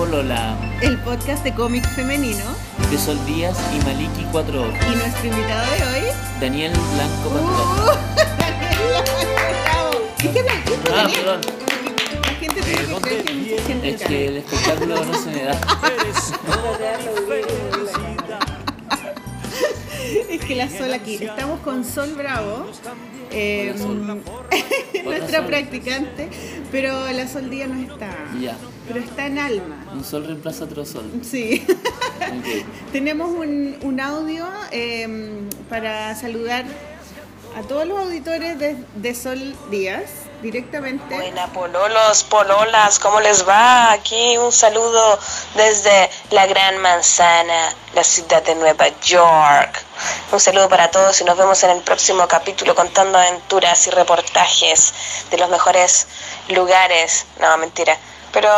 Polola, el podcast de cómic femenino. de Sol Díaz y Maliki 4 Ojos. Y nuestro invitado de hoy. Daniel Blanco Uh. Daniel Bravo. ¿Y qué habla? ¿Qué habla, Ah, Daniel? perdón. La gente tiene que creer que mucha gente Es que el espectáculo no se me da. Es que la Sol aquí. Estamos con Sol Bravo. eh, Sol. nuestra Sol. practicante, pero la Sol Día no está. Ya. Pero está en alma. Un sol reemplaza otro sol. Sí. Tenemos un, un audio eh, para saludar a todos los auditores de, de Sol Díaz directamente. Buena, pololos, pololas, ¿cómo les va? Aquí un saludo desde la Gran Manzana, la ciudad de Nueva York. Un saludo para todos y nos vemos en el próximo capítulo contando aventuras y reportajes de los mejores lugares. No, mentira. Pero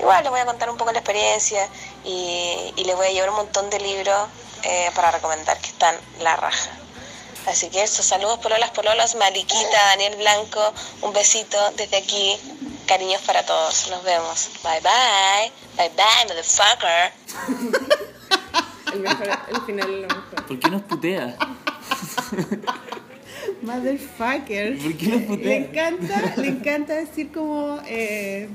igual les voy a contar un poco la experiencia y, y les voy a llevar un montón de libros eh, para recomendar que están la raja. Así que eso, saludos pololas, pololos, Mariquita, Daniel Blanco, un besito desde aquí, cariños para todos, nos vemos, bye bye, bye bye, motherfucker. El, mejor, el final es lo mejor. ¿Por qué nos putea? Motherfucker. ¿Por qué nos Le putea? encanta, le encanta decir como eh,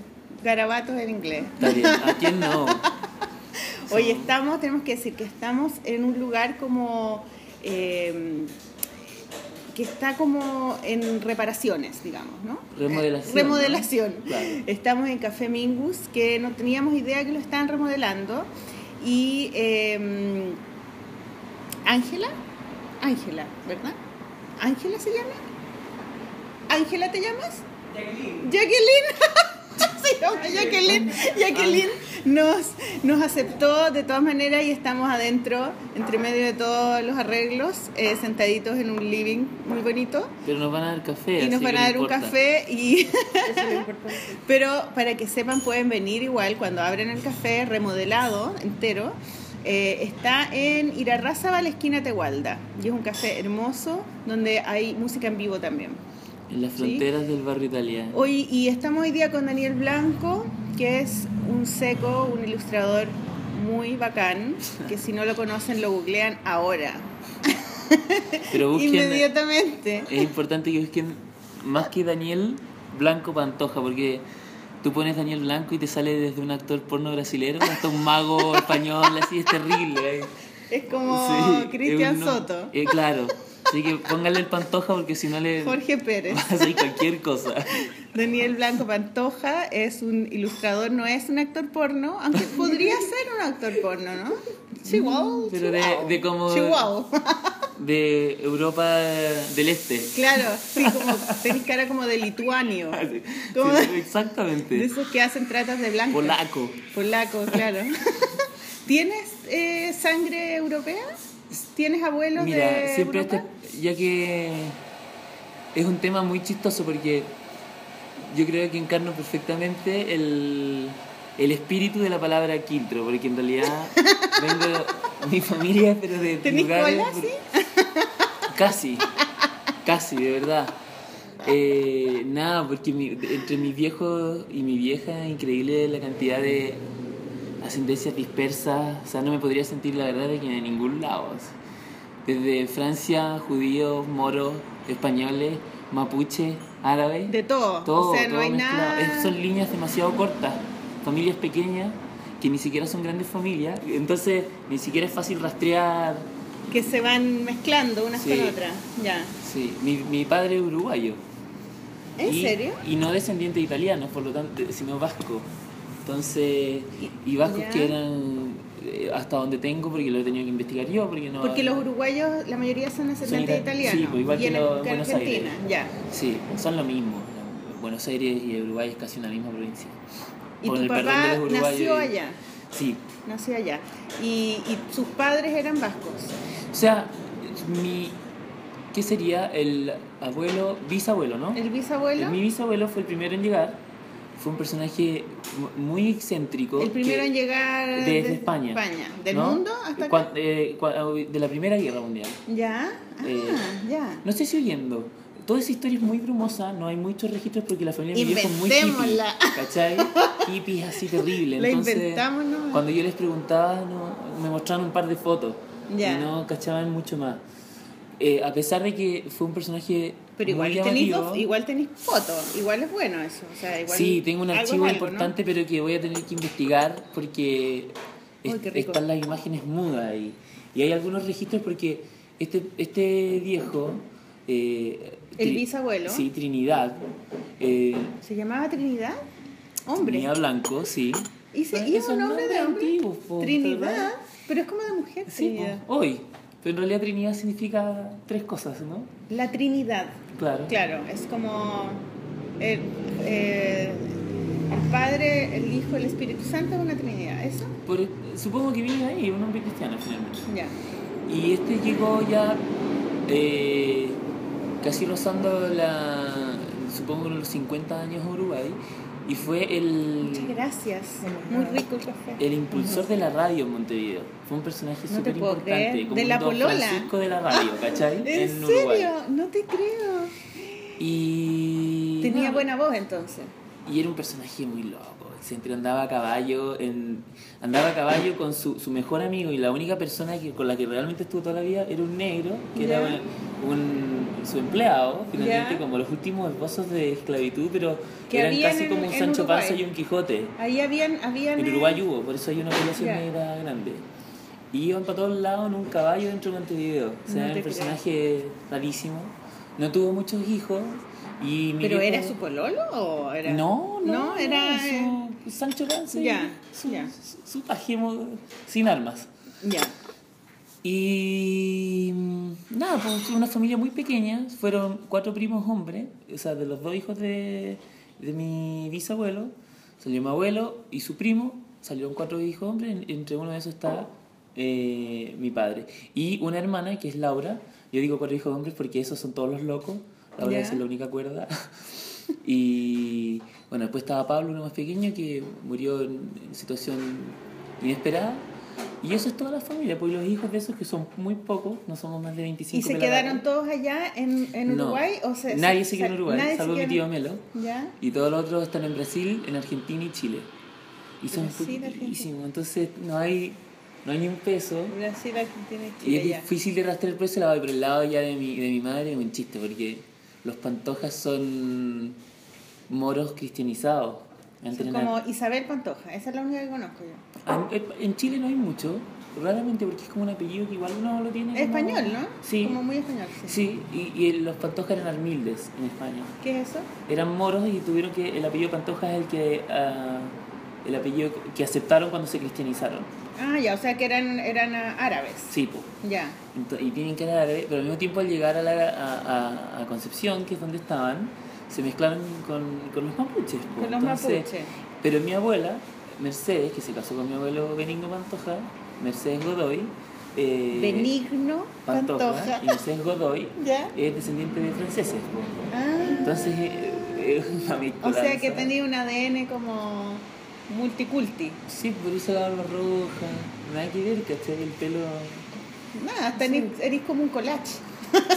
garabatos en inglés. Está bien. ¿A quién no? Oye, estamos, tenemos que decir que estamos en un lugar como eh, que está como en reparaciones, digamos, ¿no? Remodelación, Eh, remodelación. ¿no? Claro. Estamos en Café Mingus, que no teníamos idea que lo estaban remodelando. Y eh, Ángela, Ángela, ¿verdad? ¿Ángela se llama? ¿Ángela te llamas? Jacqueline. Jacqueline. llama Jacqueline. Jacqueline nos, nos aceptó de todas maneras y estamos adentro, entre medio de todos los arreglos, eh, sentaditos en un living muy bonito. Pero nos van a dar café. Y nos así van a dar un importa. café y... Pero para que sepan, pueden venir igual cuando abren el café remodelado entero. Eh, está en Irarrázaval, esquina Tehualda. Y es un café hermoso donde hay música en vivo también. En las fronteras del barrio italiano. Hoy, y estamos hoy día con Daniel Blanco, que es un seco, un ilustrador muy bacán, que si no lo conocen lo googlean ahora, Pero busquen. inmediatamente. Es importante que busquen más que Daniel Blanco Pantoja, porque tú pones Daniel Blanco y te sale desde un actor porno brasilero hasta un mago español, así es terrible. Es como Sí, Cristian Soto, eh, claro, así que póngale el Pantoja porque si no le Jorge Pérez. va a cualquier cosa. Daniel Blanco Pantoja es un ilustrador, no es un actor porno, aunque podría ser un actor porno, ¿no? Chihuahua. Pero de, Chihuahua. de como Chihuahua. de Europa del Este. Claro, sí, como tenés cara como de lituanio. Como sí, de exactamente. esos que hacen tratas de blanco. Polaco. Polaco, claro. ¿Tienes eh, sangre europea? ¿Tienes abuelos Mira, de siempre Europa? este, ya que es un tema muy chistoso porque yo creo que encarno perfectamente el, el espíritu de la palabra quiltro, porque en realidad vengo, mi familia, pero de ¿Tenés lugares... cola, por- sí? Casi, casi, de verdad. Eh, nada, porque mi- entre mis viejos y mi vieja, increíble la cantidad de ascendencias dispersas. O sea, no me podría sentir la verdad de que de ningún lado. así. Desde Francia, judíos, moros, españoles, mapuche, árabes. De todo. todo, o sea, no todo hay mezclado. nada. Es- son líneas demasiado cortas. Familias pequeñas que ni siquiera son grandes familias. Entonces, ni siquiera es fácil rastrear. Que se van mezclando unas Sí. con otras. Ya. Sí, mi, mi padre es uruguayo. ¿En y, serio? Y no descendiente de italianos, por lo tanto, sino vasco. Entonces, y vascos Ya. que eran hasta donde tengo, porque lo he tenido que investigar yo, porque no... Porque los uruguayos, la mayoría son ascendentes ita- italianos. sí, pues igual y que los Buenos Argentina, Aires. ya. Sí, son lo mismo. Buenos Aires y Uruguay es casi una misma provincia. Y Con tu el papá de los uruguayos nació y- allá. Sí. Nació allá. Y, y sus padres eran vascos. O sea, mi... ¿Qué sería? El abuelo, bisabuelo, ¿no? El bisabuelo. Mi bisabuelo fue el primero en llegar. Fue un personaje mu- muy excéntrico. El primero que- en llegar desde España. ¿Del ¿no? mundo hasta acá? Eh, de la Primera Guerra Mundial. Ya. Ah, Eh, ya. No estoy siguiendo. Toda esa historia es muy brumosa, no hay muchos registros porque la familia de mi es muy hippie. ¿Cachai? hippies así terrible. La Entonces, inventamos, ¿no? cuando yo les preguntaba, no, me mostraban un par de fotos Ya. y no cachaban mucho más. Eh, a pesar de que fue un personaje Pero igual tenéis, igual tenéis fotos, igual es bueno eso. O sea, igual sí, tengo un archivo algo, ¿no? importante, pero que voy a tener que investigar porque Uy, están las imágenes mudas ahí. Y hay algunos registros porque este, este viejo... eh, ¿El bisabuelo? Sí, Trinidad. eh, ¿Se llamaba Trinidad? Hombre. Trinidad Blanco, sí. ¿Y, se, y es un nombre de nombres hombre? po, Trinidad. Pero es como de mujer, Sí, Trinidad. hoy. Pero en realidad Trinidad significa tres cosas, ¿no? La Trinidad. Claro. Claro, es como el, eh, el Padre, el Hijo, el Espíritu Santo es una Trinidad. ¿Eso? Por- supongo que viene ahí, un hombre cristiano finalmente. Ya. Y este llegó ya eh, casi rozando la, supongo los 50 años a Uruguay y fue el, Muchas gracias. Muy rico el café. el impulsor de la radio en Montevideo. Fue un personaje No súper importante, como De un la Don polola. Francisco de la radio, ¿cachai? ¿En, Uruguay. serio? No te creo. Y Tenía buena voz entonces. Y era un personaje muy loco. Siempre andaba a caballo, en, andaba a caballo con su, su mejor amigo y la única persona que, con la que realmente estuvo toda la vida era un negro, que era un, su empleado, finalmente como los últimos esposos de esclavitud, pero Que eran casi en- como un Sancho. Panza y un Quijote. Ahí habían... habían En Uruguay hubo, por eso hay una población Ya. negra grande. Y iban para todos lados en un caballo dentro de Montevideo. O sea, No era un personaje rarísimo. No tuvo muchos hijos. Y ¿Pero viejo- era su pololo o era...? no, no, No, era... su Sancho Panza, y Ya, su, ya. su, su sin armas. Ya. Y mm, nada, pues una familia muy pequeña, fueron cuatro primos hombres, o sea, de los dos hijos de, de mi bisabuelo, salió mi abuelo y su primo, salieron cuatro hijos hombres, en- entre uno de esos está eh, mi padre. Y una hermana que es Laura, yo digo cuatro hijos hombres porque esos son todos los locos, Laura es la única cuerda. y bueno, después estaba Pablo, uno más pequeño, que murió en, en situación inesperada. Y eso es toda la familia, pues los hijos de esos que son muy pocos, no somos más de 25 ¿Y se quedaron todos allá en, en No. Uruguay? O se, Nadie se quedó en Uruguay, se salvo mi tío Melo. ¿Ya? Y todos los otros están en Brasil, en Argentina y Chile. Y son Brasil, poquitísimos, entonces no hay, no hay ni un peso. Brasil, Argentina y Y Chile, es ya. difícil de rastrear lado, y por el lado ya de mi, de mi madre es un chiste, porque los pantojas son moros cristianizados. Eran- como Isabel Pantoja, esa es la única que conozco yo. En, Chile no hay mucho, raramente porque es como un apellido que igual uno lo tiene. como- Español, ¿no? Sí. Como muy español, sí. Sí, y, y los Pantojas eran armildes en España. ¿Qué es eso? Eran moros y tuvieron que. El apellido Pantoja es el que. ah, el apellido que aceptaron cuando se cristianizaron. Ah, ya, o sea que eran, eran ah, árabes. Sí, po. Ya. Ento- y tienen que era árabe, pero al mismo tiempo al llegar a, la, a, a- a Concepción, que es donde estaban, se mezclaron con, con los mapuches. Con los Entonces, mapuches. Pero mi abuela, Mercedes, que se casó con mi abuelo Benigno Pantoja, Mercedes Godoy, eh, Benigno Pantoja, Pantoja. y Mercedes Godoy ¿Ya? es descendiente de franceses. Ah, Entonces eh, es una o sea que tenía un ADN como multiculti. Sí, por eso la barba roja, nada que ver, ¿cachai? El pelo... Nada, tenés, eres como un collage.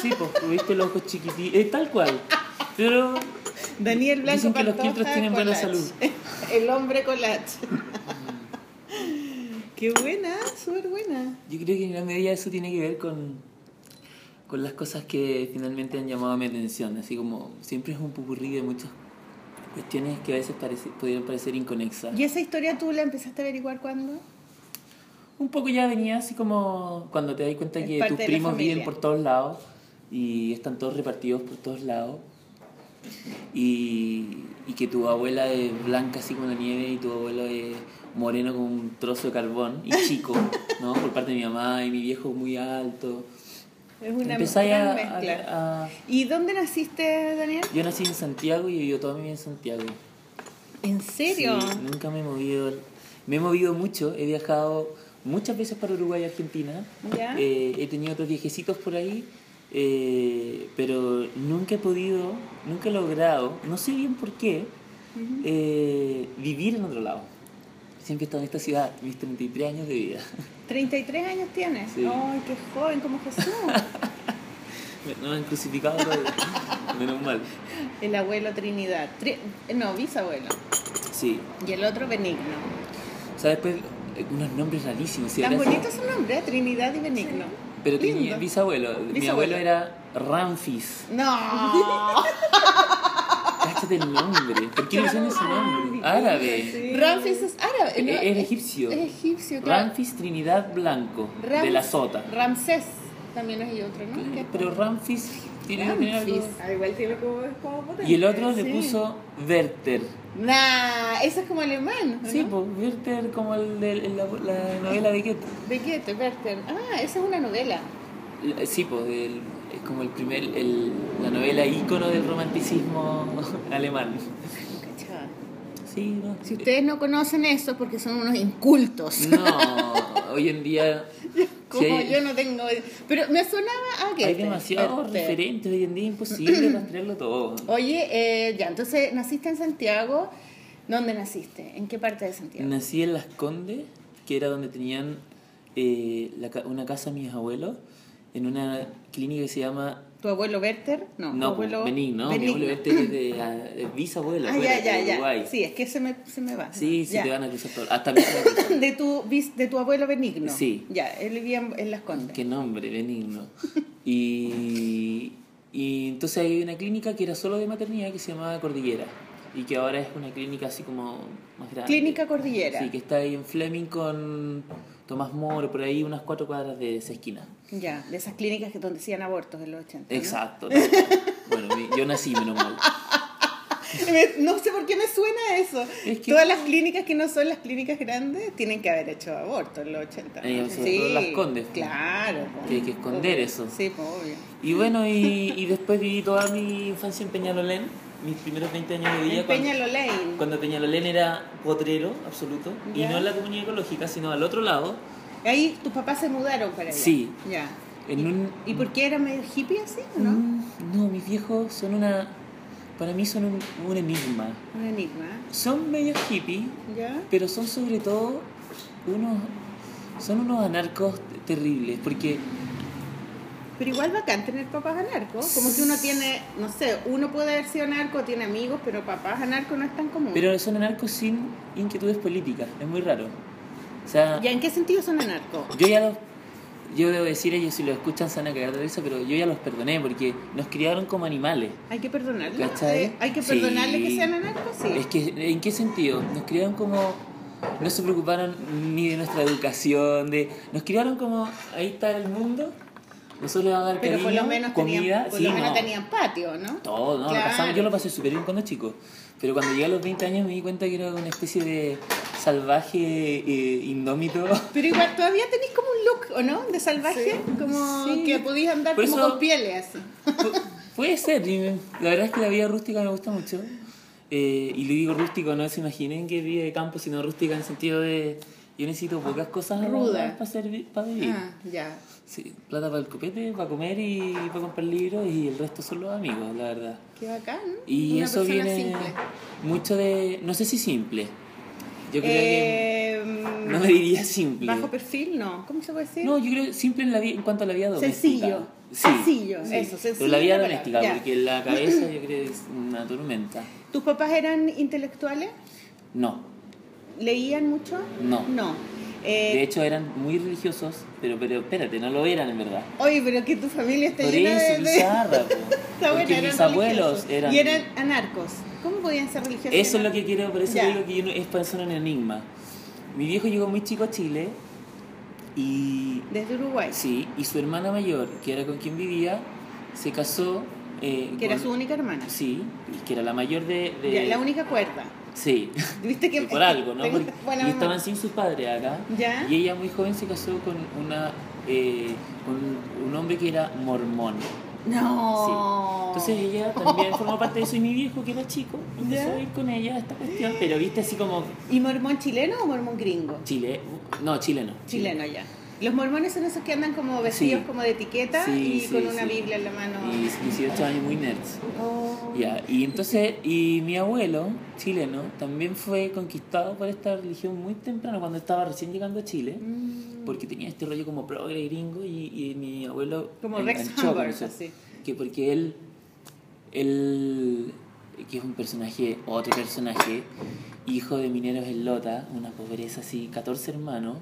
Sí, pues viste los ojos chiquititos, eh, tal cual. Pero Daniel Blanco Dicen que los quiltros tienen buena salud. El hombre collage. Qué buena, súper buena. yo creo que en gran medida eso tiene que ver con, con las cosas que finalmente han llamado mi atención. Así como siempre es un pupurrí de muchas cuestiones que a veces parece, pudieran parecer inconexas. ¿Y esa historia tú la empezaste a averiguar cuándo? Un poco ya venía así como cuando te das cuenta Es que tus primos viven por todos lados y están todos repartidos por todos lados. Y, y que tu abuela es blanca así como la nieve y tu abuelo es moreno como un trozo de carbón y chico, ¿no? Por parte de mi mamá y mi viejo muy alto. Es una gran a, mezcla. a- a- ¿Y dónde naciste, Daniel? Yo nací en Santiago y he vivido toda mi vida en Santiago. ¿En serio? Sí, nunca me he movido. Me he movido mucho, he viajado muchas veces para Uruguay y Argentina. ¿Ya? Eh, he tenido otros viejecitos por ahí, eh, pero nunca he podido, nunca he logrado, no sé bien por qué, eh, vivir en otro lado. Siempre he estado en esta ciudad, mis 33 años de vida. 33 años tienes. Sí. ¡Ay, qué joven como Jesús! No me han crucificado, menos mal. El abuelo Trinidad. Tri- no, bisabuelo. Sí. Y el otro Benigno. O sea, después unos nombres rarísimos. sí, Tan era- bonito su nombre, ¿eh? Trinidad y Benigno. Pero tenía bisabuelo. Mi abuelo era Ramfis. No. Cáchate el nombre. ¿Por qué le dicen ese nombre? Árabe. Ramfis es árabe. Eh, ¿no? Era egipcio. Es egipcio, claro. Ramfis Trinidad Blanco. Ram- De la Sota. Ramsés también hay otro, ¿no? Pero Ramfis tiene algo. Ah, igual tiene como, como potente. Y el otro le Sí. puso Werther. Nah, eso es como alemán. ¿no? Sí, pues Werther como el de el- la, la novela de Goethe. De Goethe, Werther. Ah, esa es una novela. La- Sí, pues el- es como el primer, el, la novela ícono del romanticismo alemán. Sí, no. Si ustedes no conocen eso, porque son unos incultos. No, hoy en día Como sí yo no tengo. Pero me sonaba a Goethe. hay demasiados referentes hoy en día, imposible rastrearlo todo. Oye, eh, ya, entonces naciste en Santiago. ¿Dónde naciste? ¿En qué parte de Santiago? Nací en Las Condes, que era donde tenían eh, la una casa mis abuelos, en una clínica que se llama ¿Tu abuelo Werther? No, abuelo Benigno, mi abuelo este es de, ah, de bisabuelo, Ah, ya, de ya. Sí, es que se me, se me va. Sí, sí, Ya. te van a cruzar todo. Hasta. De tu, de tu abuelo Benigno. Sí. Ya, él vivía en, en Las Condes. Qué nombre, benigno. Y, y entonces hay una clínica que era solo de maternidad que se llamaba Cordillera y que ahora es una clínica así como más grande. Clínica Cordillera. Sí, que está ahí en Fleming con Tomás Moro, por ahí unas cuatro cuadras de esa esquina. Ya, de esas clínicas que donde hacían abortos en los 80. ¿no? Exacto. ¿no? bueno, yo nací menos mal. No sé por qué me suena eso. Es que- Todas las clínicas que no son las clínicas grandes tienen que haber hecho aborto en los 80. ¿no? Eh, sobre todo Las Condes, pues. Claro. pues. Que hay que esconder Obvio. eso. Sí, pues obvio. Y bueno, y, y después viví toda mi infancia en Peñalolén, mis primeros 20 años de vida. En cuando- Peñalolén. Cuando Peñalolén era potrero absoluto, y Ya. no en la comunidad ecológica, sino al otro lado, Ahí tus papás se mudaron para allá. Sí. Ya. en un... ¿Y por qué era medio hippie así no? Mm, No, mis viejos son una... Para mí son un, un enigma. Un enigma. Son medio hippie, ¿Ya? pero son sobre todo unos... Son unos anarcos terribles, porque Pero igual bacán tener papás anarcos. Como que uno tiene, no sé, uno puede haber sido anarco, tiene amigos, pero papás anarcos no es tan común. pero son anarcos sin inquietudes políticas, es muy raro. O sea, ¿Ya en qué sentido son anarcos? yo ya los... Yo debo decir, ellos si lo escuchan se van a cagar de risa, pero yo ya los perdoné porque nos criaron como animales. Hay que perdonarles. ¿Cachai? Eh, Hay que Sí. perdonarles que sean anarcos, sí. Es que, ¿en qué sentido? Nos criaron como... No se preocuparon ni de nuestra educación, de... Nos criaron como, ahí está el mundo, nosotros le vamos a dar pero cariño, por lo menos comida, tenían, por sí, lo menos no, tenían patio, ¿no? todo, no, lo pasamos- yo lo pasé súper bien cuando chico, pero cuando llegué a los 20 años me di cuenta que era una especie de salvaje eh, indómito. Pero igual todavía tenéis como un look, ¿o no? De salvaje, como Sí. que podías andar Por como eso- con pieles así. Pu- Puede ser, la verdad es que la vida rústica me gusta mucho. Eh, y le digo rústico, no se imaginen que vive de campo, sino rústica en el sentido de yo necesito pocas cosas Ruda. para, servi- para vivir. Ah, ya. Sí, plata para el copete, para comer y para comprar libros y el resto son los amigos, la verdad. Qué bacán. Y Una eso viene simple. mucho de, no sé si simple, yo creo Eh, que no me diría simple. Bajo perfil, no. ¿Cómo se puede decir? No, yo creo simple en, la en cuanto a la vida doméstica. Sencillo. Sí, Sencillo, sí. eso, sencillo Pero la vida doméstica, ya. porque la cabeza yo creo es una tormenta. ¿Tus papás eran intelectuales? No, ¿Leían mucho? No. No. Eh, de hecho eran muy religiosos, pero, pero espérate, no lo eran en verdad. Oye, pero que tu familia está Por llena eso, de... bizarra, po. Buena, mis abuelos eran... Y eran anarcos. ¿Cómo podían ser religiosos? Eso es lo que quiero, por eso Ya. digo que yo no, es para eso un enigma. Mi viejo llegó muy chico a Chile y Desde Uruguay. sí, y su hermana mayor, que era con quien vivía, se casó. eh, Que era con- su única hermana. Sí, y que era la mayor de. de- Ya, la única cuerda. Sí. ¿Viste que por algo, ¿no? Porque- y estaban sin sus padres acá. Ya. Y ella muy joven se casó con una eh, con un hombre que era mormón. No. Sí. Entonces ella también formó parte de eso y mi viejo que era chico empezó Ya. a ir con ella a esta cuestión, pero viste así como ¿Y mormón chileno o mormón gringo? Chile, no, chileno. Chileno ya. Los mormones son esos que andan como vestidos Sí. como de etiqueta Sí, y sí, con una. Biblia en la mano. Y 18 años muy nerds. Oh. Y entonces, y mi abuelo, chileno, también fue conquistado por esta religión muy temprano, cuando estaba recién llegando a Chile, Mm. porque tenía este rollo como progre gringo, y, y mi abuelo Como Rex eso. así. Que porque él, él que es un personaje, otro personaje, hijo de mineros en Lota, una pobreza así, 14 hermanos.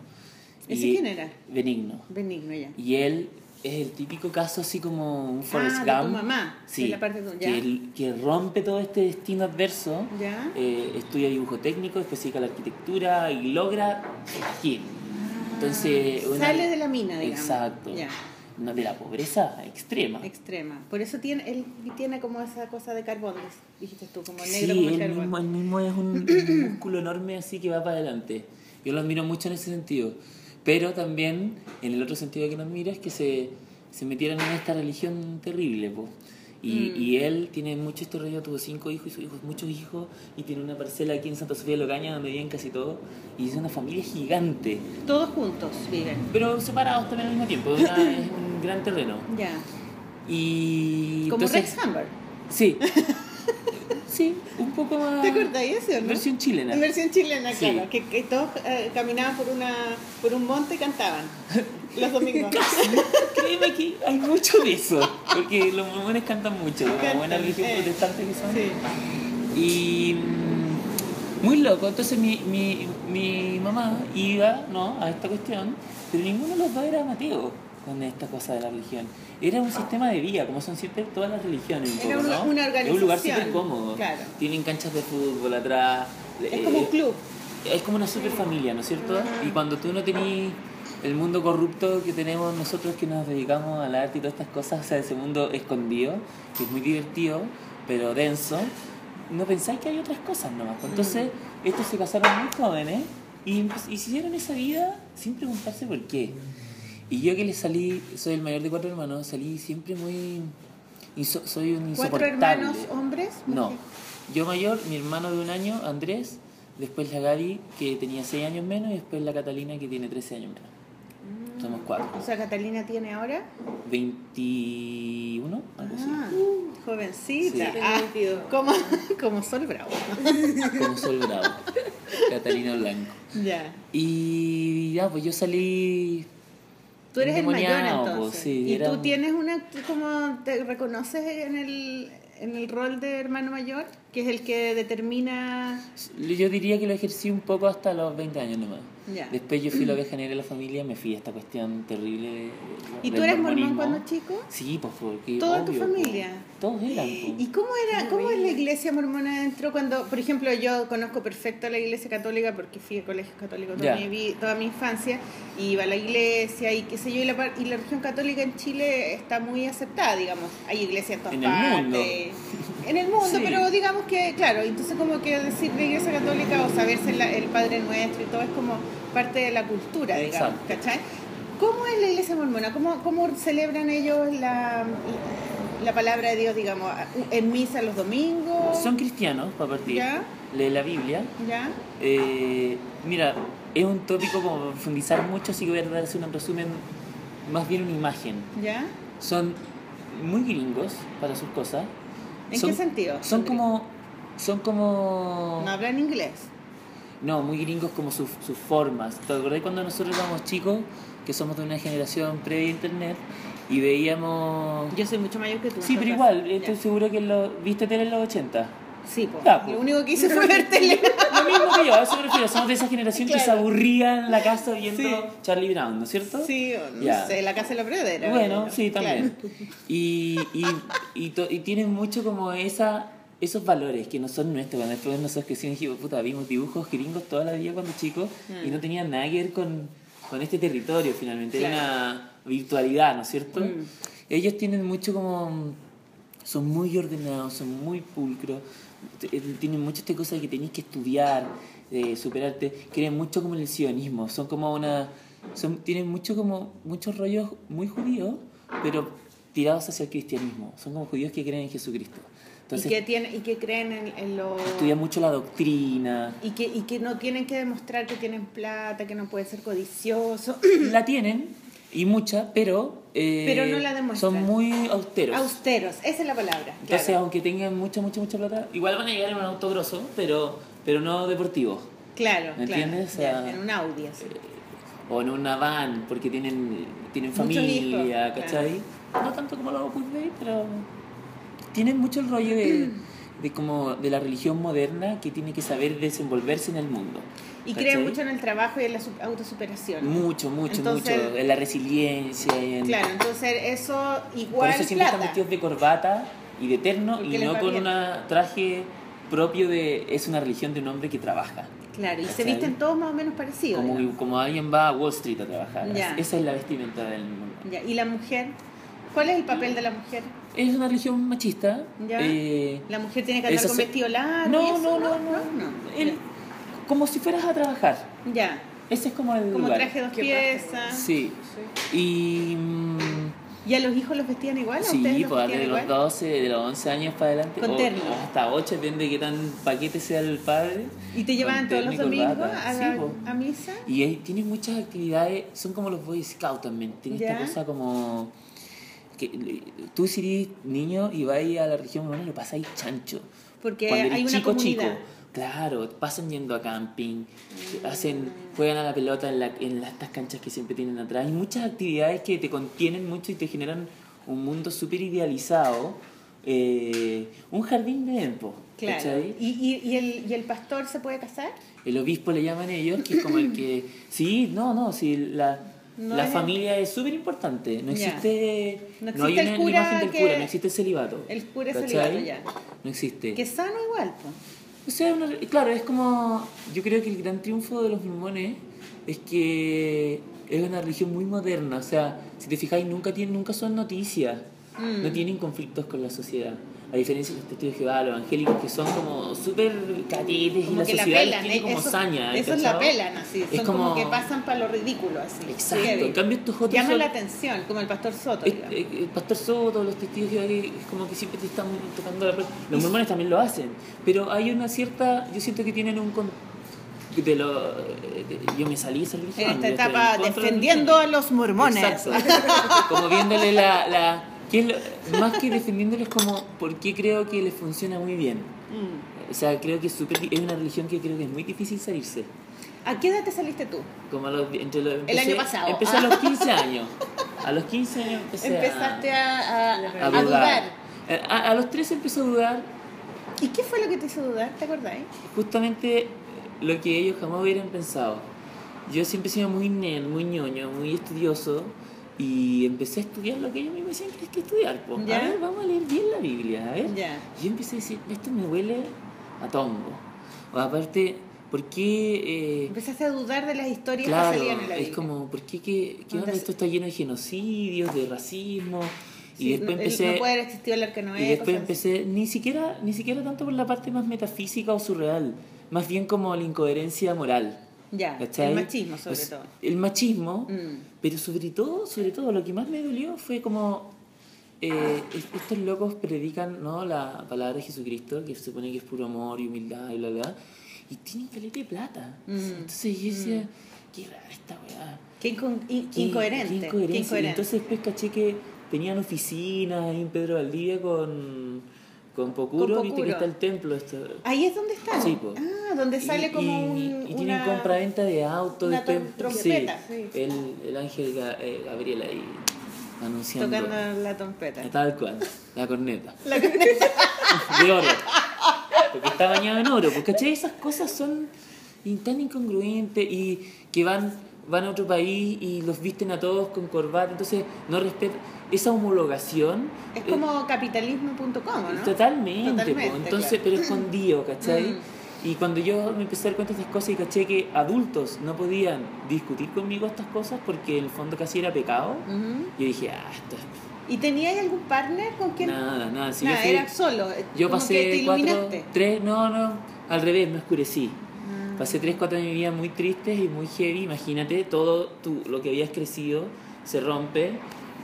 ¿Ese y- quién era? Benigno. Benigno ya. Y él es el típico caso así como un Forrest Ah, de tu Gump. mamá, Sí, de la parte de que, que rompe todo este destino adverso. ¿Ya? eh, estudia dibujo técnico, después a la arquitectura y logra surgir. Entonces, una- Sale de la mina, digamos. Exacto. Ya. No, de la pobreza extrema. Extrema. Por eso tiene, él tiene como esa cosa de carbón, dijiste tú, como Sí, negro como el él carbón. mismo, él mismo es un, un músculo enorme así que va para adelante. Yo lo admiro mucho en ese sentido. Pero también, en el otro sentido que lo admiro, es que se, se metieron en esta religión terrible. po. Y, Mm. y él tiene mucho este rollo, tuvo cinco hijos y sus hijos, muchos hijos, y tiene una parcela aquí en Santa Sofía de Locaña donde viven casi todos, y es una familia gigante, Todos juntos viven. pero separados también al mismo tiempo, es un gran terreno. Ya. Y Como entonces- Rex Hammer. Sí, sí, un poco más... ¿Te acordás de eso, no? Versión chilena. En versión chilena, Sí. claro. Que, que todos eh, caminaban por, una, por un monte y cantaban. Los domingos. Créeme que hay mucho de eso, porque los mormones cantan mucho, como buena religión eh. protestante que son. Sí. Y mm, muy loco, entonces mi, mi, mi mamá iba ¿no? a esta cuestión, pero ninguno de los dos era Mateo con esta cosa de la religión. Era un sistema de vida, como son siempre todas las religiones. Un Era poco, una- ¿no? una Es un lugar organización, súper cómodo. claro. Tienen canchas de fútbol atrás. Es como un eh, club. es como una super familia, ¿no es cierto? Y cuando tú no tenés el mundo corrupto que tenemos nosotros que nos dedicamos al arte y todas estas cosas, o sea, ese mundo escondido, que es muy divertido, pero denso, no pensáis que hay otras cosas nomás. Pues Entonces, estos se casaron muy jóvenes y empe- hicieron esa vida sin preguntarse por qué. Y yo que le salí, soy el mayor de cuatro hermanos, salí siempre muy... inso- soy un ¿Cuatro insoportable. hermanos hombres? No. Yo mayor, mi hermano de un año, Andrés, después la Gaby, que tenía 6 años menos, y después la Catalina, que tiene 13 años menos. Somos cuatro. O sea, Catalina tiene ahora. 21, algo Ah, jovencita. Sí. Ah, Tengo 22. como, como Sol Bravo. así. Como sol bravo. Catalina Blanco. Ya. Y ya, pues yo salí. Tú eres el mayor pues, entonces. sí, y era tú tienes una, como te reconoces en el, en el rol de hermano mayor, que es el que determina... Yo diría que lo ejercí un poco hasta los 20 años nomás. Ya. Después yo fui la oveja negra de la familia, me fui a esta cuestión terrible. de- ¿Y tú eres mormón cuando chico? Sí, pues porque. ¿Toda tu obvio, familia? pues, todos eran. pues. ¿Y cómo era, cómo es la iglesia mormona adentro cuando, por ejemplo, yo conozco perfecto la iglesia católica porque fui a colegios católicos toda, mi, toda mi infancia, y iba a la iglesia y qué sé yo, y la, par- y la religión católica en Chile está muy aceptada, digamos. Hay iglesias en todas En el partes. mundo. En el mundo, Sí. pero digamos que, claro, entonces como que decir la iglesia católica o saberse la- el Padre Nuestro y todo es como parte de la cultura, digamos, Exacto. ¿cachai? ¿Cómo es la iglesia mormona? ¿Cómo, cómo celebran ellos la, la palabra de Dios, digamos, en misa los domingos? Son cristianos, para partir. Ya. Leen la Biblia. ¿Ya? Eh, mira, es un tópico como profundizar mucho, así que voy a de hacer un resumen, más bien una imagen. ¿Ya? Son muy gringos para sus cosas. ¿En Son- qué sentido? Son como. Son como. No hablan inglés. No, muy gringos como sus, sus formas. ¿Te acordás cuando nosotros éramos chicos, que somos de una generación previa a internet, y veíamos... Yo soy mucho mayor que tú. Sí, pero igual, estoy seguro que lo, viste tele en los 80. Sí, pues. Ya, pues. Lo único que hice fue ver tele. Lo mismo que yo, a eso me refiero. Somos de esa generación que se Claro. aburría en la casa viendo Sí. Charlie Brown, ¿no es cierto? Sí, o no Ya. sé, la casa de la pradera. Bueno, sí, también. Claro. Y, y, y, y tienen mucho como esa esos valores que no son nuestros. Cuando después nosotros que dijimos, puta, vimos dibujos gringos toda la vida cuando chicos y Mm. no tenían nada que ver con, con este territorio finalmente. Era Claro. una virtualidad, ¿no es cierto? Mm. Ellos tienen mucho como... Son muy ordenados, son muy pulcros, tienen mucho esta cosa de que tenéis que estudiar, de superarte, creen mucho como en el sionismo, son como una... Son, tienen mucho como muchos rollos muy judíos, pero tirados hacia el cristianismo. Son como judíos que creen en Jesucristo. y, Entonces, que tiene, y que creen en, en lo... estudian mucho la doctrina. Y que, y que no tienen que demostrar que tienen plata, que no pueden ser codiciosos. La tienen, y mucha, pero... eh, Pero no la demuestran. Son muy austeros. Austeros, esa es la palabra. Entonces, claro. aunque tengan mucha, mucha, mucha plata, igual van a llegar en un auto grosso, pero, pero no deportivo. Claro, ¿Me claro. entiendes? Ya, en un Audi, así. O en una van, porque tienen, tienen familia, hijos, ¿cachai? No tanto como los Opus pero tienen mucho el rollo de, de como de la religión moderna que tiene que saber desenvolverse en el mundo. Y cree mucho en el trabajo y en la su- autosuperación. Mucho, mucho, Entonces- mucho. En la resiliencia. En, Claro, entonces eso Por igual eso siempre están plata. vestidos de corbata y de terno Porque y no con un traje propio de... Es una religión de un hombre que trabaja. Claro, y se ¿Cachai? visten todos más o menos parecidos. Como, como alguien va a Wall Street a trabajar. Ya. Esa es la vestimenta del mundo. Ya, ¿Y la mujer? ¿Cuál es el papel de la mujer? Es una religión machista. Ya. eh, ¿La mujer tiene que andar Eso con se- vestido largo? y no, eso? no, no, no, El- como si fueras a trabajar. Ya, Ese es como el como lugar. traje dos piezas. Sí. Y... mm, ¿Y a los hijos los vestían igual? ¿A Sí, ustedes los pues de los igual? 12, de los 11 años para adelante. Con o- terno. hasta 8, depende de qué tan paquete sea el padre. ¿Y te llevaban todos los domingos corbata. a, la- misa? Y ahí tienen muchas actividades, son como los Boy Scouts también. Tienen Ya. esta cosa como. que Tú, si eres niño y vas a la región urbana, lo pasáis chancho. Porque Cuando eres hay una chico, comunidad. chico. Claro, pasan yendo a camping, hacen, juegan a la pelota en, la, en estas canchas que siempre tienen atrás. Hay muchas actividades que te contienen mucho y te generan un mundo súper idealizado. eh, un jardín de tiempo. Claro. ¿Y, y, y el, ¿Y el pastor se puede casar? El obispo le llaman ellos, que es como el que... Sí, no, no, sí, la, No la es- familia es súper importante. No existe... No No, hay existe el una cura imagen del que- cura, no existe el celibato. El cura es celibato ya. No existe. Que sano igual, pues. O sea, una- claro, es como. Yo creo que el gran triunfo de los mormones es que es una religión muy moderna. O sea, si te fijáis, nunca, tienen, nunca son noticias. Mm. No tienen conflictos con la sociedad. A diferencia de los testigos de Jehová, los evangélicos, que son como súper catetes y la la sociedad les pelan, tiene eh, como eso, saña. eso es la pelan, así. Es Son como, como- que pasan para lo ridículo, así. Exacto. Heavy. En cambio, estos otros Llaman son- la atención, como el pastor Soto. Es- eh, el pastor Soto, los testigos de Jehová, que es como que siempre te están tocando la puerta. Los mormones también lo hacen, pero hay una cierta, yo siento que tienen un con- de lo, de- yo me salí esa religión. en esta etapa la defendiendo a los mormones. Exacto. Como viéndole la, la ¿qué es lo- más que defendiéndoles como por qué creo que les funciona muy bien. Mm. O sea, creo que es, súper di- es una religión que creo que es muy difícil salirse. ¿A qué edad te saliste tú? Como a los, entre los, El año empecé- pasado. Empecé a los 15 años. A los 15 años empecé Empezaste a, a, a, a dudar. Eh, A, a los 13 empecé a dudar ¿Y qué fue lo que te hizo dudar? ¿Te acordás? justamente lo que ellos jamás hubieran pensado. Yo siempre he sido muy nerd, muy ñoño, muy estudioso y empecé a estudiar lo que ellos mismos decían que hay que estudiar. Ya. A ver, vamos a leer bien la Biblia, a ver. Y yo empecé a decir, esto me huele a tongo. O aparte, ¿por qué... eh, Empezaste a dudar de las historias que Claro, salían en la es Biblia. como, ¿por qué, qué, qué onda? Esto está lleno de genocidios, de racismo? Y Sí, después no- empecé... No puede existido el arca Noé, Y después empecé, ni siquiera, ni siquiera tanto por la parte más metafísica o surreal, más bien como la incoherencia moral. Ya, ¿cachai? el machismo sobre Pues, todo. El machismo, Mm. pero sobre todo, sobre todo, lo que más me dolió fue como eh, es- estos locos predican ¿no? la palabra de Jesucristo, que se supone que es puro amor y humildad y bla bla, y tienen caleta de plata. Mm. Entonces yo decía, qué rara esta weá. Qué, incon- in- qué Qué- incoherente. qué incoherente. entonces después caché que tenían oficinas ahí en Pedro Valdivia con, con Pocuro, Con viste que Pocuro. está el templo. Esto. Ahí es donde está. Sí. Ah, donde sale Y- como y, un. y tienen una- compra-venta de autos. una después, trom- sí, trompeta, sí. El, el ángel eh, Gabriel ahí anunciando. Tocando la trompeta. Tal cual, la corneta. La corneta. de oro. Porque está bañado en oro. Porque ¿cachai? esas cosas son tan incongruentes y que van, van a otro país y los visten a todos con corbata. Entonces no respetan esa homologación. Es eh, como capitalismo.com, ¿no? Totalmente, entonces, claro. pero escondido, ¿cachai? Mm. Y cuando yo me empecé a dar cuenta de estas cosas y caché que adultos no podían discutir conmigo estas cosas porque en el fondo casi era pecado, yo dije, ah, esto es ¿Y tenías algún partner con quien? nada, nada. Si Nada, yo fui- era solo. eh, yo pasé cuatro, tres, no, no, al revés, me oscurecí. Pasé tres, cuatro años de mi vida muy tristes y muy heavy. Imagínate, todo tu, lo que habías crecido se rompe.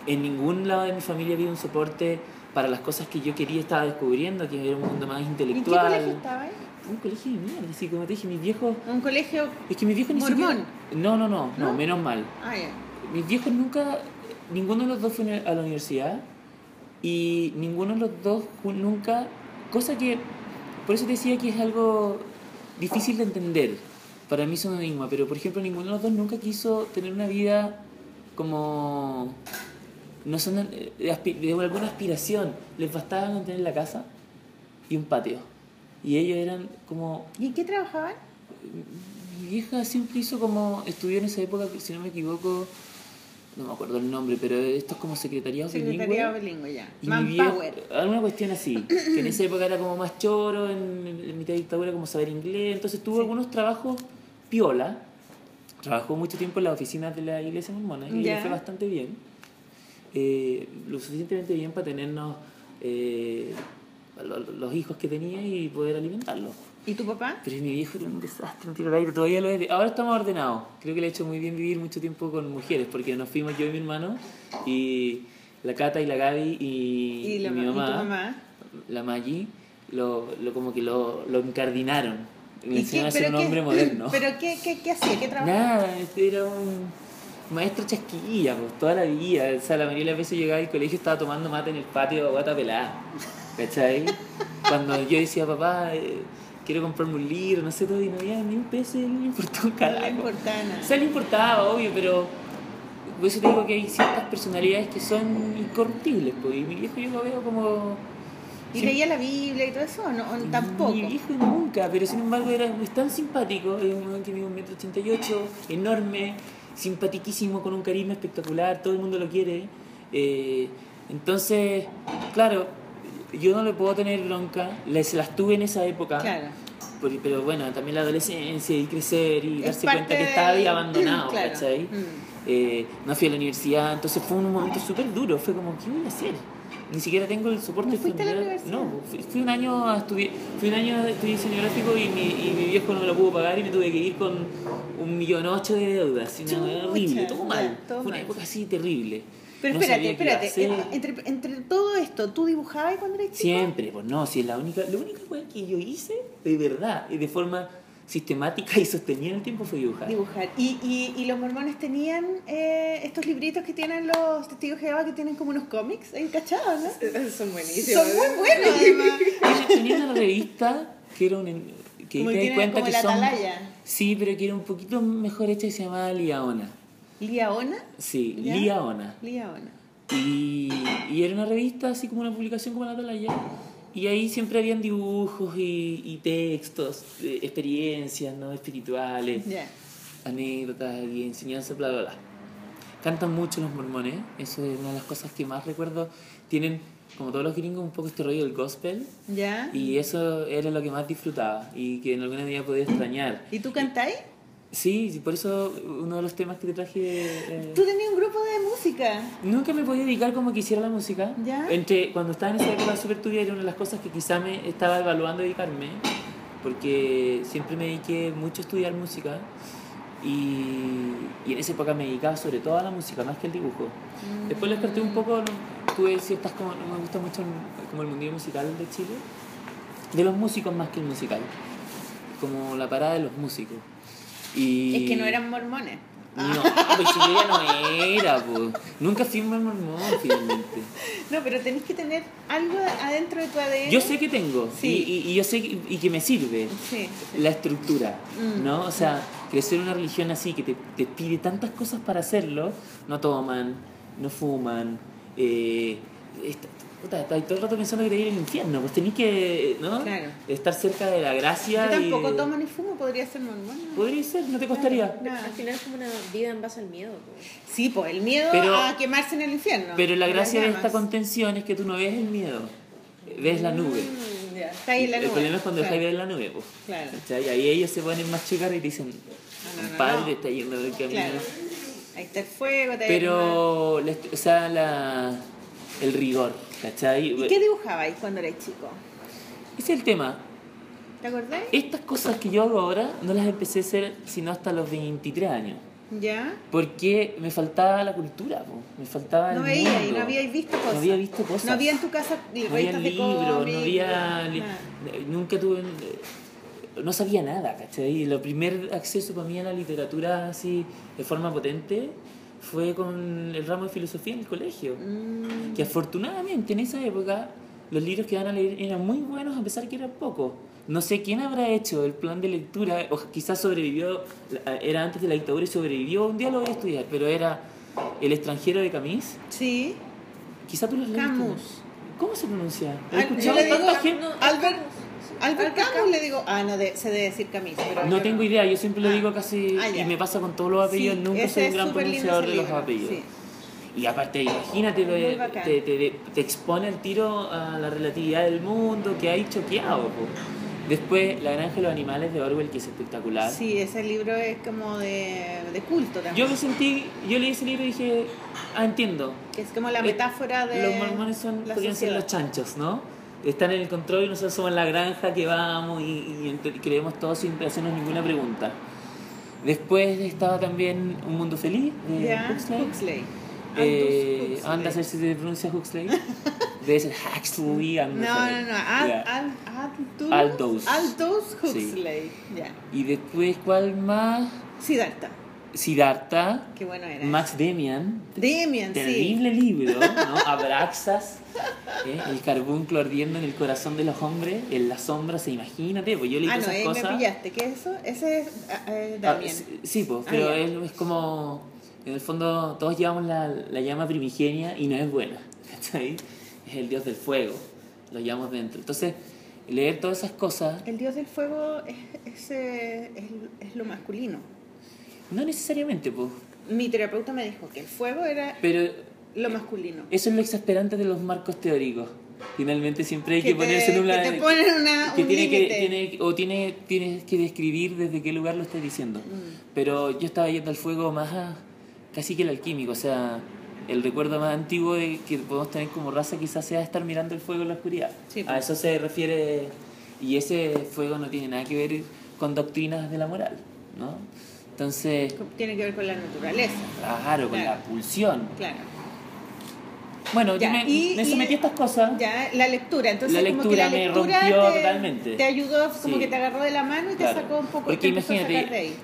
En ningún lado de mi familia había un soporte para las cosas que yo quería, estaba descubriendo, que era un mundo más ¿En qué intelectual. colegio estabas? Un colegio de mierda, así como te dije, mis viejos... Un colegio. Es que mis viejos ni ¿Mormón? siquiera... No, no, no, no, ¿No? menos mal. Ah, ya. Mis viejos nunca, ninguno de los dos fue a la universidad y ninguno de los dos nunca, cosa que, por eso te decía que es algo difícil de entender, para mí es un enigma, pero por ejemplo ninguno de los dos nunca quiso tener una vida como, no son eh, de, alguna aspiración, les bastaba mantener la casa, y un patio. Y ellos eran como ¿Y en qué trabajaban? mi vieja siempre hizo como, estudió en esa época, si no me equivoco, no me acuerdo el nombre, pero esto es como secretariado Secretariado bilingüe. bilingüe, ya. Y Manpower. alguna cuestión así, que en esa época era como más choro, en, en mitad de dictadura como saber inglés, entonces tuvo Sí. algunos trabajos piola, trabajó mucho tiempo en las oficinas de la iglesia mormona y le fue bastante bien, eh, lo suficientemente bien para tenernos eh, los hijos que tenía y poder alimentarlos. ¿Y tu papá? Pero mi viejo era un desastre, un tiro al aire, todavía lo es. Ahora estamos ordenados. Creo que le ha hecho muy bien vivir mucho tiempo con mujeres, porque nos fuimos yo y mi hermano, y la Cata y la Gaby y, ¿Y, la y mi ma- y tu mamá, mamá? la Maggie, lo, lo como que lo, lo encardinaron. ¿Y Me qué- enseñaron a ser un qué- hombre moderno. ¿Pero qué, qué, qué hacía? ¿Qué trabajaba? Nada, era un maestro chasquilla, pues, toda la vida. O sea, la mayoría de las veces llegaba al colegio estaba tomando mate en el patio, guata pelada. ¿Cachai? Cuando yo decía, papá, eh, quiero comprarme un libro, no sé todo, y no había ni un peso, no le importaba un No carajo. le importaba nada. O sea, le importaba, obvio, pero por eso te digo que hay ciertas personalidades que son incorruptibles, pues, y mi viejo yo lo veo como... ¿Y leía la Biblia y todo eso? No, tampoco. mi viejo nunca, pero sin embargo era es tan simpático, es un weón que mide un metro ochenta y ocho, enorme, simpatiquísimo, con un carisma espectacular, todo el mundo lo quiere. Eh, entonces, claro, yo no le puedo tener bronca, les las tuve en esa época, Claro. por- pero bueno, también la adolescencia y crecer y Es darse cuenta que estaba ahí abandonado, Claro. ¿cachai? Mm. Eh, no fui a la universidad, entonces fue un momento súper duro, fue como, ¿qué voy a hacer? Ni siquiera tengo el soporte ¿No fuiste a la familiar. No, fui, fui un año a estudiar, fui un año de estudiar diseño gráfico y mi, y mi viejo no me lo pudo pagar y me tuve que ir con un millón ocho de deudas, horrible, todo mal, todo fue una mal. época así terrible. Pero No espérate, espérate. Entre, entre todo esto, ¿tú dibujabas cuando eras chico? Siempre, pues no, si es la única, la única que yo hice, de verdad, y de forma sistemática y sostenida en el tiempo fue dibujar. Dibujar. ¿Y, y, y los mormones tenían eh, estos libritos que tienen los testigos de Jehová que tienen como unos cómics encachados, ¿no? Son buenísimos. Son muy buenos, además. Tenía- Tenía una revista que era un que Como te das cuenta como que la son Atalaya. sí pero que era un poquito mejor hecha y se llamaba Liaona ¿Liaona? sí. Liaona Liaona. y, y era una revista así como una publicación como la Atalaya y ahí siempre habían dibujos y, y textos eh, experiencias no espirituales Ya. anécdotas y enseñanzas bla bla bla cantan mucho los mormones eso es una de las cosas que más recuerdo tienen como todos los gringos un poco este rollo del gospel ¿Ya? y eso era lo que más disfrutaba y que en alguna medida podía extrañar. ¿Y tú cantáis? Sí, por eso uno de los temas que te traje... eh, Tú tenías un grupo de música. Nunca me podía dedicar como quisiera a la música. ¿Ya? Entre, cuando estaba en esa época súper tuya era una de las cosas que quizá me estaba evaluando dedicarme, porque siempre me dediqué mucho a estudiar música y, y en esa época me dedicaba sobre todo a la música, más que al dibujo. Después les corté un poco, no- tuve ciertas como, no me gusta mucho el- como el mundillo musical de Chile, de los músicos más que el musical, como la parada de los músicos. Y... Es que no eran mormones. No, pues si yo ya no era, pues. Nunca fui un mormón, finalmente. No, pero tenés que tener algo adentro de tu ADN. Yo sé que tengo, Sí. y, y- y yo sé que, y que me sirve Sí. la estructura, Mm. ¿no? O sea, crecer en una religión así que te, te pide tantas cosas para hacerlo, no toman, no fuman, eh, puta, estás todo el rato pensando que te ir al infierno, pues tenés que, ¿no? Claro. Estar cerca de la gracia. Yo y tampoco de- tomo ni fumo, podría ser mormón. Podría ser, no te costaría. Nada. Al final es como una vida en base al miedo. pues. Sí, pues el miedo Pero- a quemarse en el infierno. Pero la gracia de esta contención es que tú no ves el miedo, ves la nube. Mm, ya. Está ahí en la el nube. problema es cuando Claro. dejáis de ver la nube, pues. Claro. ¿Cachai? Y ahí ellos se ponen más chocar y te dicen, No, no, no, padre no. está yendo del camino. Claro. Ahí está el fuego. te Pero, la o sea, la, el rigor, ¿cachai? ¿Y qué dibujabais cuando erais chico? Ese es el tema. ¿Te acordáis? Estas cosas que yo hago ahora no las empecé a hacer sino hasta los 23 años. ¿Ya? Porque me faltaba la cultura, po. me faltaba No el veíais, mundo. no habíais visto cosas. No había visto cosas. No había en tu casa No había libros, no había... li-. Nunca tuve... No sabía nada, ¿cachai? El primer acceso para mí a la literatura así de forma potente fue con el ramo de filosofía en el colegio. Mm, Que afortunadamente en esa época los libros que iban a leer eran muy buenos a pesar que eran pocos. No sé quién habrá hecho el plan de lectura, o quizás sobrevivió, era antes de la dictadura y sobrevivió, un día lo voy a estudiar, pero era El extranjero de Camus. sí. Quizás tú leíste. Camus. ¿Cómo se pronuncia? He escuchado digo- tanta gente- Albert, Albert Albert Camus le digo, ah, no, de- se debe decir Camus, pero No tengo idea, yo siempre lo Ah. digo casi Ah, y me pasa con todos los apellidos, Sí, nunca soy un gran pronunciador de los apellidos. sí. Y aparte, imagínate, te, te, te- te expone el tiro a la relatividad del mundo que hay choqueado. po. Después, La Granja de los Animales de Orwell, que es espectacular. Sí, ese libro es como de, de culto también. Yo me sentí, yo leí ese libro y dije, ah, entiendo. que es como la Eh, metáfora de Los mormones son, la podrían ser los chanchos, ¿no? Están en el control y nosotros somos la granja que vamos y, creemos todo sin hacernos ninguna pregunta. Después estaba también Un Mundo Feliz de Huxley. Huxley. Eh, anda a ver si se pronuncia Huxley. Debe ser Huxley. No, no, no. Al, Ya. al, Aldous, Aldous. Sí. Huxley. Y después, ¿cuál más? Siddhartha. Siddhartha. Qué bueno era. Max Demian. Demian, sí. Terrible libro, ¿no? Abraxas, ¿eh? el carbunclo ardiendo en el corazón de los hombres, en las sombras, imagínate, pues yo leí Ah, no, esas ahí cosas. me pillaste. ¿Qué es eso? Ese es ah, eh, Ah, sí, sí, pues, Ah, pero es, es como, en el fondo, todos llevamos la, la llama primigenia y no es buena, ¿cachai? Es el dios del fuego, lo llevamos dentro. Entonces, leer todas esas cosas, El dios del fuego es, es, eh, es, es lo masculino. No necesariamente, pues, Mi terapeuta me dijo que el fuego era pero lo masculino. eso es lo exasperante de los marcos teóricos. Finalmente siempre hay que, Que ponerse en una... que te ponen una- que un tiene que, tiene, o tiene, tienes que describir desde qué lugar lo estás diciendo. Mm. Pero yo estaba yendo al fuego más a- casi que el alquímico, o sea, el recuerdo más antiguo de que podemos tener como raza quizás sea estar mirando el fuego en la oscuridad. Sí, a eso se refiere, y ese fuego no tiene nada que ver con doctrinas de la moral, ¿no? Entonces, Tiene que ver con la naturaleza. claro, con Claro. la pulsión. Claro. Bueno, Ya, yo me, y- me y- sometí a estas cosas. Ya, la lectura. Entonces, La como que la lectura me lectura rompió te, totalmente. te ayudó, como Sí. que te agarró de la mano y te Claro, sacó un poco Porque te imagínate, sacar de ahí.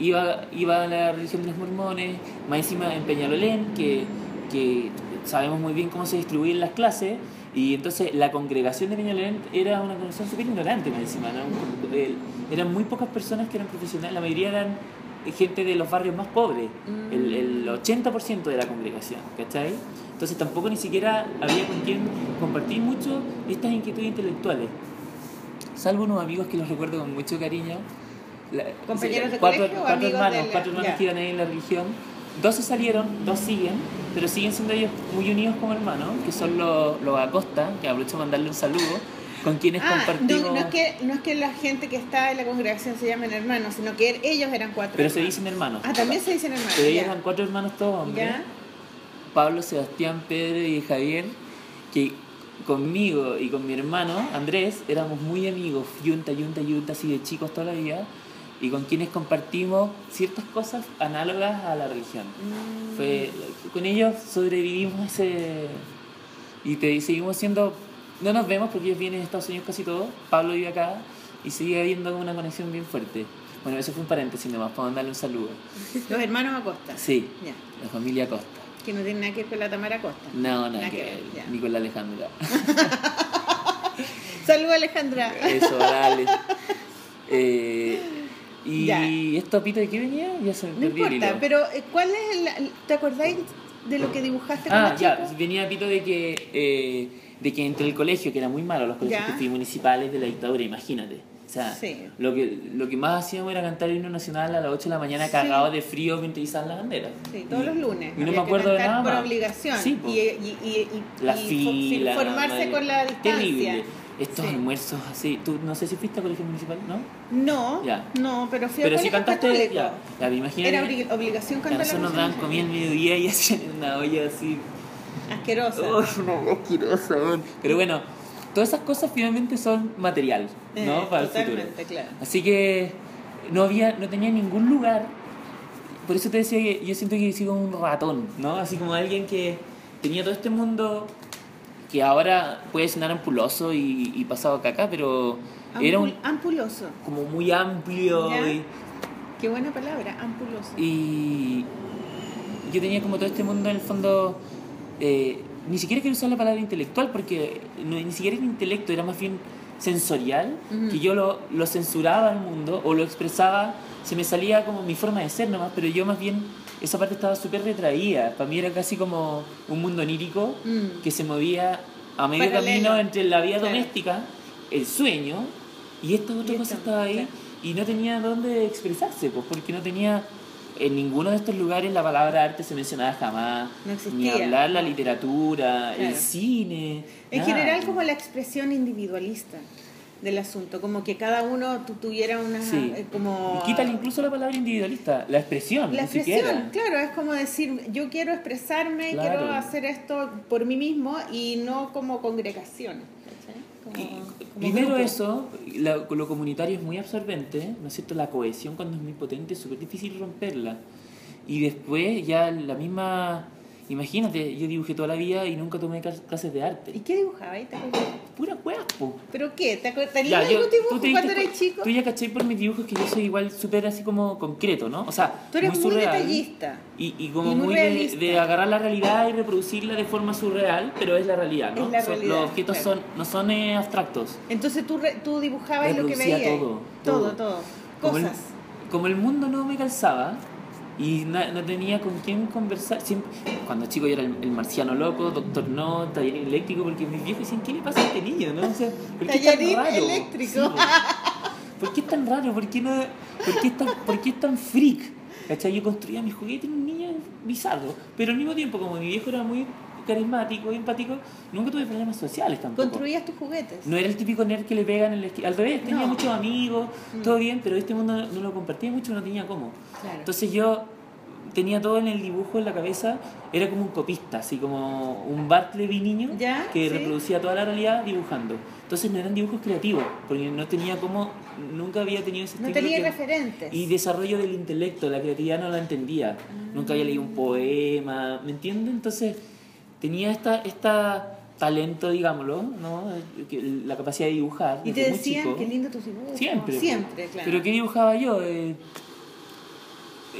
iba, iba a la religión de los mormones, más encima en Peñalolén, que, que sabemos muy bien cómo se distribuyen las clases, y entonces la congregación de Peñalolén era una congregación súper ignorante, más encima. ¿no? Eran muy pocas personas que eran profesionales, la mayoría eran gente de los barrios más pobres, Mm. el, el 80% de la congregación, ¿cachai? Entonces tampoco ni siquiera había con quien compartir mucho estas inquietudes intelectuales salvo unos amigos que los recuerdo con mucho cariño. La- ¿Compañeros de cuatro, colegio cuatro hermanos, cuatro hermanos ya. que iban ahí en la religión. Dos se salieron, dos siguen, pero siguen siendo ellos muy unidos como hermanos, que son los, los Acosta, que aprovecho de mandarle un saludo, con quienes Ah, compartimos. no, no, es que, no es que la gente que está en la congregación se llamen hermanos, sino que ellos eran cuatro. Pero se dicen hermanos. Ah, también se dicen hermanos. Pero ellos eran cuatro hermanos todos hombres. ¿Ya? Pablo, Sebastián, Pedro y Javier, que conmigo y con mi hermano Andrés éramos muy amigos, yunta, yunta, yunta, así de chicos toda la vida, y con quienes compartimos ciertas cosas análogas a la religión. Mm. Fue, con ellos sobrevivimos ese... Y te, seguimos siendo... No nos vemos porque ellos vienen de Estados Unidos casi todos, Pablo vive acá, y sigue habiendo una conexión bien fuerte. Bueno, eso fue un paréntesis nomás, para mandarle un saludo. Los hermanos Acosta. Sí, Ya. la familia Costa. Que no tiene nada que ver con la Tamara Costa. No, nada Nada que ver. ya. Ni con la Alejandra. Saludos, Alejandra. Eso, dale. Eh, y Ya. esto, Pito, ¿de qué venía? Ya se No importa, pero eh, ¿cuál es el, ¿Te acordáis de lo que dibujaste Ah, cuando ya, chico? venía Pito de que, eh, de que entre el colegio, que era muy malo, los colegios que municipales de la dictadura, imagínate. O sea, Sí. lo, que, lo que más hacíamos era cantar el himno nacional a las 8 de la mañana Sí. cagado de frío mientras izaban la bandera. Sí, todos Y- los lunes. Y no me acuerdo de nada por más. obligación. Sí, y, y, y, la fila, formarse con la distancia. Terrible. Estos Sí. almuerzos así. ¿Tú no sé si fuiste a colegio municipal? ¿No? No, Ya. no, pero fui Pero a si cantaste. Ya, ya. Era obligación cantar nosotros nos daban comida al mediodía y hacían una olla así. Asquerosa. ¡Uy, una asquerosa! Pero bueno, todas esas cosas finalmente son material, ¿no? Eh, Para el futuro. claro. Así que no había, no tenía ningún lugar. Por eso te decía que yo siento que he sido un ratón, ¿no? Así como alguien que tenía todo este mundo que ahora puede sonar ampuloso y, y pasado caca, pero era un, Ampul- ampuloso. como muy amplio Ya. y, Qué buena palabra, ampuloso. y yo tenía como todo este mundo en el fondo eh, ni siquiera quiero usar la palabra intelectual porque no, ni siquiera era intelecto era más bien sensorial Ujú. que yo lo, lo censuraba al mundo o lo expresaba se me salía como mi forma de ser nomás pero yo más bien esa parte estaba súper retraída para mí era casi como un mundo onírico Mm. que se movía a medio Paralelo. camino entre la vida Claro. doméstica, el sueño, y esta otra Y cosa estaba ahí, claro. y no tenía dónde expresarse, pues porque no tenía. En ninguno de estos lugares la palabra arte se mencionaba jamás. No Ni existía. hablar la literatura, el cine. En nada. general como la expresión individualista del asunto, como que cada uno tu- tuviera una Sí. eh, como Y quítale incluso la palabra individualista, la expresión, la ni expresión, claro, es como decir, yo quiero expresarme, Claro. quiero hacer esto por mí mismo y no como congregación. como primero eso, la- lo comunitario es muy absorbente, ¿no es cierto? La cohesión cuando es muy potente es súper difícil romperla. Y después ya la misma... Imagínate, yo dibujé toda la vida y nunca tomé clas- clases de ¿Y arte. qué dibujaba ahí? ¿Te? Pura hueá, po. ¿Pero qué? ¿Te Ya, yo- algún dibujo cuando eras chico? Tú ya caché por mis dibujos que yo soy igual súper así como concreto, ¿no? O sea, Tú eres muy, surreal. detallista. Y, y como Y muy muy, de, de agarrar la realidad y reproducirla de forma surreal, pero es la realidad, ¿no? Es la Son- realidad, los objetos claro. son, no son eh, abstractos. Entonces tú, re- tú dibujabas lo que veías. todo, todo, todo. todo. Como el, Cosas. como el mundo no me calzaba y na- no tenía con quién conversar, siempre, cuando chico yo era el, el marciano loco, doctor no, taller eléctrico, porque mis viejos decían, ¿qué le pasa a este niño? ¿no? O sea, ¿por qué es tan raro? eléctrico. Sí, ¿Por qué es tan raro? ¿Por qué, no, por qué es, tan, por qué es tan freak? ¿Cachai? Yo construía mis juguetes, un niño bizarro, pero al mismo tiempo, como mi viejo era muy carismático empático, nunca tuve problemas sociales tampoco. Construías tus juguetes. No era el típico nerd que le pegan en la esquina. Al revés, tenía No. muchos amigos, Mm. todo bien, pero este mundo no lo compartía mucho, no tenía cómo. Claro. Entonces yo tenía todo en el dibujo en la cabeza, era como un copista, así como un Bartleby niño Ya, que sí. reproducía toda la realidad dibujando. Entonces no eran dibujos creativos, porque no tenía como, nunca había tenido ese no tenía que- referentes. y desarrollo del intelecto, la creatividad no la entendía. Nunca había leído un poema, ¿me entiendes? Entonces tenía esta, esta talento, digámoslo, ¿no? La capacidad de dibujar. Y te decían, qué lindo tus dibujos. Siempre. Siempre, claro. Pero ¿qué dibujaba yo? Eh,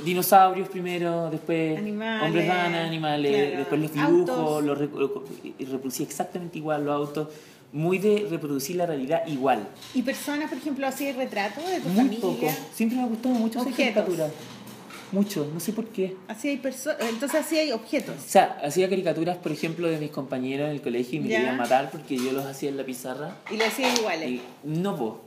dinosaurios primero, después Animales, hombres rana, animales, claro. después los dibujos, Autos. los reproducía exactamente igual los autos. Muy de reproducir la realidad igual. Y personas, por ejemplo, así retratos de tu Muy familia. poco. Siempre me ha gustado mucho hacer caricaturas. Mucho, no sé por qué. Así hay personas, entonces así hay objetos. O sea, hacía caricaturas, por ejemplo, de mis compañeros en el colegio y me Ya. querían matar porque yo los hacía en la pizarra. Y lo hacían iguales. Y no puedo.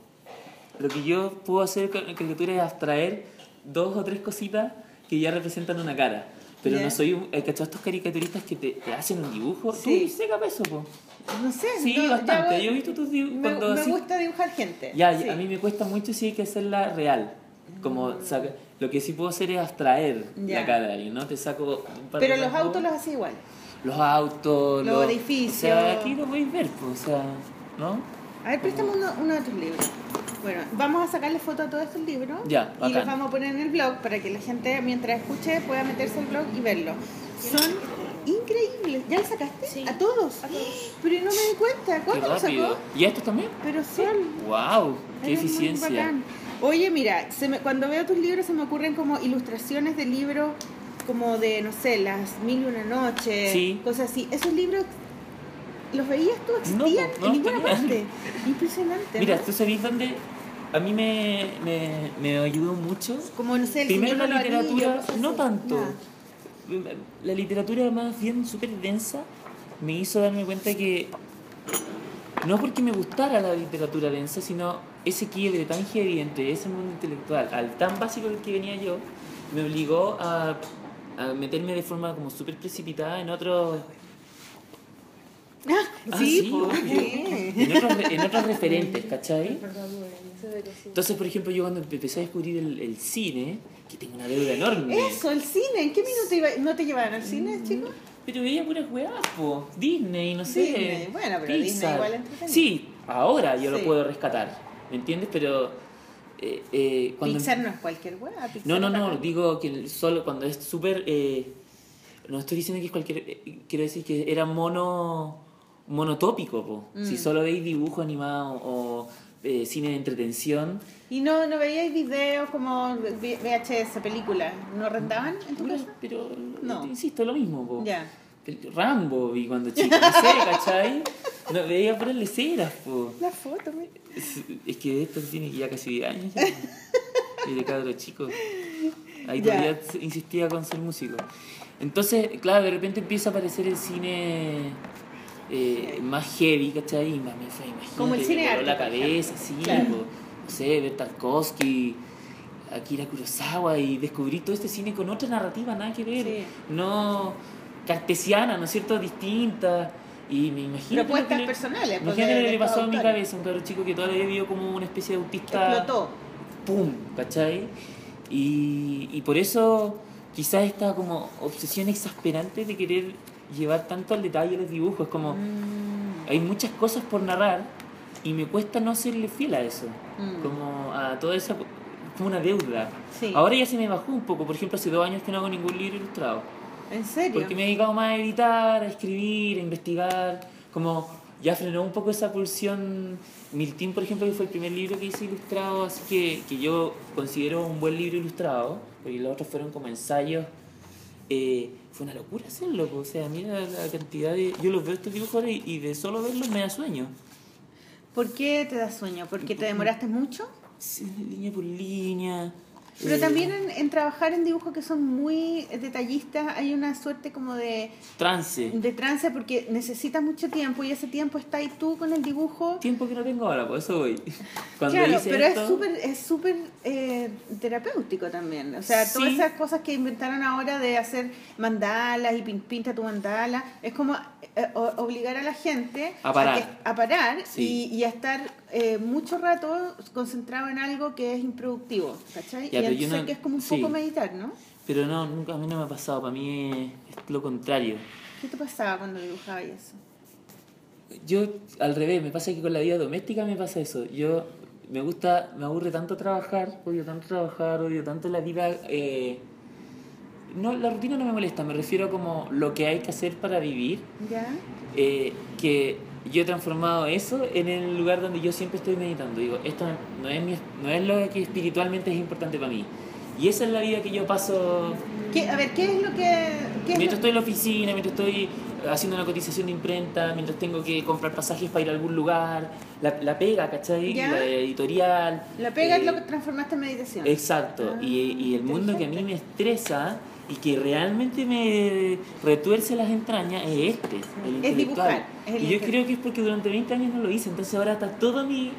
Lo que yo puedo hacer con caricaturas es abstraer dos o tres cositas que ya representan una cara. Pero Ya. no soy un. ¿Cachai? Estos caricaturistas que te, te hacen un dibujo. Sí. Tú sé capaz eso, po. No sé. Sí, no, bastante. Yo he visto tus dibujos Me, me así- gusta dibujar gente. Ya, sí. a mí me cuesta mucho si hay que hacerla real. Como saca- lo que sí puedo hacer es abstraer Ya. la cara de alguien, ¿no? Te saco un par Pero de los rasgos. autos los hacía igual. Los autos, Los los edificios. O sea, aquí lo podéis ver, pues, o sea, ¿no? A ver, préstame uno, uno de tus libros. Bueno, vamos a sacarle foto a todos estos libros Ya, y los vamos a poner en el blog para que la gente mientras escuche pueda meterse al blog y verlo. Son increíbles. ¿Ya los sacaste? Sí. ¿A todos? A todos. Pero yo no me di cuenta. ¿Cuándo lo rápido. sacó? ¿Y estos también? Pero son... ¡Wow! ¡Qué Eres muy eficiencia! bacán. Oye, mira, se me- cuando veo tus libros se me ocurren como ilustraciones de libros como de, no sé, las mil y una noches, Sí. cosas así. Esos libros, ¿los veías tú? ¿Existían no en ninguna tenía. parte? Impresionante. Mira, ¿no? ¿tú sabés dónde? A mí me, me, me ayudó mucho. Como, no sé, el Primero la literatura, no tanto. Nada. La literatura más bien súper densa me hizo darme cuenta que no porque me gustara la literatura densa, sino ese quiebre tan heavy entre ese mundo intelectual al tan básico del que venía yo, me obligó a, a meterme de forma como súper precipitada en otros Ah, Ah, sí, sí, po, obvio. sí. en otros, en otros referentes, ¿cachai? Entonces, por ejemplo, yo cuando empecé a descubrir el, el cine, que tengo una deuda enorme. Eso, el cine. ¿En qué minuto iba, no te llevaban al cine, chicos? Pero veía puras weas, po. Disney, no sé. Disney, bueno, pero Disney Pixar. igual entretenido. Sí, ahora yo Sí. lo puedo rescatar, ¿me entiendes? Pero eh, eh, cuando... Pixar no es cualquier. Pixar No, no, no, digo que solo cuando es súper... eh, no estoy diciendo que es cualquier... eh, quiero decir que era mono monotópico, po. Mm. Si solo veis dibujo animado o eh, cine de entretención, ¿Y no, no veíais videos como VHS, películas? ¿No rentaban en tu casa? pero No. insisto, lo mismo. po. Ya. Rambo vi cuando chico, no sé, ¿cachai? No, veía por leceras, po. La foto, mira. Es, es que esto tiene ya casi 10 años. ya. Y de cabro chico. Ahí Ya. todavía insistía con ser músico. Entonces, claro, de repente empieza a aparecer el cine eh, más heavy, ¿cachai? Y más me Como el cine me arte, la cabeza, sí, Claro. po, no sé, ver Tarkovsky, Akira Kurosawa y descubrir todo este cine con otra narrativa, nada que ver, Sí. no cartesiana, ¿no es cierto? Distinta. Y me imagino. Propuestas personales, pues, Imagínate de- lo que le pasó a mi cabeza, un cabro chico que todavía vivió como una especie de autista. Explotó. ¡Pum! ¿Cachai? Y, y por eso quizás esta como obsesión exasperante de querer llevar tanto al detalle los dibujos. Como Mm, hay muchas cosas por narrar y me cuesta no serle fiel a eso. Mm. Como a toda esa. como una deuda. Sí. Ahora ya se me bajó un poco. Por ejemplo, hace dos años que no hago ningún libro ilustrado. ¿En serio? Porque me he dedicado más a editar, a escribir, a investigar. Como ya frenó un poco esa pulsión. Miltín, por ejemplo, que fue el primer libro que hice ilustrado, así que, que yo considero un buen libro ilustrado, porque los otros fueron como ensayos. Eh, fue una locura hacerlo, o sea, mira la cantidad de... Yo los veo estos dibujos ahora y, y de solo verlos me da sueño. ¿Por qué te da sueño? ¿Porque te demoraste mucho? Sí, línea por línea. Pero eh, también en, en trabajar en dibujos que son muy detallistas hay una suerte como de, Trance. de trance porque necesitas mucho tiempo y ese tiempo está ahí tú con el dibujo. Tiempo que no tengo ahora, por eso voy. Cuando claro, pero esto- es súper es súper eh, terapéutico también. O sea, todas esas cosas que inventaron ahora de hacer mandalas y pin- pinta tu mandala, es como eh, obligar a la gente A parar. que- a parar Sí. y, y a estar eh, mucho rato concentrado en algo que es improductivo. ¿Cachai? Ya, y entonces no- que es como un sí. poco meditar, ¿no? Pero no, nunca a mí no me ha pasado, para mí es, es lo contrario. ¿Qué te pasaba cuando dibujabas eso? Yo, al revés, me pasa que con la vida doméstica me pasa eso. Yo me gusta, me aburre tanto trabajar, odio tanto trabajar, odio tanto la vida. eh, no, la rutina no me molesta, me refiero a como lo que hay que hacer para vivir, ¿Ya? eh, que yo he transformado eso en el lugar donde yo siempre estoy meditando. Digo, esto no es, mi- no es lo que espiritualmente es importante para mí. Y esa es la vida que yo paso ¿Qué, a ver, ¿qué es lo que...? Qué es Mientras lo- estoy en la oficina, mientras estoy haciendo una cotización de imprenta, mientras tengo que comprar pasajes para ir a algún lugar, la, la pega, ¿cachai? Ya. La editorial. La pega eh, es lo que transformaste en meditación. Exacto. Ah, y, y el mundo que a mí me estresa y que realmente me retuerce las entrañas es este, el Es intelectual. dibujar, es el y yo creo que es porque durante 20 años no lo hice, entonces ahora está toda mi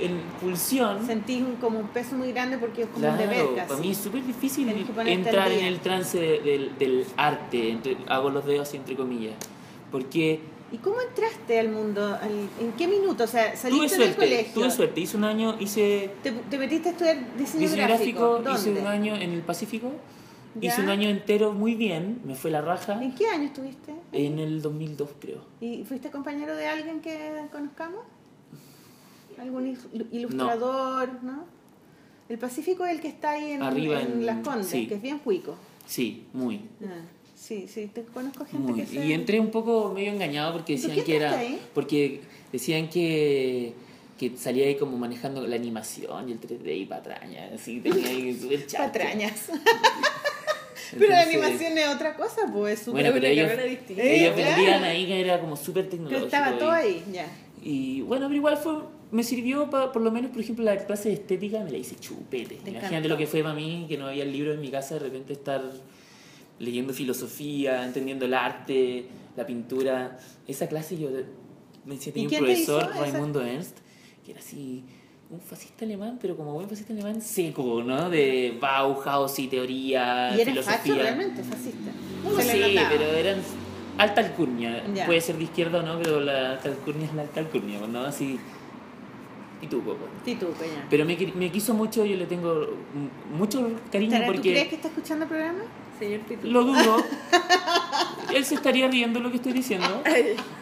en pulsión. Sentís un- como un peso muy grande porque es como un Claro, deber casi. para mí es súper difícil entrar en el trance de- del, del arte, entre- hago los dedos entre comillas, porque ¿Y cómo entraste al mundo? Al- ¿En qué minuto? O sea, tuve saliste del suerte, colegio. tuve suerte, hice un año, hice Te, te metiste a estudiar diseño, diseño gráfico. gráfico, hice ¿Dónde? un año en el Pacífico, ¿Ya? hice un año entero muy bien, me fue la raja, ¿En qué año estuviste? en el 2002 creo. ¿Y fuiste compañero de alguien que conozcamos? ¿Algún il- ilustrador? No. El Pacífico es el que está ahí en, Arriba en en- Las Condes, sí. que es bien cuico. Sí, muy. Ah, sí, sí, te conozco gente Muy. que se... Y entré un poco medio engañado porque ¿Por decían qué que era. ahí? Porque decían que, que salía ahí como manejando la animación y el 3D y patrañas. Así tenía ahí súper. Patrañas. Pero la Entonces, animación es otra cosa, pues es súper Bueno, pero ellos, distinta. ellos Eh, vendían claro. ahí que era como súper Pero tecnológico. estaba todo ahí, ya. Y bueno, pero igual fue, me sirvió pa- por lo menos, por ejemplo, la clase de estética me la hice chupete. Te Imagínate encantó. lo que fue para mí, que no había el libro en mi casa, de repente estar leyendo filosofía, entendiendo el arte, la pintura. Esa clase yo me tenía un profesor, esa? Raimundo Ernst, que era así un fascista alemán, pero como buen fascista alemán seco, ¿no? De Bauhaus y teoría, ¿Y eres filosofía. facho realmente, fascista? No le sé, pero eran alta alcurnia. Ya. Puede ser de izquierda o no, pero la alta alcurnia es la alta alcurnia, ¿no? Así. Tú, pues ya. Pero me, me quiso mucho, yo le tengo mucho cariño ¿Tú crees porque que está escuchando el programa? Señor lo dudo. él se estaría riendo lo que estoy diciendo.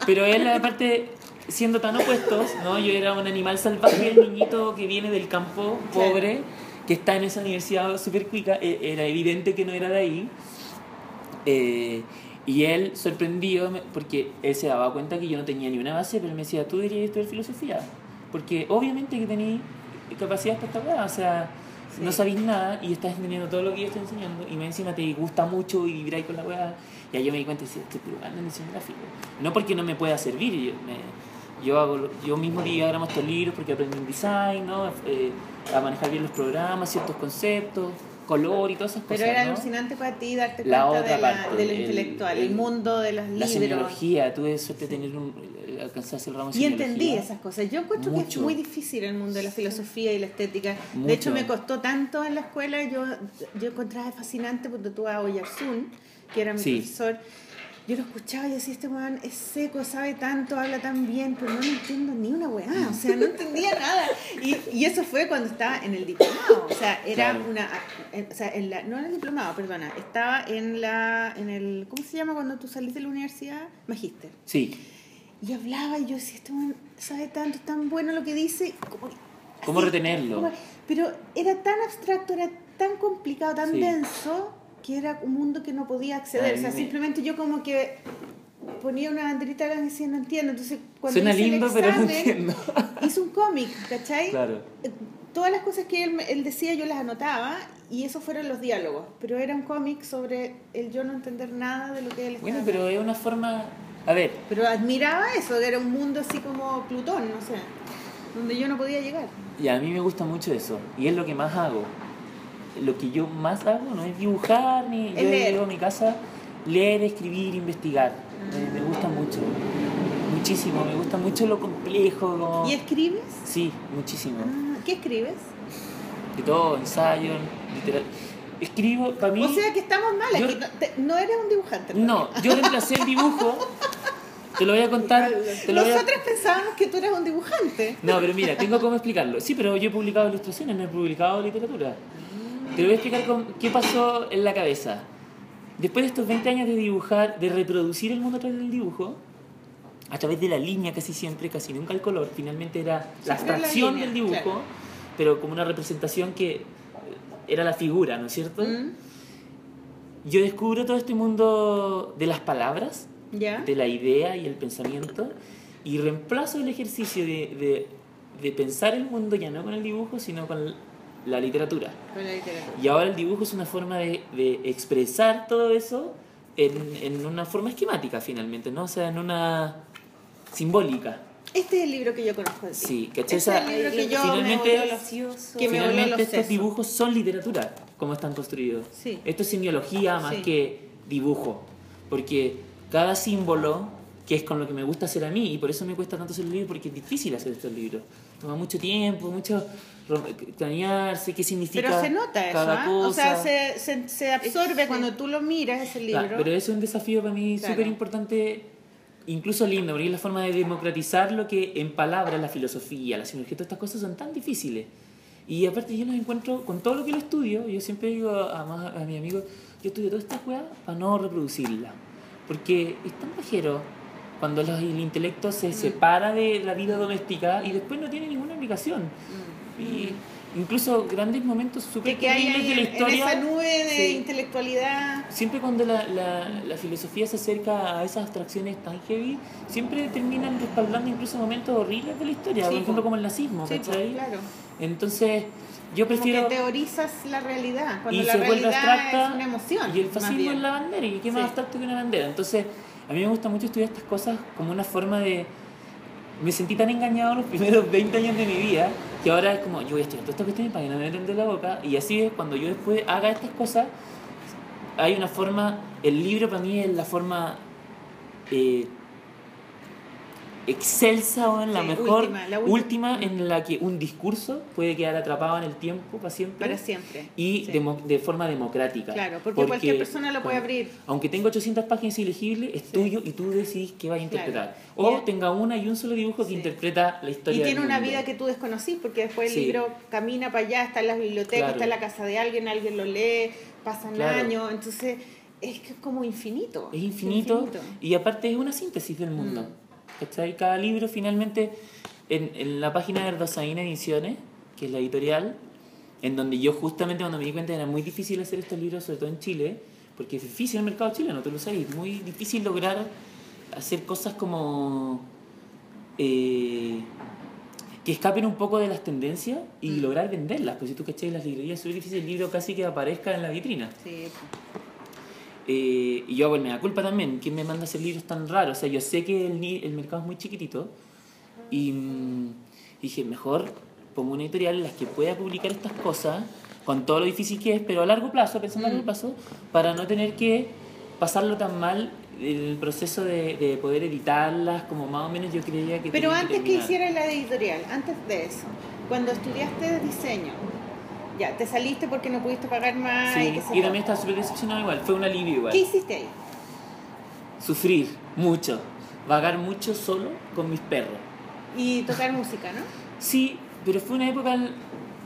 Pero él, aparte, siendo tan opuestos, ¿no? Yo era un animal salvaje, el niñito que viene del campo, pobre, que está en esa universidad súper cuica, e- era evidente que no era de ahí. Eh, y él, sorprendido, me- porque él se daba cuenta que yo no tenía ni una base, pero él me decía, tú deberías estudiar filosofía. Porque obviamente que tenéis capacidad para esta weá, o sea, no sabéis nada y estás entendiendo todo lo que yo estoy enseñando y más encima te gusta mucho y vibráis con la weá. Y ahí yo me di cuenta y decía, estoy probando en diseño gráfico. No porque no me pueda servir, yo, me- yo, hago, yo mismo diagramo estos libros porque aprendí un design, ¿no? Eh, a manejar bien los programas, ciertos conceptos, color y todas esas Pero cosas. era ¿no? alucinante para ti darte La cuenta otra de, la- parte, de lo el- intelectual, el, el- mundo de los La libros. semiología, tuve suerte de tener un, alcanzarse el ramo de Y entendí esas cosas. Yo encuentro que es Mucho. muy difícil el mundo de la filosofía y la estética. Mucho. De hecho, me costó tanto en la escuela. Yo, yo encontraba fascinante porque tú a Oyarzún, que era mi Sí. profesor. Yo lo escuchaba y decía, este weón es seco, sabe tanto, habla tan bien, pero no entiendo ni una weá. O sea, no entendía nada. Y, y eso fue cuando estaba en el diplomado. O sea, era Claro. una... o sea, en la, no en el diplomado, perdona. Estaba en la... En el, ¿Cómo se llama cuando tú salís de la universidad? Magíster. Sí. Y hablaba y yo decía, este man sabe tanto, es tan bueno lo que dice. como que- ¿Cómo así, retenerlo? como- pero era tan abstracto, era tan complicado, tan Sí. denso, que era un mundo que no podía acceder. A O sea, me- simplemente yo como que ponía una banderita y decía, no entiendo. Entonces, cuando Suena hice el lindo, pero no examen, entiendo. hice un cómic, ¿cachai? Claro. Eh, Todas las cosas que él, él decía yo las anotaba y esos fueron los diálogos. Pero era un cómic sobre el yo no entender nada de lo que él estaba Bueno, pero es una forma... A ver, pero admiraba eso, era un mundo así como Plutón, no sé, donde yo no podía llegar. y a mí me gusta mucho eso. Y es lo que más hago. Lo que yo más hago no es dibujar, ni Es yo llego a mi casa, leer, escribir, investigar. Me, me gusta mucho. Muchísimo, me gusta mucho lo complejo. Como... ¿Y escribes? Sí, muchísimo. Ah, ¿Qué escribes? De todo, ensayo, literal. Escribo, para mí... O sea que estamos mal, Yo- no, te- no eres un dibujante. No, yo reemplacé el dibujo. Te lo voy a contar. Te lo voy a... Nosotros pensábamos que tú eras un dibujante. No, pero mira, tengo cómo explicarlo. Sí, pero yo he publicado ilustraciones, no he publicado literatura. Te voy a explicar con qué pasó en la cabeza. Después de estos 20 años de dibujar, de reproducir el mundo a través del dibujo, a través de la línea casi siempre, casi nunca el color, finalmente era la abstracción del dibujo, claro. pero como una representación que era la figura, ¿no es cierto? Mm, Yo descubro todo este mundo de las palabras, ¿Ya? de la idea y el pensamiento y reemplazo el ejercicio de, de, de pensar el mundo ya no con el dibujo, sino con la literatura. Con la literatura. Y ahora el dibujo es una forma de, de expresar todo eso en, en una forma esquemática finalmente, ¿no? O sea, en una simbólica. Este es el libro que yo conozco de ti. Sí, ¿cachai? Este es el libro que yo finalmente- me los- que me Finalmente los estos sesos. dibujos son literatura, como están construidos. Sí. Esto es semiología más Sí. que dibujo, porque cada símbolo, que es con lo que me gusta hacer a mí, y por eso me cuesta tanto hacer el libro, porque es difícil hacer estos libros. Toma mucho tiempo, mucho cranearse, qué significa Pero se nota eso, cada ¿ah? cosa. O sea, se, se, se absorbe Sí. cuando tú lo miras ese libro. Claro, pero eso es un desafío para mí Claro. súper importante, incluso lindo, porque es la forma de democratizar lo que en palabras la filosofía, la psicología, todas estas cosas son tan difíciles. Y aparte yo los encuentro, con todo lo que lo estudio, yo siempre digo a, a, a mi amigo, yo estudio todas estas weas para no reproducirla. Porque es tan pajero cuando los- el intelecto se separa de la vida doméstica y después no tiene ninguna aplicación. Y incluso grandes momentos súper Mm. terribles de la en, en historia. esa nube de Sí. intelectualidad. Siempre cuando la, la, la filosofía se acerca a esas abstracciones tan heavy, siempre terminan respaldando incluso momentos horribles de la historia, Sí, por ejemplo como el nazismo, Sí, ¿cachai? claro. Entonces, yo Como prefiero... que teorizas la realidad, cuando y la se vuelve realidad abstracta es una emoción. y el fascismo es la bandera y qué más abstracto que una bandera entonces a mí me gusta mucho estudiar estas cosas como una forma de me sentí tan engañado los primeros 20 años de mi vida que ahora es como yo voy a estudiar todas estas cuestiones para que no me metan de la boca. Y así es cuando yo después haga estas cosas hay una forma el libro para mí es la forma eh, excelsa o en la Sí, mejor última, la última última. en la que un discurso puede quedar atrapado en el tiempo para siempre Para siempre. y Sí. demo- de forma democrática. Claro, porque cualquier persona lo puede bueno, abrir. Aunque tenga 800 páginas ilegibles, es tuyo y tú decidís qué vas a interpretar. Claro. O Y- tenga una y un solo dibujo que Sí. interpreta la Y historia tiene del una mundo. vida que tú desconocís, porque después el Sí. libro camina para allá, está en las bibliotecas, Claro. está en la casa de alguien, alguien lo lee, pasan Claro. años, entonces es que es como infinito. Es infinito, y aparte es una síntesis del mundo. Mm. ¿Cachai? Cada libro finalmente, en, en la página de Erdosaín Ediciones, que es la editorial, en donde yo justamente cuando me di cuenta era muy difícil hacer estos libros, sobre todo en Chile, porque es difícil el mercado chileno, tú lo sabes, es muy difícil lograr hacer cosas como... eh, que escapen un poco de las tendencias y Mm. lograr venderlas, pues si tú cachai las librerías es muy difícil el libro casi que aparezca en la vitrina. Sí, Eh, y yo hago el mea culpa también. ¿Quién me manda hacer libros tan raros? O sea, yo sé que el, el mercado es muy chiquitito. Y mm, dije, mejor pongo una editorial en las que pueda publicar estas cosas con todo lo difícil que es, pero a largo plazo, pensando a largo Mm. plazo, para no tener que pasarlo tan mal el proceso de, de poder editarlas, como más o menos yo creía que Pero tenía antes que hicieras la editorial, antes de eso, cuando estudiaste diseño, ya, te saliste porque no pudiste pagar más y Sí, qué sé y yo. también estaba súper decepcionado igual, fue un alivio igual. ¿Qué hiciste ahí? Sufrir mucho, vagar mucho solo con mis perros. Y tocar música, ¿no? Sí, pero fue una época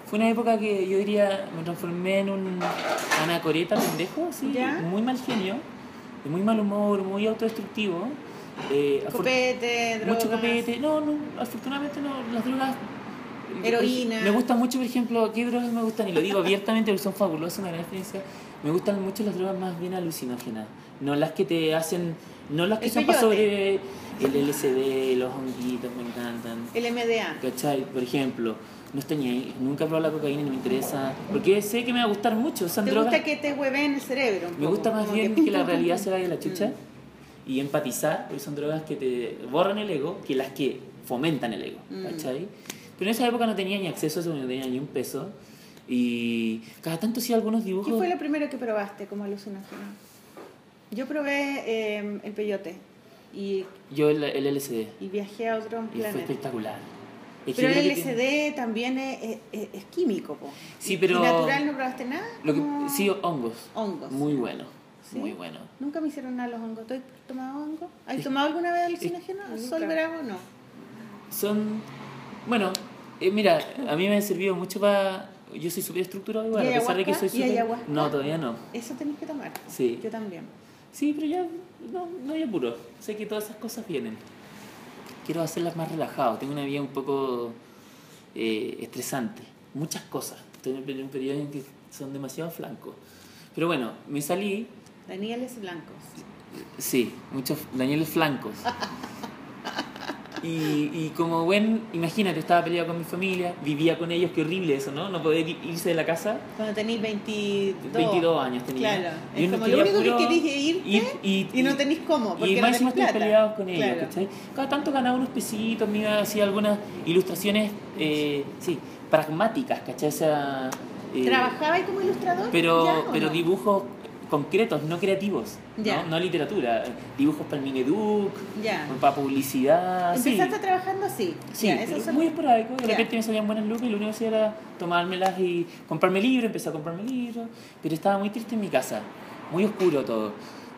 fue una época que yo diría me transformé en un anacoreta pendejo, así, ¿Ya? muy mal genio, de muy mal humor, muy autodestructivo. Eh, Copete, drogas. mucho copete. No, no, afortunadamente no, las drogas Heroína. Me gustan mucho, por ejemplo, ¿qué drogas me gustan? Y lo digo abiertamente porque son fabulosas, una gran experiencia. Me gustan mucho las drogas más bien alucinógenas. No las que te hacen. No las que El son para sobre el LSD, los honguitos, me encantan. El MDA. ¿Cachai? Por ejemplo, no estoy ni ahí, nunca he probado la cocaína y no me interesa. Porque sé que me va a gustar mucho. Son ¿Te drogas. gusta que te hueven el cerebro? un Me gusta más bien que- que la realidad se vaya a la chucha Mm. y empatizar, porque son drogas que te borran el ego, que las que fomentan el ego, Mm. ¿cachai? Pero en esa época no tenía ni acceso a eso, no tenía ni un peso. Y cada tanto hacía algunos dibujos. ¿Qué fue lo primero que probaste como alucinógeno? Yo probé eh, el peyote y, Yo el, el LSD. y viajé a otro Y fue planeta. espectacular. Es Pero el que tiene- LSD también es, es- es- es químico, po. Sí, pero- ¿Y natural no probaste nada? Lo que, sí, hongos. Hongos. Muy bueno. ¿Sí? Muy bueno. Nunca me hicieron nada los hongos. ¿Tú has tomado hongo? ¿Has tomado alguna vez alucinógeno? ¿Sol bravo? No. Son. Bueno, eh, mira, a mí me han servido mucho para. Yo soy súper estructurado igual, ¿Y a pesar de que soy ¿Y súper. No, todavía no. Eso tenés que tomar. Sí. Yo también. Sí, pero ya no, no hay apuro. Sé que todas esas cosas vienen. Quiero hacerlas más relajado. Tengo una vida un poco eh, estresante. Muchas cosas. Estoy en un periodo en que son demasiado flancos. Pero bueno, me salí. Danieles blancos. Sí, muchos Danieles flancos. Y, y como buen, imagínate, estaba peleado con mi familia, vivía con ellos, qué horrible eso, ¿no? No poder irse de la casa. Cuando tenéis 22. 22 años tenía. Claro. Y Es como lo único que querís es irte ir y, y no tenés cómo, porque y no más encima tenés estoy plata. peleado con ellos, Claro. ¿cachai? Cada tanto ganaba unos pesitos, me hacía algunas ilustraciones, eh, sí, pragmáticas, ¿cachai? O sea, eh, ¿Trabajaba ahí como ilustrador? pero, ¿Ya o pero no? dibujos concretos, no creativos. ¿no? no literatura, dibujos para el Mineduc, Ya. para publicidad, sí. Empezaste trabajando así. Sí, son- muy esporádico. De repente me salían buenas lucas y lo único que hacía era tomármelas y comprarme libros. Empecé a comprarme libros. Pero estaba muy triste en mi casa. Muy oscuro todo.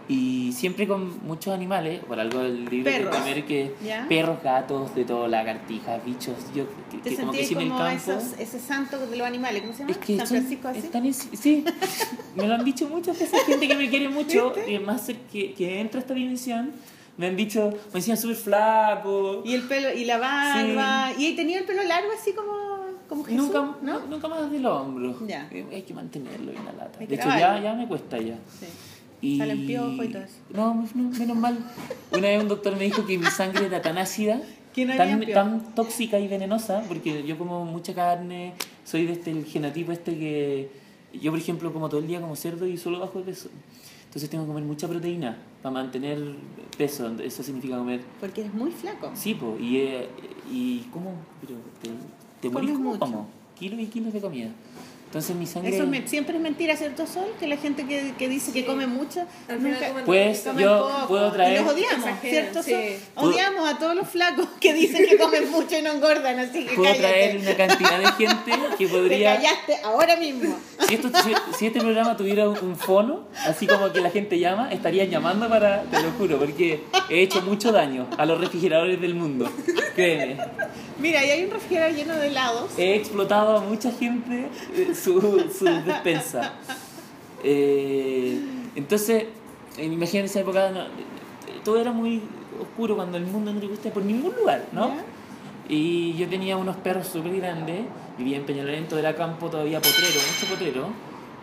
Y siempre con muchos animales. Por algo el libro que Perros. primer que... ¿Ya? Perros, gatos, de todo, lagartijas, bichos. Yo que, Te que como que sí en el campo... esos, ese santo de los animales, ¿cómo se llama? Es que San Francisco así. están en- sí, me lo han dicho muchas veces, gente que me quiere mucho, ¿Viste? y más que, que entra a esta dimensión, me han dicho, me decían súper flaco, Y el pelo, y la barba. Y tenía el pelo largo así como, como Jesús, nunca, ¿no? nunca más del hombro. Ya. Eh, Hay que mantenerlo en la lata. Hay De que hecho, ya, ya me cuesta ya. Sí. Y... Salen piojos y todo eso. No, no, menos mal. Una vez un doctor me dijo que mi sangre era tan ácida, tan, tan tóxica y venenosa, porque yo como mucha carne, soy de este el genotipo este que... Yo, por ejemplo, como todo el día como cerdo y solo bajo de peso. Entonces tengo que comer mucha proteína para mantener peso. Eso significa comer... Porque eres muy flaco. Sí, po, y, eh, y ¿cómo? Pero te, te morís como como kilos y kilos de comida. Entonces mi sangre... Eso es me- siempre es mentira, ¿cierto, Sol? Que la gente que, que dice que come mucho, Al nunca Pues comen yo poco. puedo traer... Y los odiamos, Exageran, ¿cierto, sí. Sol? Odiamos a todos los flacos que dicen que comen mucho y no engordan, así que Puedo cállate. traer una cantidad de gente que Te podría... callaste ahora mismo. Si, esto, si, si este programa tuviera un, un fono, así como que la gente llama, estarían llamando para, te lo juro, porque he hecho mucho daño a los refrigeradores del mundo. Créeme. Mira, ahí hay un refrigerador lleno de helados. He explotado a mucha gente eh, su, su despensa. Eh, entonces, eh, imagínate esa época, no, todo era muy oscuro cuando el mundo no te gusta por ningún lugar, ¿no? ¿Ya? Y yo tenía unos perros súper grandes, vivía en Peñalolento, era campo todavía potrero, mucho potrero,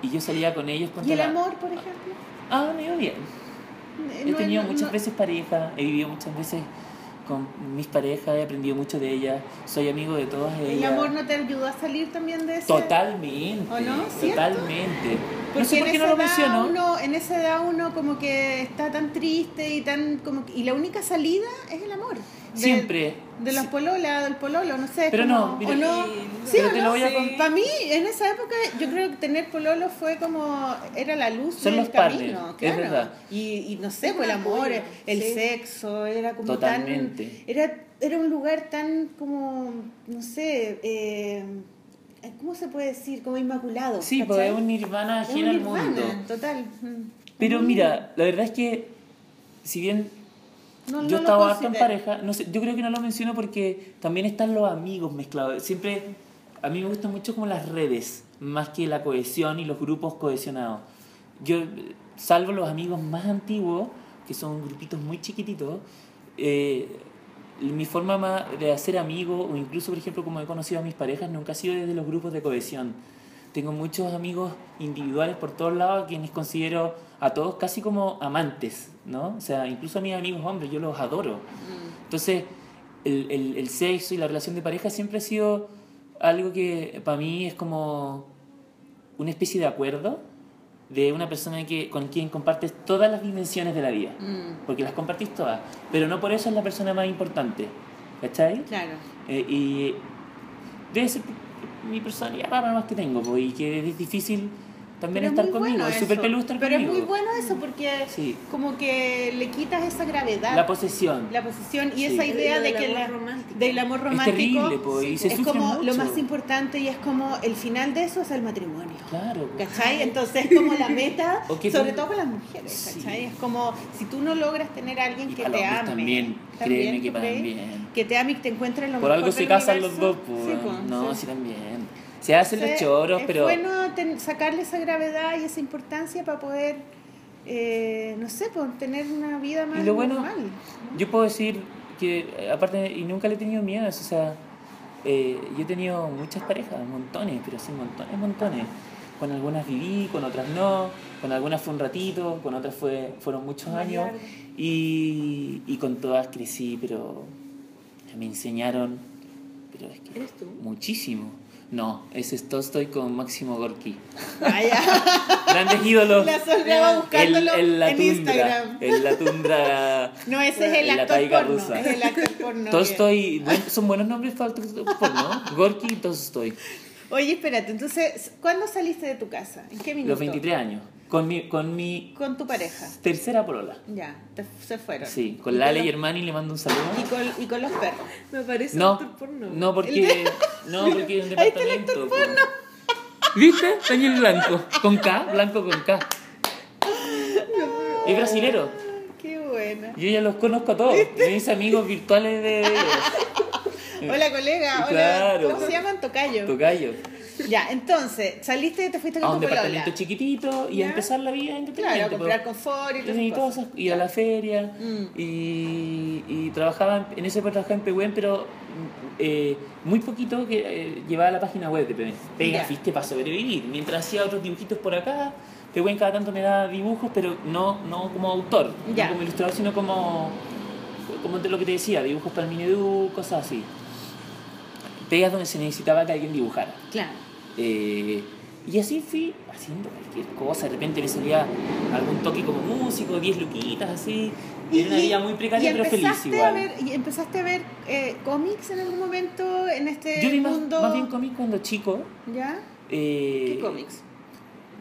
y yo salía con ellos contra ¿Y el la- amor, por ejemplo? Ah, me iba bien. Eh, He no- tenido no- muchas no- veces pareja, he vivido muchas veces con mis parejas, he aprendido mucho de ellas, soy amigo de todas ellas. ¿El amor no te ayudó a salir también de ese? Totalmente. ¿O no? ¿Cierto? Totalmente. Porque no sé por qué no lo menciono. Uno, en esa edad uno como que está tan triste y tan como y la única salida es el amor. Siempre. De los polola, del pololo, no sé. Pero como- no, mira, o no. Sí, pero o te no, lo voy a contar. Para mí, en esa época, yo creo que tener pololo fue como. Era la luz Son del los partners, camino, es claro. verdad. Y, y no sé, Es pues el amor, apoyo, el sí. sexo, era como Totalmente. tan. Era, era un lugar tan como. No sé. Eh, ¿Cómo se puede decir? Como inmaculado. Sí, ¿cachai? porque es un nirvana Es ajeno al mundo. Total. Mm. Pero Mm. mira, la verdad es que, si bien No- no yo lo estaba harto en pareja, no sé, yo creo que no lo menciono porque también están los amigos mezclados. Siempre, a mí me gustan mucho como las redes, más que la cohesión y los grupos cohesionados. Yo, salvo los amigos más antiguos, que son grupitos muy chiquititos, eh, mi forma más de hacer amigos, o incluso, por ejemplo, como he conocido a mis parejas, nunca ha sido desde los grupos de cohesión. Tengo muchos amigos individuales por todos lados, a quienes considero a todos casi como amantes, ¿no? O sea, incluso a mis amigos hombres, yo los adoro. Entonces, el, el, el sexo y la relación de pareja siempre ha sido algo que para mí es como una especie de acuerdo de una persona que, con quien compartes todas las dimensiones de la vida. Mm, Porque las compartís todas. Pero no por eso es la persona más importante. ¿Cachai? claro. Eh, y debe ser mi personalidad rara más que tengo, po, y que es difícil también Pero es estar muy conmigo. bueno es súper peludo estar Pero conmigo. es muy bueno eso porque Sí. como que le quitas esa gravedad, La posesión. la posición y Sí. esa idea Lo de del que amor la, romántico. del amor Es romántico terrible, po, y se es sufre como lo mucho. más importante y es como el final de eso es el matrimonio. Claro. ¿Cachai? Entonces es como la meta, O que sobre todo con las mujeres, Sí. ¿cachai? Es como si tú no logras tener a alguien Y que te ame. también, créeme que también. Que te ame y que te encuentre en lo Por mejor algo se casan los dos, pues. Sí, no, sí también. Se hacen los choros, es pero. bueno ten- sacarle esa gravedad y esa importancia para poder, eh, no sé, pues, tener una vida más Y lo bueno- normal. Yo puedo decir que, eh, aparte, y nunca le he tenido miedo o sea, eh, yo he tenido muchas parejas, montones, pero sí, montones, montones. Con algunas viví, con otras no, con algunas fue un ratito, con otras fue, fueron muchos años, largo. y, y con todas crecí, pero me enseñaron, pero es que ¿Eres tú? muchísimo. No, ese es Tolstoy con Máximo Gorky. Vaya, Grandes ídolos. la El, buscándolo el la en tundra, Instagram. en la tundra No, ese es el actor porno. rusa. Es el actor porno. Tolstoy, buen- son buenos nombres para actor porno. Gorky y Tolstoy. Oye, espérate, entonces, ¿cuándo saliste de tu casa? ¿En qué minuto? Los 23 años. Con mi, con mi Con tu pareja. tercera polola. Ya, te- se fueron. Sí, ¿Y con Lale y Hermani le mando un saludo. Y con, y con los perros. Me parece No, actor porno. no porque, no porque es un Ahí está el departamento. po. ¿Viste? Daniel Blanco. Con K, Blanco con K. Es brasilero. Qué buena. Yo ya los conozco a todos. Mis amigos virtuales de Hola, colega. Hola. Claro. ¿Cómo se llaman? Tocayo. Tocayo. Ya, entonces, saliste y te fuiste A con un tu polola. departamento chiquitito y Ya. a empezar la vida Claro, independiente. a comprar confort y Y cosas. esas- ir a la feria Mm. y, y trabajaba en ese época trabajaba en Pehuen pero eh, muy poquito que eh, llevaba la página web de Pehuen pega Ya. fiste para sobrevivir mientras hacía otros dibujitos por acá Pehuen cada tanto me daba dibujos pero no, no como autor Ya. no como ilustrador sino como como lo que te decía dibujos para el Minedu cosas así pegas donde se necesitaba que alguien dibujara Claro. Eh, y así fui haciendo cualquier cosa. De repente me salía algún toque como músico, 10 luquitas, así. Y era una vida muy precaria, y pero feliz empezaste igual. A ver, ¿Y empezaste a ver eh, cómics en algún momento en este Yo vi más, mundo? más bien cómics cuando chico. ¿Ya? eh, ¿Qué cómics?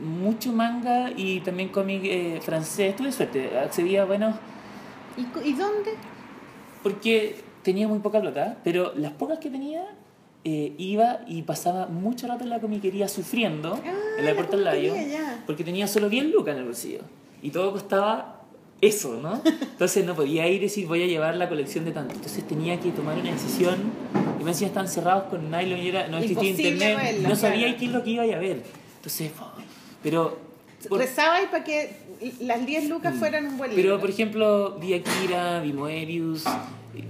Mucho manga y también cómic eh, francés. Tuve suerte, accedí a buenos. ¿Y, ¿Y dónde? Porque tenía muy poca plata, pero las pocas que tenía. Eh, iba y pasaba mucho rato en la comiquería sufriendo Ah, en la la puerta del labio porque tenía solo 10 lucas en el bolsillo y todo costaba eso, ¿no? Entonces no podía ir y decir voy a llevar la colección de tanto. Entonces tenía que tomar una decisión y me decían estaban cerrados con nylon y era, no existía internet, verla, no sabía claro. qué es lo que iba a ver. Entonces, pero... por- Rezabas para que las 10 lucas Mm. fueran un buen Pero, libro. por ejemplo, vi Akira, vi Moebius,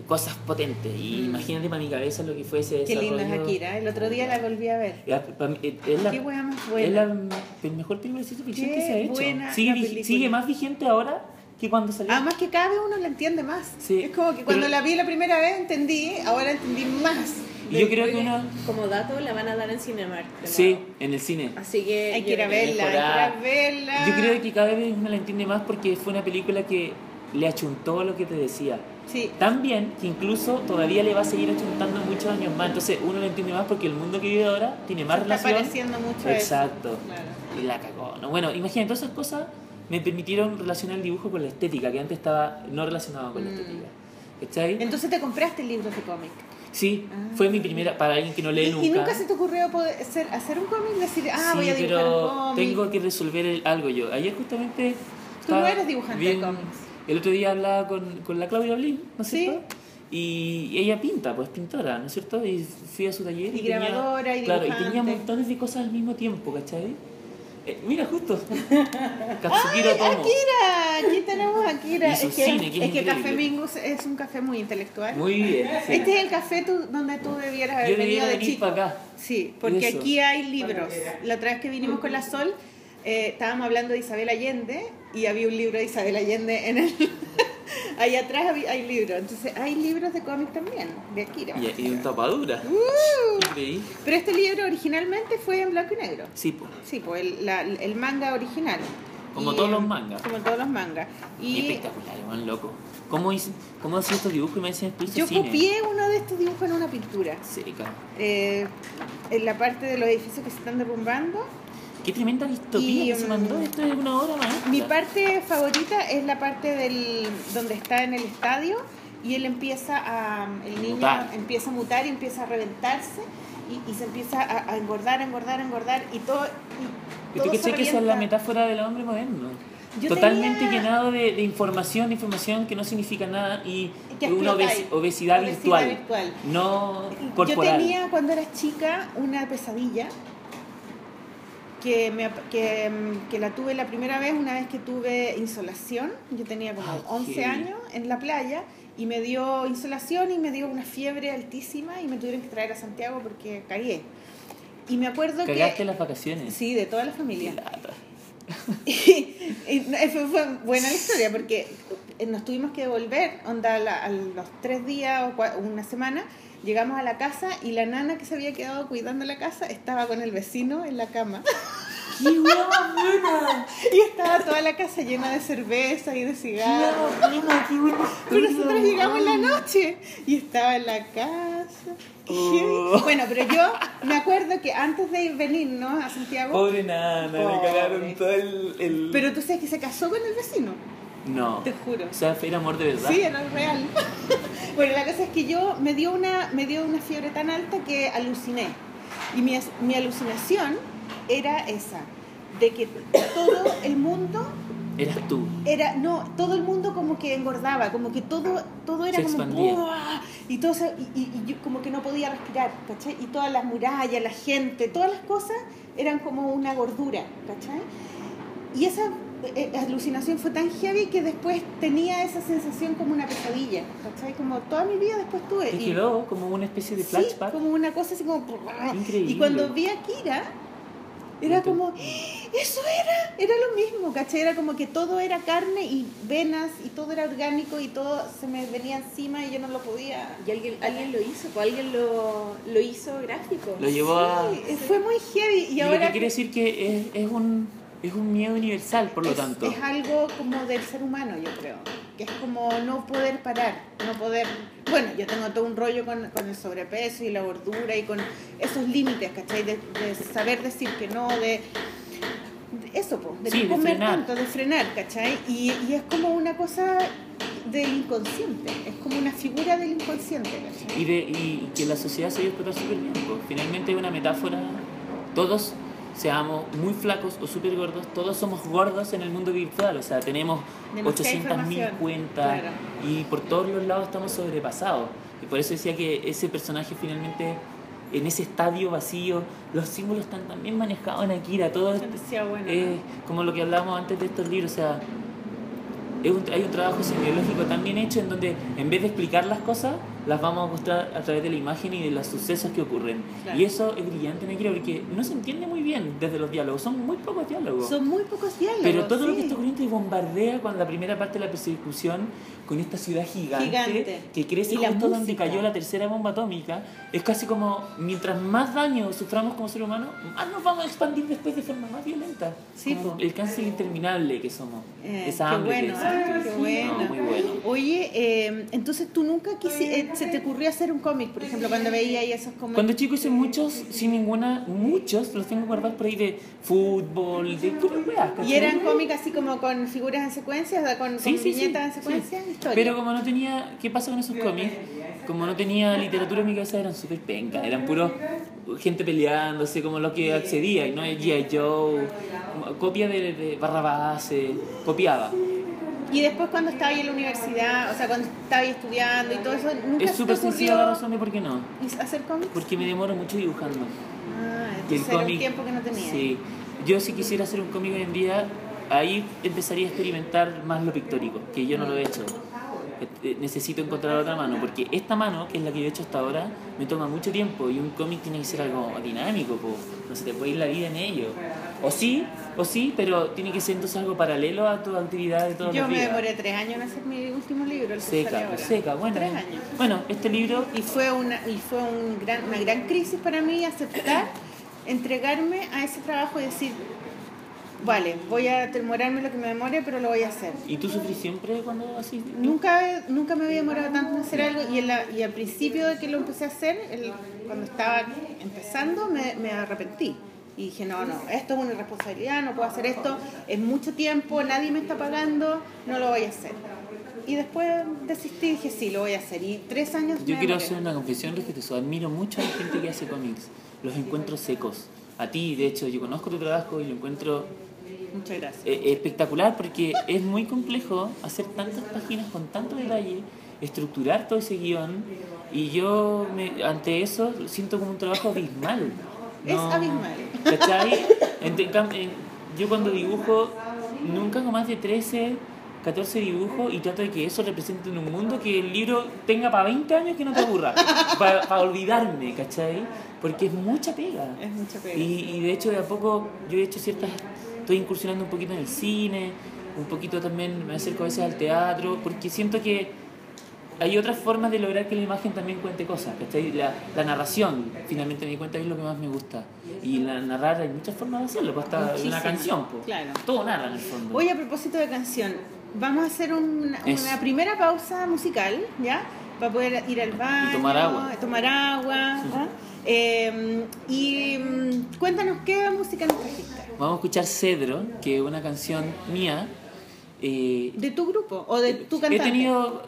cosas potentes. Y imagínate para mi cabeza lo que fue ese Mm. Qué linda es desarrollo. Akira. El otro día la volví a ver. Eh, Es la, Qué wea más es buena. la el mejor película de ciencia ficción que se ha hecho. buena Sigue, sigue más vigente ahora que cuando salió. Además que cada vez uno la entiende más. Sí, Es como que cuando pero- la vi la primera vez entendí, ahora entendí más. y yo creo que uno... Como dato, la van a dar en Cinemark. Sí, nuevo. en el cine. Así que. Hay que ir a verla, hay que ir a verla. Yo creo que cada vez uno la entiende más porque fue una película que le achuntó lo que te decía. Sí. Tan bien que incluso todavía le va a seguir achuntando muchos años más. Entonces uno lo entiende más porque el mundo que vive ahora tiene más Se está relación. pareciendo mucho a eso. Exacto. Claro. Y la cagó. ¿no? Bueno, imagínate, todas esas cosas me permitieron relacionar el dibujo con la estética, que antes estaba no relacionado con la Mm. estética. ¿Cachai? Entonces te compraste libros de cómic. Sí, Ah. fue mi primera, para alguien que no lee ¿Y, nunca. y nunca se te ocurrió poder hacer, hacer un cómic? Decir, ah, sí, voy a dibujar pero un cómic. tengo que resolver el- algo yo. Ayer justamente... Tú no eres dibujante de cómics. El otro día hablaba con, con la Claudia Blin, ¿no es Sí. cierto? Y ella pinta, pues pintora, ¿no es cierto? Y fui a su taller. Y tenía- grabadora, y Claro, y dibujante. tenía montones de cosas al mismo tiempo, ¿cachai? Eh, mira, justo. Katsuhiro ¡Ay, Tomo. Akira! Aquí tenemos a Akira. Es que, cine, que es es que increíble. Café Mingus es un café muy intelectual. Muy bien. sí. Este es el café tú- donde tú debieras haber Yo venido de venir chico. para acá. Sí, porque Eso. aquí hay libros. La otra vez que vinimos con la Sol, eh, estábamos hablando de Isabel Allende y había un libro de Isabel Allende en el... Ahí atrás hay libros. Entonces hay libros de cómic también, de Akira. Y, y un tapadura. Uh. Pero este libro originalmente fue en blanco y negro. Sí, pues. Sí, pues el, la- el manga original. Como Y, todos los mangas. Como todos los mangas. Y espectacular, man, loco. ¿Cómo hice, cómo hacía estos dibujos y me decían yo cine? copié uno de estos dibujos en una pintura. Seca. Eh, en la parte de los edificios que se están derrumbando. Qué tremenda distopía Y, que se mm, mandó. Esto es una obra maestra. Mi parte favorita es la parte del donde está en el estadio y él empieza a el niño Mutar. empieza a mutar y empieza a reventarse y, y se empieza a, a engordar, engordar, engordar y todo y ¿Y tú todo se crees que esa es la metáfora del hombre moderno? Yo Totalmente tenía- llenado de, de información, de información que no significa nada y una obes- obesidad, Obesidad virtual, virtual. no Yo corporal. tenía cuando era chica una pesadilla que, me, que, mm, que la tuve la primera vez, una vez que tuve insolación. Yo tenía como Ay, 11 qué- años en la playa y me dio insolación y me dio una fiebre altísima y me tuvieron que traer a Santiago porque cagué. Y me acuerdo Cagaste que... las vacaciones. Sí, de toda la familia. Y, y fue buena la historia porque eh, nos tuvimos que devolver, onda, la- a los tres días o cua- una semana, llegamos a la casa y la nana que se había quedado cuidando la casa estaba con el vecino en la cama. ¡Qué buena! Y estaba toda la casa llena de cerveza y de ¡Qué cigarros. ¡Qué buena Pero nosotros llegamos en la noche y estaba en la casa. Oh. Bueno, pero yo me acuerdo que antes de venirnos a Santiago, Pobre nana, le cagaron todo el... el- pero tú sabes que se casó con el vecino, No. te juro. O sea, era amor de verdad. Sí, era real. bueno, la cosa es que yo me dio una, me dio una fiebre tan alta que aluciné. Y mi, mi alucinación era esa, de que todo el mundo Eras tú. era, no, todo el mundo como que engordaba, como que todo, todo era Se como. ¡buah! y todo se- y, y- y yo como que no podía respirar, ¿cachai? Y todas las murallas, la gente, todas las cosas eran como una gordura, ¿cachai? Y esa eh, alucinación fue tan heavy que después tenía esa sensación como una pesadilla, ¿cachai? Como toda mi vida después tuve. Te y- quedó como una especie de Sí, flashback. como una cosa así como... Increíble. Y cuando vi a Kira, era como, eso era, era lo mismo, ¿cachai? Era como que todo era carne y venas y todo era orgánico y todo se me venía encima y yo no lo podía. Y alguien, alguien lo hizo, pues alguien lo, lo hizo gráfico. Lo llevó a... Sí, fue muy heavy y Y ahora lo que quiere decir que es, es un, es un miedo universal, por lo es, tanto. es algo como del ser humano, yo creo. Que es como no poder parar, no poder... Bueno, yo tengo todo un rollo con, con el sobrepeso y la gordura y con esos límites, ¿cachai? De, de saber decir que no, de... de eso, po, de Sí, no comer frenar. tanto, de frenar, ¿cachai? Y, y es como una cosa del inconsciente, es como una figura del inconsciente, ¿cachai? Y, de, y que la sociedad se explotar súper bien. pues. Finalmente es una metáfora. Todos seamos muy flacos o súper gordos, todos somos gordos en el mundo virtual. O sea, tenemos Demasiada 800.000 información, cuentas claro. y por todos los lados estamos sobrepasados. Y por eso decía que ese personaje finalmente, en ese estadio vacío, los símbolos están también manejados en Akira. Todo es, como lo que hablábamos antes de estos libros. O sea, es un- hay un trabajo semiológico tan bien hecho en donde en vez de explicar las cosas, las vamos a mostrar a través de la imagen y de los sucesos que ocurren. Claro. Y eso es brillante, Negra, porque no se entiende muy bien desde los diálogos, son muy pocos diálogos. Son muy pocos diálogos. Pero todo lo sí. que está ocurriendo y bombardea con la primera parte de la persecución con esta ciudad gigante, Gigante. que crece Y justo donde cayó la tercera bomba atómica. Es casi como mientras más daño suframos como ser humano, más nos vamos a expandir después de forma más violenta. Sí, Como el cáncer interminable que somos. Eh, Esa qué hambre que bueno, existe. qué bueno. No, muy bueno. Oye, eh, entonces tú nunca quisi- eh, se te ocurrió hacer un cómic, por ejemplo, cuando veías ahí esos cómics. Cuando chico hice muchos, sin ninguna, muchos, los tengo guardados por ahí de fútbol, de puras weas, Y eran cómics así como con figuras en secuencia, o sea, con, Sí, con sí, sí, en sí. secuencia. Pero como no tenía, ¿qué pasa con esos cómics? Como no tenía literatura en mi cabeza eran súper penca, eran puros gente peleándose como lo que accedía, y no G.I. Joe, copia de, de Barrabás, eh, copiaba. Y después cuando estaba ahí en la universidad, o sea, cuando estaba ahí estudiando y todo eso, nunca Es súper sencilla la razón de por qué no. hacer cómics. Porque me demoro mucho dibujando. Ah, Y el entonces era un tiempo que no tenía. Sí. Yo si quisiera hacer un cómic hoy en día, ahí empezaría a experimentar más lo pictórico, que yo no lo he hecho. Eh, Necesito encontrar otra mano, porque esta mano, que es la que yo he hecho hasta ahora, me toma mucho tiempo y un cómic tiene que ser algo dinámico, po. no se te puede ir la vida en ello. O sí, o sí, pero tiene que ser entonces algo paralelo a tu actividad de todos Yo los me días. demoré tres años en hacer mi último libro, el que sale Seca, ahora. seca, bueno. Tres años. Bueno, este libro Y fue una, y fue un gran, una gran crisis para mí aceptar, entregarme a ese trabajo y decir, vale, voy a demorarme lo que me demore, pero lo voy a hacer. ¿Y tú sufrís siempre cuando así? Nunca, nunca me había demorado tanto en hacer algo y, en la- y al principio de que lo empecé a hacer, el- cuando estaba empezando, me, me arrepentí. Y dije, no, no, esto es una irresponsabilidad, no puedo hacer esto, es mucho tiempo, nadie me está pagando, no lo voy a hacer. Y después desistí y dije, sí, lo voy a hacer. Y tres años Yo me quiero demoré. hacer una confesión respecto. Admiro mucho a la gente que hace cómics. Los encuentro secos. A ti, de hecho, yo conozco tu trabajo y lo encuentro Muchas gracias. eh, espectacular porque es muy complejo hacer tantas páginas con tanto detalle, estructurar todo ese guion. Y yo, me- ante eso, siento como un trabajo abismal. Es abismal. ¿Cachai? Yo cuando dibujo, nunca hago más de 13, 14 dibujos y trato de que eso represente en un mundo que el libro tenga para 20 años que no te aburra. Para olvidarme, ¿cachai? Porque es mucha pega. Es mucha pega. Y, y de hecho de a poco yo he hecho ciertas, estoy incursionando un poquito en el cine, un poquito también me acerco a veces al teatro, porque siento que hay otras formas de lograr que la imagen también cuente cosas, ¿cachai? La, la narración, finalmente me di cuenta que es lo que más me gusta. Y la narrar hay muchas formas de hacerlo, pues hasta una canción, pues. claro. Todo narra en el fondo. Oye, a propósito de canción, vamos a hacer una, una primera pausa musical, ¿ya? Para poder ir al baño. tomar agua. Tomar agua. ¿ah? Eh, y mm, cuéntanos qué música nos trajiste. Vamos a escuchar Cedro, que es una canción mía. eh, ¿De tu grupo o de tu cantante? He tenido.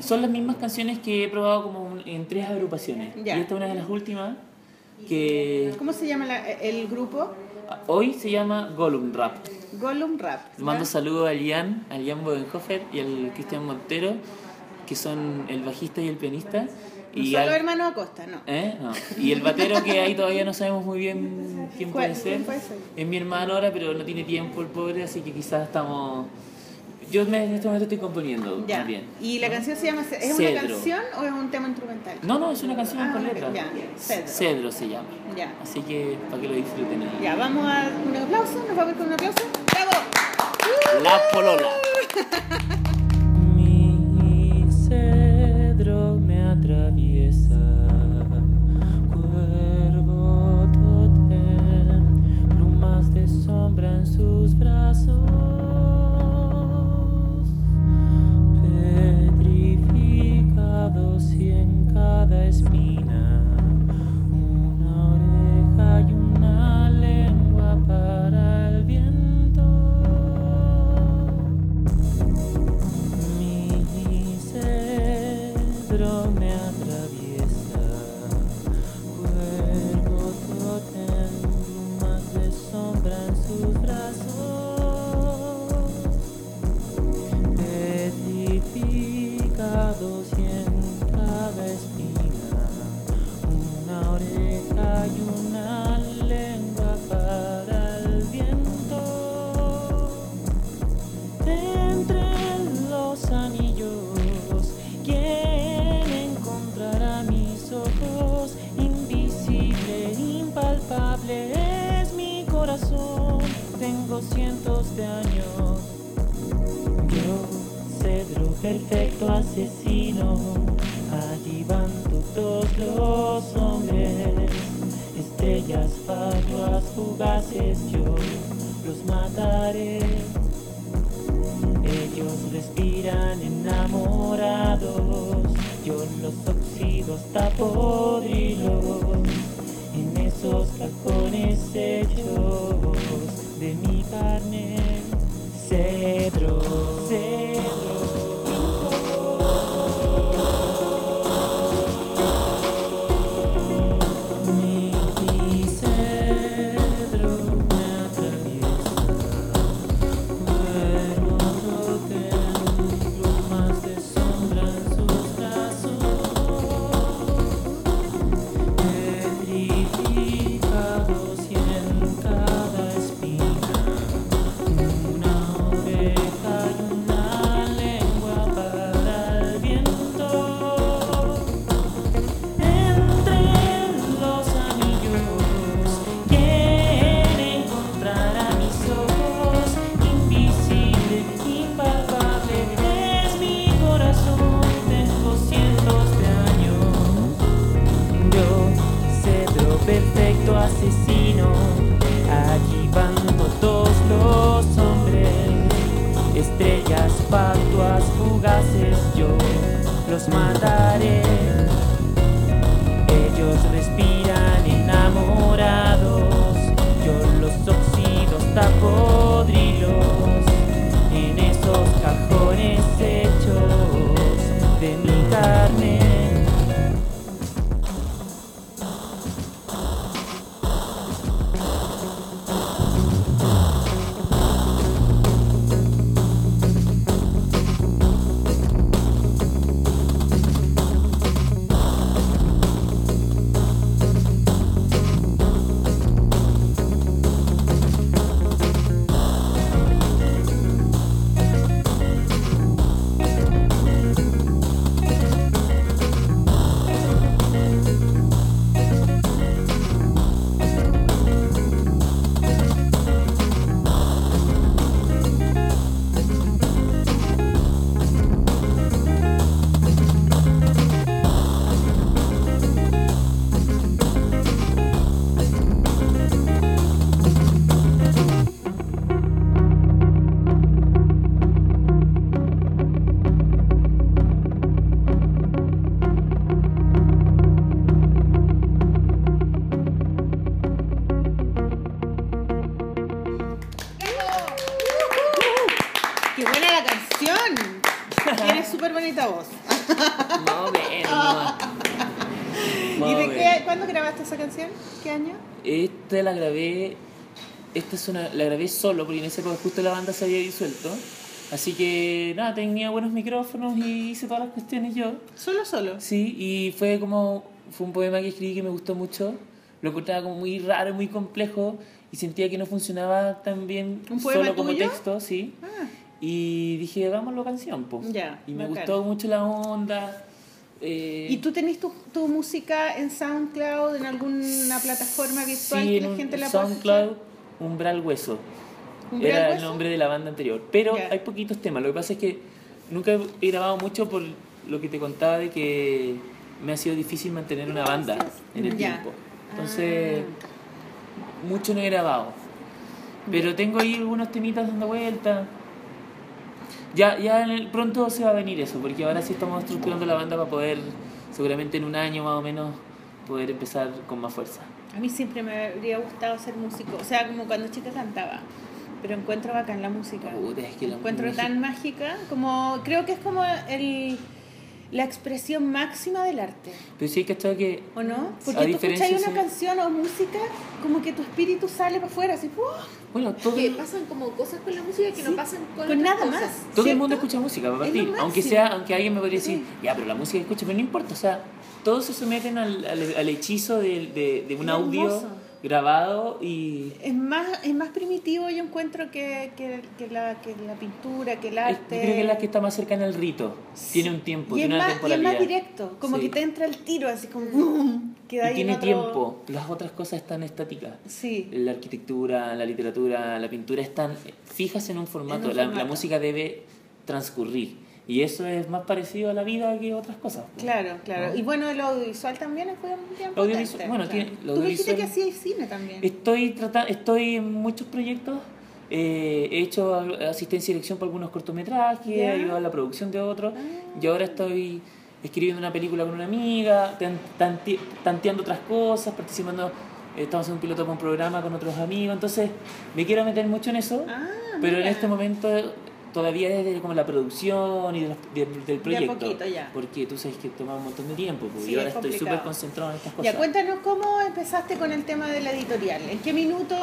Son las mismas canciones que he probado como en tres agrupaciones. Ya. Y esta es una de las últimas que ¿Cómo se llama la- el grupo? hoy se llama Gollum Rap. Gollum Rap. Le mando saludos a Lian, a Lian Bodenhofer y al Cristian Montero, que son el bajista y el pianista. No Y solo al- hermano Acosta, no. ¿Eh? No. Y el batero que ahí todavía no sabemos muy bien quién ¿Cuál- puede ser. quién puede ser? Es mi hermano ahora, pero no tiene tiempo el pobre, así que quizás estamos... Yo me- en este momento estoy componiendo Ya. también. ¿Y la canción se llama... ¿Es una canción o es un tema instrumental? No, no, es una canción Ah, con letra. ya. Cedro. Cedro se llama. Ya. Así que para que lo disfruten. ahí. Ya, vamos a un aplauso. ¿Nos vamos a con un aplauso? ¡Bravo! La polola. en cada perfecto asesino, allí van todos los hombres. Estrellas fatuas fugaces, yo los mataré. Ellos respiran enamorados, yo los oxido hasta podrirlos en esos cajones hechos de mi carne. Cedro, cedro. Los Esta es una, la grabé solo porque en ese época justo la banda se había disuelto. Así que nada, tenía buenos micrófonos y hice todas las cuestiones yo. Solo, solo. Sí, y fue como. Fue un poema que escribí que me gustó mucho. Lo encontraba como muy raro, muy complejo y sentía que no funcionaba tan bien ¿Un poema solo como tuyo? texto, sí. Ah, Y dije, hagámoslo canción, pues. Ya, Y me bacán. gustó mucho la onda. eh, ¿Y tú tenés tu, tu música en SoundCloud, en alguna plataforma virtual sí, que la gente la pueda SoundCloud? Umbral Hueso. ¿Umbral Era el nombre de la banda anterior. Pero hay poquitos temas. Lo que pasa es que nunca he grabado mucho por lo que te contaba de que me ha sido difícil mantener una banda en el tiempo. Entonces, Ah. mucho no he grabado. Pero tengo ahí algunos temitas dando vuelta. Ya, ya en el- pronto se va a venir eso, porque ahora sí estamos estructurando la banda para poder, seguramente en un año más o menos, poder empezar con más fuerza. A mí siempre me habría gustado ser músico, o sea, como cuando chica cantaba. Pero encuentro bacán la música. Puta, es que la encuentro música- tan mágica, como creo que es como el, la expresión máxima del arte, Pero sí que estar que ¿o no? A Porque tú escuchas una sí. canción o música, como que tu espíritu sale para afuera, así, ¡pum! Bueno, todo, Que pasan como cosas con la música que Sí, no pasan con, con nada cosas. más. todo el mundo escucha música para partir. Aunque sea, aunque alguien me podría decir, Sí. ya, pero la música que escucha, pero no importa, o sea, todos se someten al, al, al hechizo de, de, de un audio grabado y Es más, es más primitivo, yo encuentro, que, que, que la, que la pintura, que el es- yo arte. creo que es la que está más cercana al rito. Tiene un tiempo, y tiene una más, y es temporalidad. más directo, como Sí. que te entra el tiro, así como. ¡bum! Queda Y ahí en tiene otro- tiempo. Las otras cosas están estáticas. Sí. La arquitectura, la literatura, la pintura están fijas en un formato. En un La, formato. la música debe transcurrir. Y eso es más parecido a la vida que otras cosas. Claro, claro. ¿no? Y bueno, el audiovisual también es bien, bien Audiovisual- bueno, claro. tiene- Tú dijiste que hacías cine también. Estoy tratando, estoy en muchos proyectos. eh, he hecho asistencia y dirección para algunos cortometrajes, he Ya. ayudado a la producción de otros. Ah. Y ahora estoy escribiendo una película con una amiga, tanteando otras cosas, participando. eh, Estamos haciendo un piloto para un programa con otros amigos. Entonces, me quiero meter mucho en eso. Ah, pero en este momento todavía es de como la producción y de los- de- del proyecto. poquito, ya. Porque tú sabes que toma un montón de tiempo. pues, Sí, y ahora es estoy súper concentrado en estas cosas. Ya, cuéntanos cómo empezaste con el tema de la editorial. ¿En qué minuto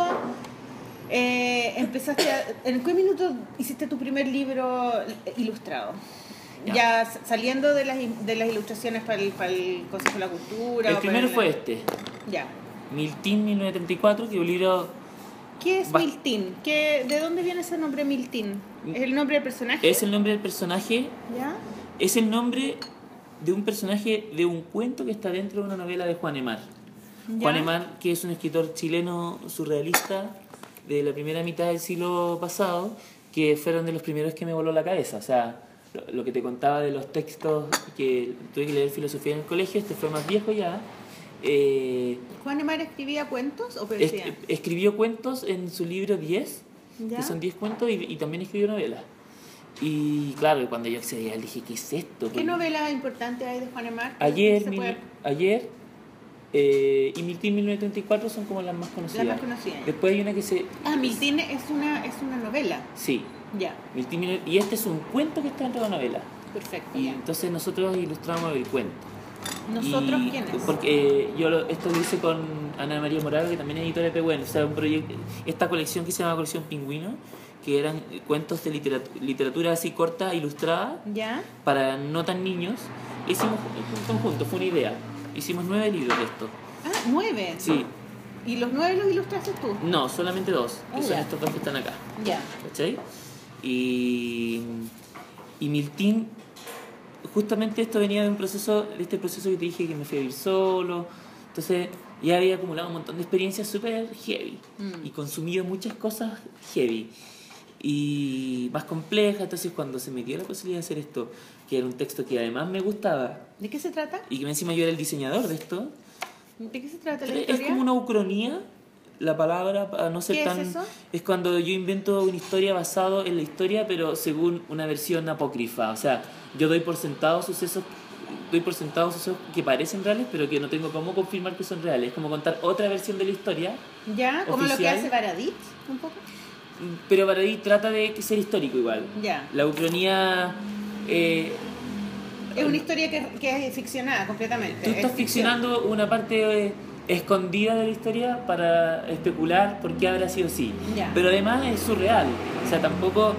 eh, empezaste a- ¿En qué minuto hiciste tu primer libro ilustrado? Ya, saliendo de las, de las ilustraciones para el, para el Consejo de la Cultura. El primero el- fue este. Ya. Miltín 1934, que es un libro ¿Qué es Miltín? ¿Qué, ¿De dónde viene ese nombre Miltín? ¿Es el nombre del personaje? es el nombre del personaje, ¿Ya? es el nombre de un personaje de un cuento que está dentro de una novela de Juan Emar. ¿Ya? Juan Emar, que es un escritor chileno surrealista de la primera mitad del siglo pasado, que fueron de los primeros que me voló la cabeza. O sea, lo, que te contaba de los textos que tuve que leer filosofía en el colegio, este fue más viejo ya. Eh, ¿Juan Emar escribía cuentos o es- poesía? escribió cuentos en su libro 10, ¿Ya? que son 10 cuentos, y, y también escribió novelas. Y claro, cuando yo accedí a él dije, ¿qué es esto? ¿Qué novela importante hay de Juan Emar? que Ayer, mil- ayer eh, y Miltín 1934 son como las más conocidas. La más conocida. Después hay una que se... Ah, Miltín es una, es una novela. Sí, Ya, Miltín 19 y este es un cuento que está dentro de la novela. perfecto. Y ya. entonces nosotros ilustramos el cuento. ¿Nosotros Y- quiénes? Porque eh, yo lo- esto lo hice con Ana María Morado, que también es editora de Pehuen. O sea, un proyecto, esta colección que se llama Colección Pingüino, que eran cuentos de literatura, literatura así corta, ilustrada, ¿Ya? para no tan niños. Hicimos un conjunto, fue una idea. Hicimos nueve libros de esto. Ah, nueve. Sí, ¿Y los nueve los ilustraste tú? no, solamente dos, que Ah, son estos dos que están acá. Ya. ¿Cachai? Y, y Miltín, justamente esto venía de un proceso, de este proceso que te dije que me fui a vivir solo. Entonces ya había acumulado un montón de experiencias súper heavy Mm. y consumido muchas cosas heavy y más complejas. Entonces cuando se me dio la posibilidad de hacer esto, que era un texto que además me gustaba ¿De qué se trata? y que encima yo era el diseñador de esto, ¿De qué se trata la es como una ucronía, la palabra, para no ser ¿Qué es tan... eso? es cuando yo invento una historia basado en la historia, pero según una versión apócrifa. O sea, yo doy por sentado sucesos doy por sentado sucesos que parecen reales, pero que no tengo cómo confirmar que son reales. Es como contar otra versión de la historia, ¿Ya? ¿Como lo que hace Baradit? Un poco. pero ahí trata de ser histórico igual. Ya. La ucronía... eh, Es una historia que, que es ficcionada completamente. Tú es estás ficcionando una parte eh, escondida de la historia para especular por qué habrá sido así. Pero además es surreal. O sea, tampoco.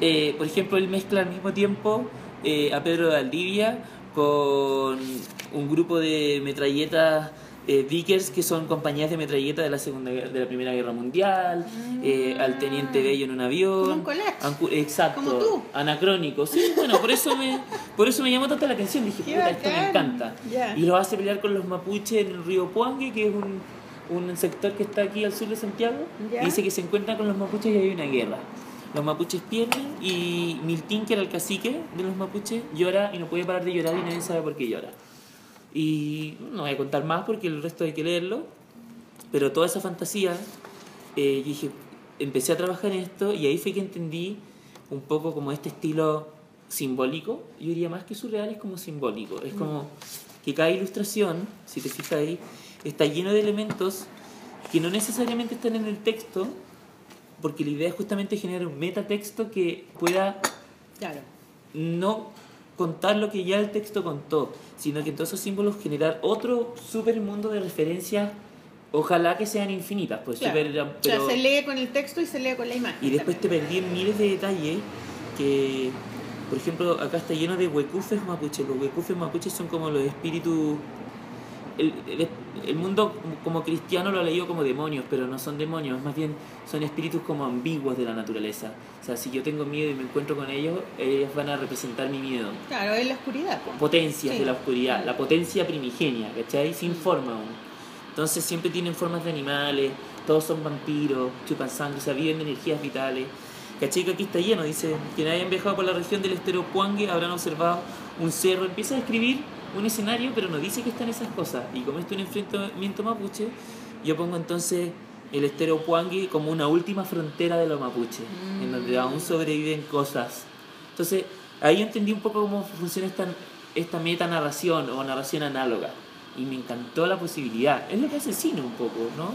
eh, por ejemplo, él mezcla al mismo tiempo eh, a Pedro de Valdivia con un grupo de metralletas. Eh, Vickers, que son compañías de metralletas de la segunda de la primera guerra mundial eh, al teniente Bello en un avión un collage. Exacto Como tú. anacrónico sí bueno por eso me por eso me llamó tanto la atención dije Qué puta esto me encanta Ya. y lo hace pelear con los mapuches en el río Puangue, que es un, un sector que está aquí al sur de Santiago. Y dice que se encuentran con los mapuches y hay una guerra. Los mapuches pierden y Miltín, que era el cacique de los mapuches, llora y no puede parar de llorar y nadie sabe por qué llora. Y no voy a contar más porque el resto hay que leerlo. Pero toda esa fantasía, eh, dije, empecé a trabajar en esto y ahí fue que entendí un poco como este estilo simbólico. Yo diría más que surreal, es como simbólico. Es como que cada ilustración, si te fijas ahí, está lleno de elementos que no necesariamente están en el texto, porque la idea es justamente generar un metatexto que pueda Claro. no contar lo que ya el texto contó, sino que en todos esos símbolos generar otro super mundo de referencias, ojalá que sean infinitas, pues Claro. O pero- sea, se lee con el texto y se lee con la imagen. y después te también. perdí en miles de detalles que, por ejemplo, acá está lleno de huecufes mapuches. Los huecufes mapuches son como los espíritus el, el- el mundo como- cristiano lo ha leído como demonios, pero no son demonios, más bien son espíritus como ambiguos de la naturaleza. O sea, si yo tengo miedo y me encuentro con ellos, ellos van a representar mi miedo. Claro, es la oscuridad. po. Potencias Sí. de la oscuridad, la potencia primigenia, ¿cachai? Sin forma aún. Entonces siempre tienen formas de animales, todos son vampiros, chupan sangre, o sea, viven de energías vitales. ¿Cachai? Que aquí está lleno, dice, quienes hayan viajado por la región del estero Puangue habrán observado un cerro, empieza a describir un escenario, pero no dice que están esas cosas. Y como esto es un enfrentamiento mapuche, yo pongo entonces el estero Puangue como una última frontera de los mapuches, en donde aún sobreviven cosas. Entonces, ahí entendí un poco cómo funciona esta, esta metanarración o narración análoga. Y me encantó la posibilidad. Es lo que hace el cine un poco, ¿no?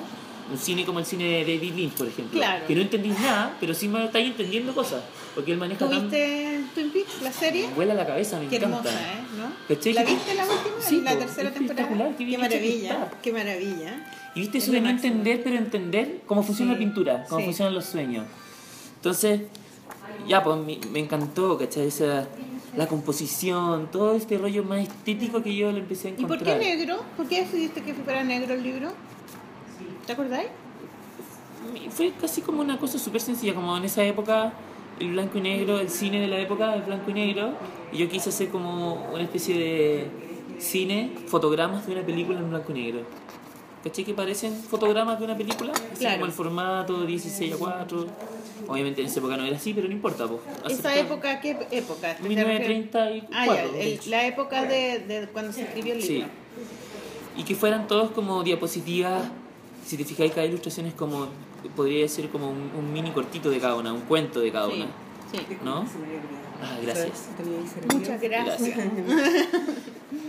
Un cine como el cine de David Lynch, por ejemplo. Claro. Que no entendís nada, pero sí me estáis entendiendo cosas. Porque él maneja tan... ¿Tuviste Twin Peaks, la serie? Vuela la cabeza, me Qué encanta. hermosa, ¿eh? ¿No? ¿La viste la última? Sí, la tercera temporada. qué que maravilla, qué maravilla. Y viste Es eso de no entender, pero entender cómo funciona Sí, la pintura, cómo sí. funcionan los sueños. Entonces, ya, pues me, me encantó, ¿cachai? Esa, la composición, todo este rollo más estético que yo le empecé a ¿Y por encontrar. qué negro? ¿Por qué decidiste que fuera negro el libro? ¿Te acordáis? Fue casi como una cosa súper sencilla, como en esa época el blanco y negro, el cine de la época, el blanco y negro, y yo quise hacer como una especie de cine, fotogramas de una película en blanco y negro. ¿Cachai que parecen fotogramas de una película? Así Claro. como el formato 16 a 4. Obviamente en esa época no era así, pero no importa. Pues. ¿Esa época qué época? ¿Te refieres? 1934. Ah, ya, el- la época de, de cuando se escribió el Sí. libro. Y que fueran todos como diapositivas, si te fijáis, cada ilustración es como, podría ser como un, un mini cortito de cada una, un cuento de cada Sí, una. sí. ¿No? Ah, gracias. Muchas gracias.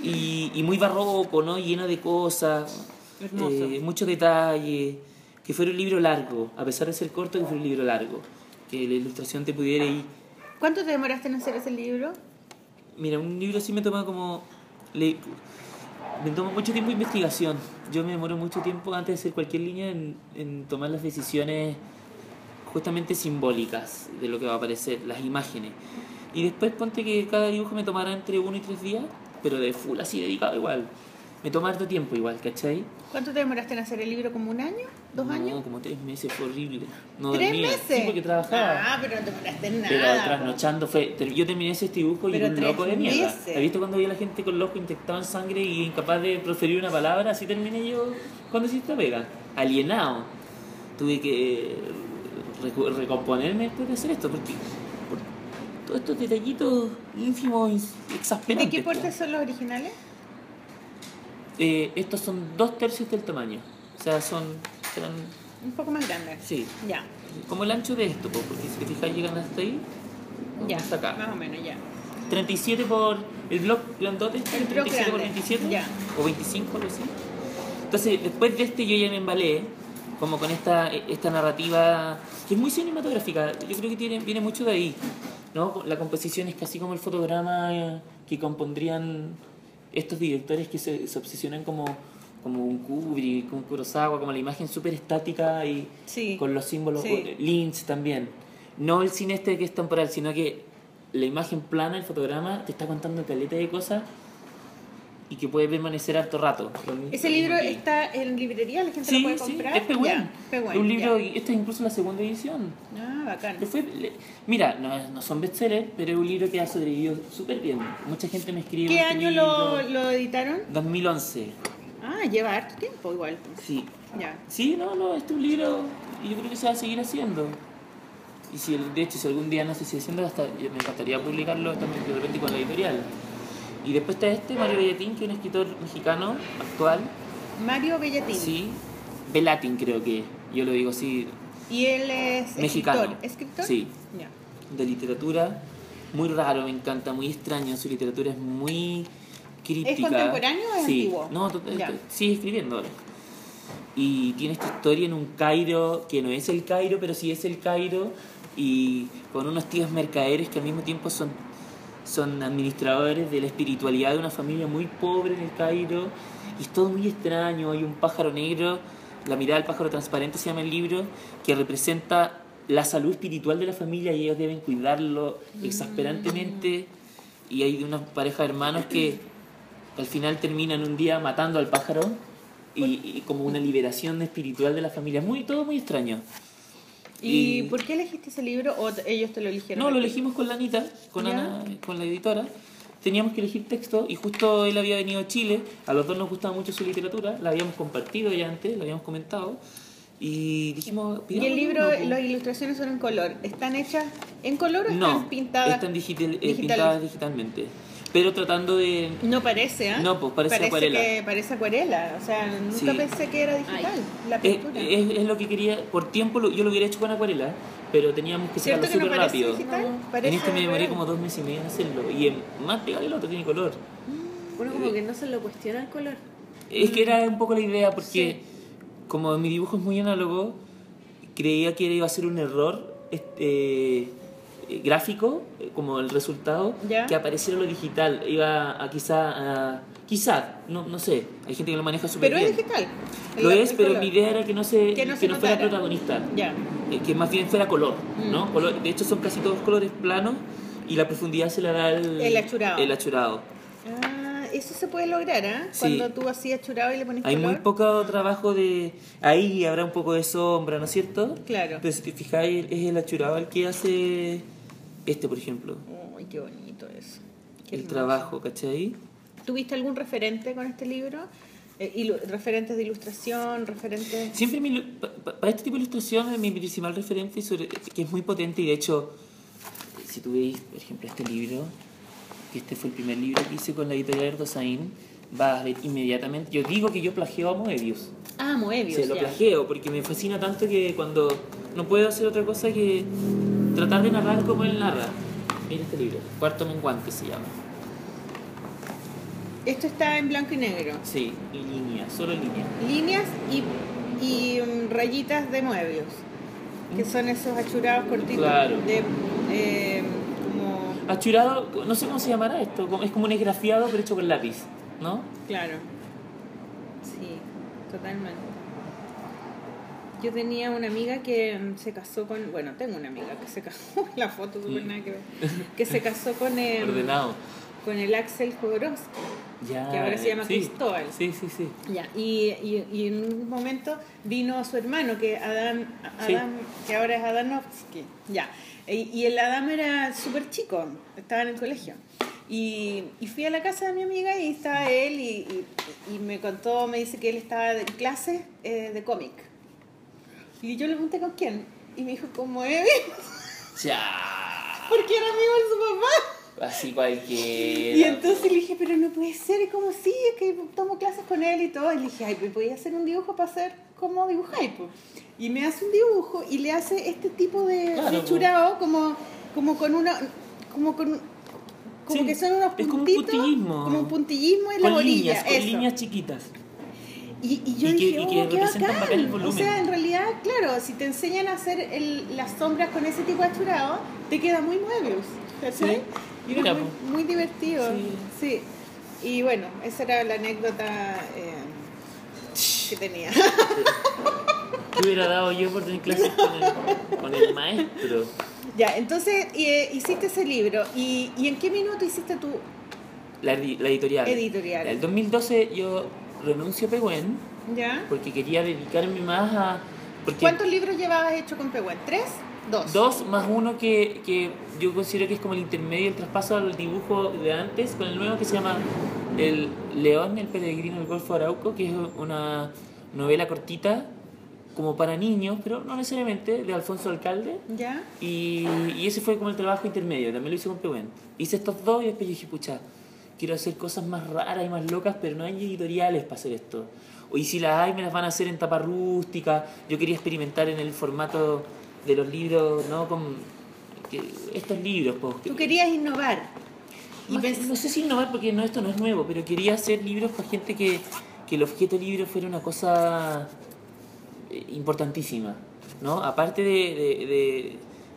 Y, y muy barroco, ¿no? Lleno de cosas, eh, mucho detalle. Que fuera un libro largo, a pesar de ser corto, que fuera un libro largo. Que la ilustración te pudiera ir. ¿Cuánto te demoraste en hacer ese libro? Mira, un libro sí me toma como. le- me toma mucho tiempo investigación. Yo me demoro mucho tiempo antes de hacer cualquier línea en tomar las decisiones justamente simbólicas de lo que va a aparecer, las imágenes. Y después ponte que cada dibujo me tomará entre uno y tres días, pero de full así dedicado igual. Me toma harto tiempo igual, ¿cachai? ¿Cuánto te demoraste en hacer el libro? ¿Como un año? ¿Dos no, años? como tres meses, fue horrible. No ¿Tres dormía. meses? Sí, porque trabajaba. Ah, pero no te demoraste en Pero nada. trasnochando fue. Yo terminé ese dibujo y Pero era un loco de mierda. ¿Has visto cuando vi a la gente con el ojo inyectado en sangre y incapaz de proferir una palabra? Así terminé yo cuando hiciste pega. Alienado. Tuve que eh, recomponerme después de hacer esto porque. Por todos estos detallitos ínfimos, exasperantes. ¿De qué porte son los originales? Eh, estos son dos tercios del tamaño. O sea, son. serán. Un poco más grandes. Sí. Ya, Como el ancho de esto, po, porque si te fijas llegan hasta ahí. ya. Hasta acá. Más o menos, ya. 37 por el blog grandote, este, El blog 37 por grande, 27 ya. o 25, algo así. Entonces, después de este yo ya me embalé como con esta, esta narrativa que es muy cinematográfica. Yo creo que tiene, viene mucho de ahí. ¿no? La composición es casi como el fotograma eh, que compondrían estos directores que se, se obsesionan como, como un Kubrick, un Kurosawa, como la imagen súper estática y Sí. con los símbolos, Sí. Lynch también. No el cine este que es temporal, sino que la imagen plana, el fotograma, te está contando caleta de cosas y que puede permanecer harto rato. ¿Ese libro que- está en librería? ¿La gente Sí, lo puede sí, comprar? es Pehuen. Ya, Pehuen, un libro, ya. y esta es incluso la segunda edición. Ah, bacán. Fue- le- mira, no, no son bestsellers, pero es un libro que ha sobrevivido súper bien. Mucha gente me escribe. ¿Qué este año lo, lo editaron? 2011. Ah, lleva harto tiempo igual. Sí. Ya. Sí, no, no, este es un libro y yo creo que se va a seguir haciendo. Y si, de hecho, si algún día no se sigue haciendo, hasta, me encantaría publicarlo también de repente con la editorial. Y después está este, Mario Bellatín, que es un escritor mexicano actual. Mario Bellatín. Sí. Belatin creo que, yo lo digo así, Y él es Mexicano. escritor. ¿Escritor? Sí. Ya. de literatura. Muy raro, me encanta, muy extraño. Su literatura es muy críptica. contemporáneo o es sí. antiguo? No, Ya. sigue escribiendo ahora. Y tiene esta historia en un Cairo que no es el Cairo, pero sí es el Cairo. Y con unos tíos mercaderes que al mismo tiempo son, son administradores de la espiritualidad de una familia muy pobre en el Cairo. Y es todo muy extraño. Hay un pájaro negro, La mirada del pájaro transparente se llama el libro, que representa la salud espiritual de la familia y ellos deben cuidarlo exasperantemente. Y hay una pareja de hermanos que al final terminan un día matando al pájaro y, y como una liberación espiritual de la familia. Muy, todo muy extraño. ¿Y, Y- por qué elegiste ese libro o ellos te lo eligieron? No, lo elegimos con la Anita, con ¿Ya? Ana, con la editora. Teníamos que elegir texto y justo él había venido a Chile. A los dos nos gustaba mucho su literatura, la habíamos compartido ya antes, la habíamos comentado. Y dijimos, Y el libro, po. las ilustraciones son en color. ¿Están hechas en color o No, están pintadas? están digital, eh, pintadas digitalmente. Pero tratando de... No parece, ¿ah? No, pues, parece acuarela. Que parece acuarela. O sea, nunca Sí. pensé que era digital la pintura. es, es lo que quería, por tiempo lo- yo lo hubiera hecho con acuarela, pero teníamos que ¿Cierto sacarlo no súper parece rápido. digital? No. Parece En este me demoré como dos meses y medio en hacerlo. Y en más pegado el otro tiene color. Uno como que no se lo cuestiona el color. Es que era un poco la idea porque como mi dibujo es muy análogo, creía que iba a ser un error este, eh, gráfico, eh, como el resultado, Ya. que apareciera lo digital. Iba a quizá, a, quizá, no, no sé, hay gente que lo maneja súper Pero bien. es digital. Lo es, pero color. mi idea era que no, se, Que no que se no fuera protagonista, Ya. eh, que más bien fuera color, Mm. ¿no? Color- de hecho son casi todos colores planos y la profundidad se la da el, El achurado. el achurado. Ah, eso se puede lograr, ¿ah? Sí. Cuando tú hacías churado y le pones Hay color. muy poco trabajo de... Ahí habrá un poco de sombra, ¿no es cierto? Claro. Pero si te fijáis, es el achurado el que hace este, por ejemplo. Uy, qué bonito eso. Qué el hermoso. trabajo, ¿cachai? ¿Tuviste algún referente con este libro? Eh, referentes de ilustración, referentes... Siempre mi ilu- pa- para este tipo de ilustración mi principal referente, sobre- que es muy potente y de hecho, si tú veis, por ejemplo, este libro, que este fue el primer libro que hice con la editorial Erdosain, vas a ver inmediatamente, yo digo que yo plagio a Moebius. Ah, Moebius, Se lo plagio porque me fascina tanto que cuando no puedo hacer otra cosa que tratar de narrar como él narra. Mira este libro, Cuarto Menguante se llama. Esto está en blanco y negro. Sí, y línea, solo línea. Líneas y, y mm, rayitas de Moebius, que son esos achurados cortitos. Claro. De, eh, como... Achurado, no sé cómo se llamará esto, es como un esgrafiado pero hecho con lápiz, ¿no? Claro. Sí, totalmente. Yo tenía una amiga que se casó con. Bueno, tengo una amiga que se casó. La foto, súper Mm. nada que ver. Que se casó con, em, Ordenado. con el Axel Jodorowsky. Ya, que ahora se llama sí. Cristóbal. Sí, sí, sí. Ya, y, y, y en un momento vino su hermano, que Adam, Sí. Adam que ahora es Adanovsky. Ya. Y, y el Adam era súper chico, estaba en el colegio. Y, y fui a la casa de mi amiga y estaba él y, y- y me contó, me dice que él estaba en clase eh, de cómic. Y yo le pregunté con quién. Y me dijo, como Evi, Ya. porque era amigo de su papá. Así cualquiera. Y entonces le dije, pero no puede ser, y como sí, es que tomo clases con él y todo. Y le dije, ay, pues voy a hacer un dibujo para hacer como dibujáis. pues. Y me hace un dibujo y le hace este tipo de, Claro, de pues. como, como con una. como con. como Sí, que son unos es como un puntitos. puntillismo. Como un puntillismo en la Con orilla. líneas, con eso. líneas chiquitas. Y, y yo Y que- dije, y que oh, qué bacán. bacán el O sea, en realidad, claro, si te enseñan a hacer el- las sombras con ese tipo de churado, te queda muy Moebius. Mira, muy, divertido. Sí. Sí. Y bueno, esa era la anécdota eh, que tenía. ¿Qué hubiera dado yo por tener clases con el, con el maestro? ya, entonces eh, hiciste ese libro. ¿Y, y en qué minuto hiciste tu La, la editorial. editorial? El 2012 yo renuncio a Pehuen ¿Ya? porque quería dedicarme más a... Porque ¿Cuántos libros llevabas hecho con Pehuen? ¿Tres? ¿Dos? Dos más uno que, que yo considero que es como el intermedio, el traspaso al dibujo de antes con el nuevo que se llama El León, el peregrino del Golfo Arauco, que es una novela cortita como para niños, pero no necesariamente, de Alfonso Alcalde. ¿Ya? Y, y ese fue como el trabajo intermedio, también lo hice con Pehuen. Hice estos dos y después dije, pucha, quiero hacer cosas más raras y más locas, pero no hay editoriales para hacer esto. O y si las hay, me las van a hacer en tapa rústica. Yo quería experimentar en el formato de los libros, ¿no? Con que- estos libros, pues. Tú querías innovar. Y no sé si innovar porque no, esto no es nuevo, pero quería hacer libros para gente que, que el objeto libro fuera una cosa eh, importantísima, ¿no? Aparte de, de- de-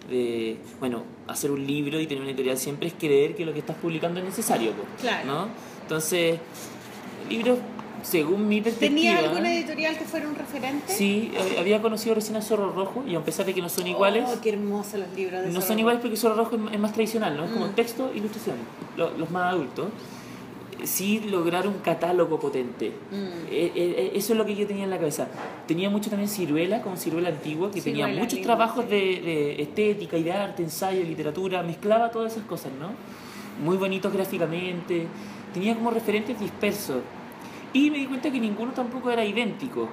de, bueno, hacer un libro y tener una editorial siempre es creer que lo que estás publicando es necesario, pues, Claro. ¿no? Entonces, libros, según mi perspectiva... ¿Tenías alguna editorial que fuera un referente? Sí, eh, había conocido recién a Zorro Rojo y a pesar de que no son iguales... Oh, qué hermosos los libros de No Zorro son iguales porque Zorro Rojo es, más tradicional, ¿no? Es como Mm. texto, ilustración, lo- los más adultos. Sí lograr un catálogo potente. Mm. Eh, eh, eso es lo que yo tenía en la cabeza. Tenía mucho también ciruela, como ciruela antigua, que tenía muchos lindo, trabajos sí. de, de estética y de arte, ensayo, literatura, mezclaba todas esas cosas, ¿no? Muy bonitos gráficamente, tenía como referentes dispersos. Y me di cuenta que ninguno tampoco era idéntico.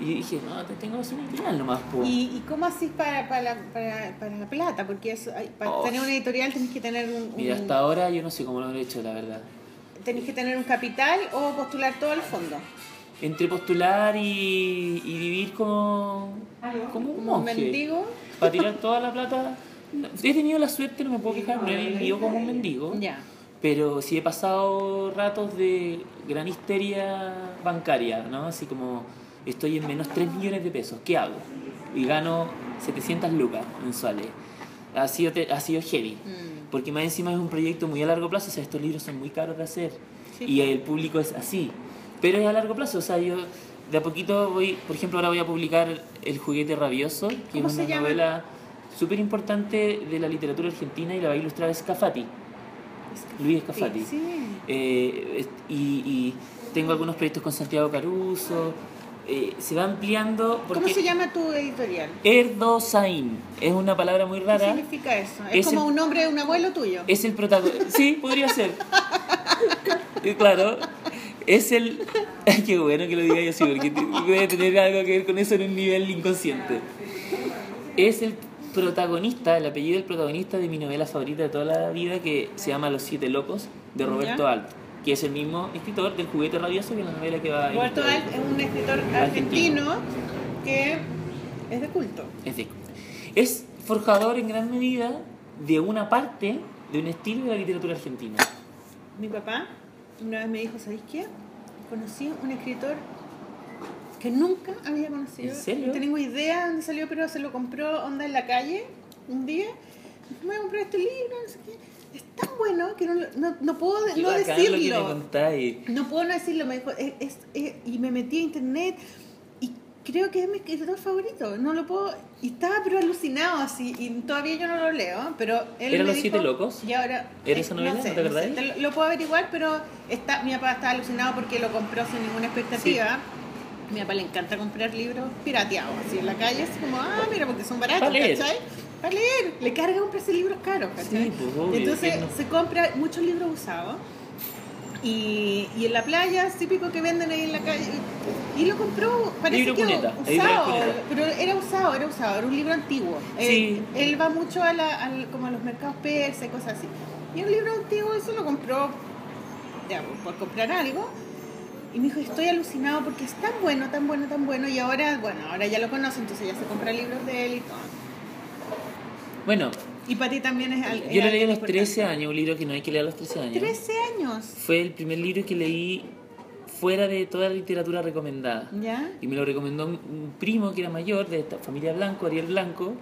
Y dije, no, te tengo que hacer un editorial nomás, po. ¿Y, y cómo así para, para, la, para, para la plata? Porque eso, para Oh. tener una editorial tenés que tener un, un- Mira, hasta ahora yo no sé cómo lo he hecho, la verdad. Tenés que tener un capital o postular todo el fondo. Entre postular y, y vivir como, como un monje. mendigo. Para tirar toda la plata. No, He tenido la suerte, no me puedo quejar, no he vivido como un mendigo. Ya. Pero sí he pasado ratos de gran histeria bancaria, ¿no? Así como estoy en menos 3 millones de pesos, ¿qué hago? Y gano 700 lucas mensuales. Ha sido, ha sido heavy. Mm. Porque más encima es un proyecto muy a largo plazo, o sea, estos libros son muy caros de hacer. Sí. Y el público es así. Pero es a largo plazo, o sea, yo de a poquito voy, por ejemplo, ahora voy a publicar El juguete rabioso, que ¿Cómo es una novela súper importante de la literatura argentina y la va a ilustrar Scafati. Luis Scafati. Sí. Eh, y, y tengo algunos proyectos con Santiago Caruso. Eh, se va ampliando porque ¿Cómo se llama tu editorial? Erdosain es una palabra muy ¿Qué rara. significa eso? Es, Es como el- un nombre de un abuelo tuyo. Es el protagonista. Sí, podría ser. Claro. Es el. Qué bueno que lo diga yo así, porque debe tener algo que ver con eso en un nivel inconsciente. Es el protagonista, el apellido del protagonista de mi novela favorita de toda la vida, que se llama Los Siete Locos, de Roberto Ya. Que es el mismo escritor del Juguete Rabioso, que la novela que va a Roberto. Alt es un escritor Argentino. argentino que es de culto. Es, de- es forjador en gran medida de una parte de un estilo de la literatura argentina. Mi papá una vez me dijo, ¿sabéis qué? Conocí un escritor que nunca había conocido. ¿En serio? No tengo idea de dónde salió, pero se lo compró onda en la calle un día. Me comprar este libro, no sé qué. Es tan bueno que no, no, no puedo no decirlo. No puedo no decirlo, me dijo, es, es- es- y me metí a internet y creo que es mi escritor favorito, no lo puedo, y estaba pero alucinado así, y todavía yo no lo leo, pero él ¿Eran los dijo- siete locos? Y ahora... ¿Era esa novela? No, sé, lo, lo puedo averiguar, pero está, mi papá estaba alucinado porque lo compró sin ninguna expectativa. Mi papá le encanta comprar libros pirateados, así en la calle, así como, ah, mira, porque son baratos. ¿cachai? Para leer, le carga comprarse libros caros, ¿cachai? Sí, pues, obvio, Entonces no. se compra muchos libros usados y, y en la playa es típico que venden ahí en la calle. Y lo compró parece Libro que cuneta, usado pero era usado era usado era un libro antiguo. Sí. él, él va mucho a la, al- como a los mercados persas y cosas así. Y un libro antiguo se lo compró ya, por comprar algo. Y me dijo estoy alucinado porque es tan bueno tan bueno tan bueno y ahora bueno ahora ya lo conoce entonces ya se compra libros de él y todo Bueno, y para ti también es yo lo leí a los 13 importante. años, un libro que no hay que leer a los 13 años. 13 años Fue el primer libro que leí fuera de toda la literatura recomendada. ¿ya? Y me lo recomendó un- primo que era mayor, de esta familia Blanco, Ariel Blanco,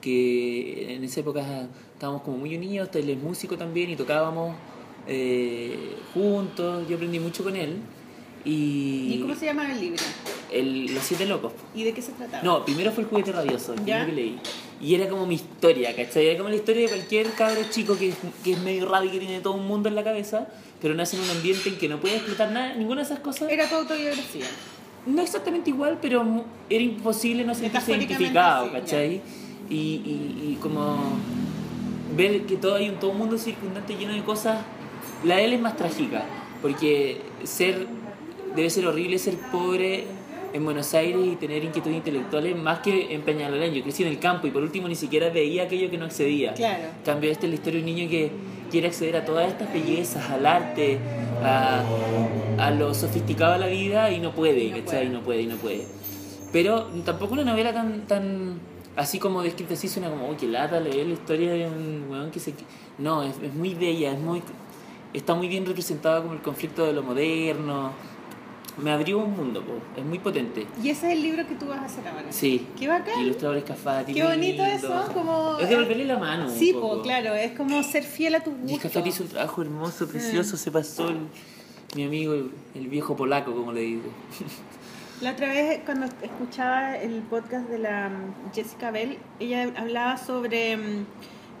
que en esa época estábamos como muy unidos, él es músico también y tocábamos eh, juntos, yo aprendí mucho con él. Y, ¿Y cómo se llama el libro? el- Los Siete Locos. ¿Y de qué se trataba? No, primero fue el juguete rabioso, el ¿Ya? que leí. Y era como mi historia, ¿cachai? Era como la historia de cualquier cabro chico que es, que es medio raro y que tiene todo un mundo en la cabeza, pero nace en un ambiente en que no puede explotar nada, ninguna de esas cosas. Era tu autobiografía. No exactamente igual, pero era imposible no sentirse identificado, sí, ¿cachai? Y, y, y como ver que todo hay un todo un mundo circundante lleno de cosas. La de él es más trágica, porque ser debe ser horrible ser pobre en Buenos Aires y tener inquietudes intelectuales más que en Peñalolén. Yo crecí en el campo y por último ni siquiera veía aquello que no accedía. Claro. Cambio, esta es la historia de un niño que quiere acceder a todas estas bellezas, al arte, a, a lo sofisticado de la vida y no puede, Y no ¿cachai? puede. Y no puede, y no puede. Pero tampoco una novela tan, tan así como descrita así, suena como, uy, qué lata leer la historia de un weón que se... No, es, es muy bella, es muy... Está muy bien representada como el conflicto de lo moderno. Me abrió un mundo, po. es muy potente. Y ese es el libro que tú vas a hacer ahora. Sí. Qué bacán. Ilustradores Cafati. Qué bonito lindo. eso, como... Es devolverle la mano. un Sí, poco. po, claro, es como ser fiel a tus Y gustos. Cafati hizo un trabajo hermoso, precioso, se pasó el- mi amigo, el, el viejo polaco, como le digo. La otra vez cuando escuchaba el podcast de la mm, Jessica Bell, ella hablaba sobre mm,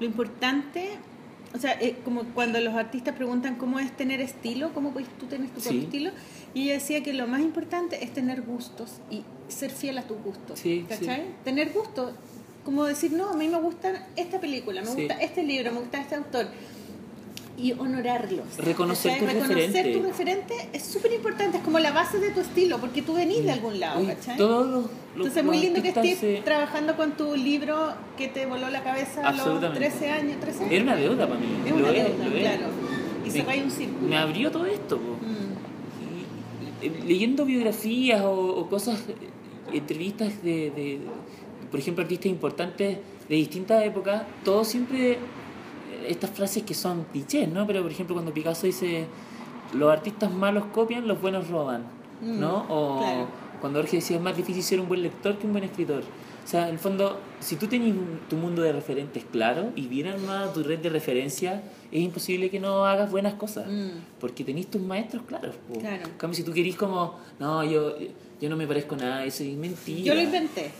lo importante, O sea, eh, como cuando los artistas preguntan cómo es tener estilo, cómo puedes tú tener tu propio Sí. estilo, y ella decía que lo más importante es tener gustos y ser fiel a tus gustos. Sí, ¿Cachai? sí. Tener gustos, como decir, no, a mí me gusta esta película, me Sí. gusta este libro, me gusta este autor. Y honorarlos. Reconocer tus Reconocer referentes. tu referente es súper importante, es como la base de tu estilo, porque tú venís de algún lado, Oye, ¿cachai? todos los, los- Entonces es muy lindo que estés se- trabajando con tu libro que te voló la cabeza a los Absolutamente. 13 años. 13 años. Era una deuda para mí. Es lo una es, deuda, es. claro. Y Me- cerráis un círculo. Me abrió todo esto. po. Mm. Eh, leyendo biografías o, o cosas, eh, entrevistas de, de, por ejemplo, artistas importantes de distintas épocas, todo siempre, eh, estas frases que son clichés, ¿no? Pero, por ejemplo, cuando Picasso dice, los artistas malos copian, los buenos roban, Mm, ¿no? O claro. cuando Jorge decía, es más difícil ser un buen lector que un buen escritor. O sea, en el fondo, si tú tenés tu mundo de referentes claro y bien armada tu red de referencia, es imposible que no hagas buenas cosas. Mm. Porque tenéis tus maestros claros. po. Claro. En cambio, si tú querís como, no, yo, yo no me parezco a nada, eso es mentira. Yo lo inventé.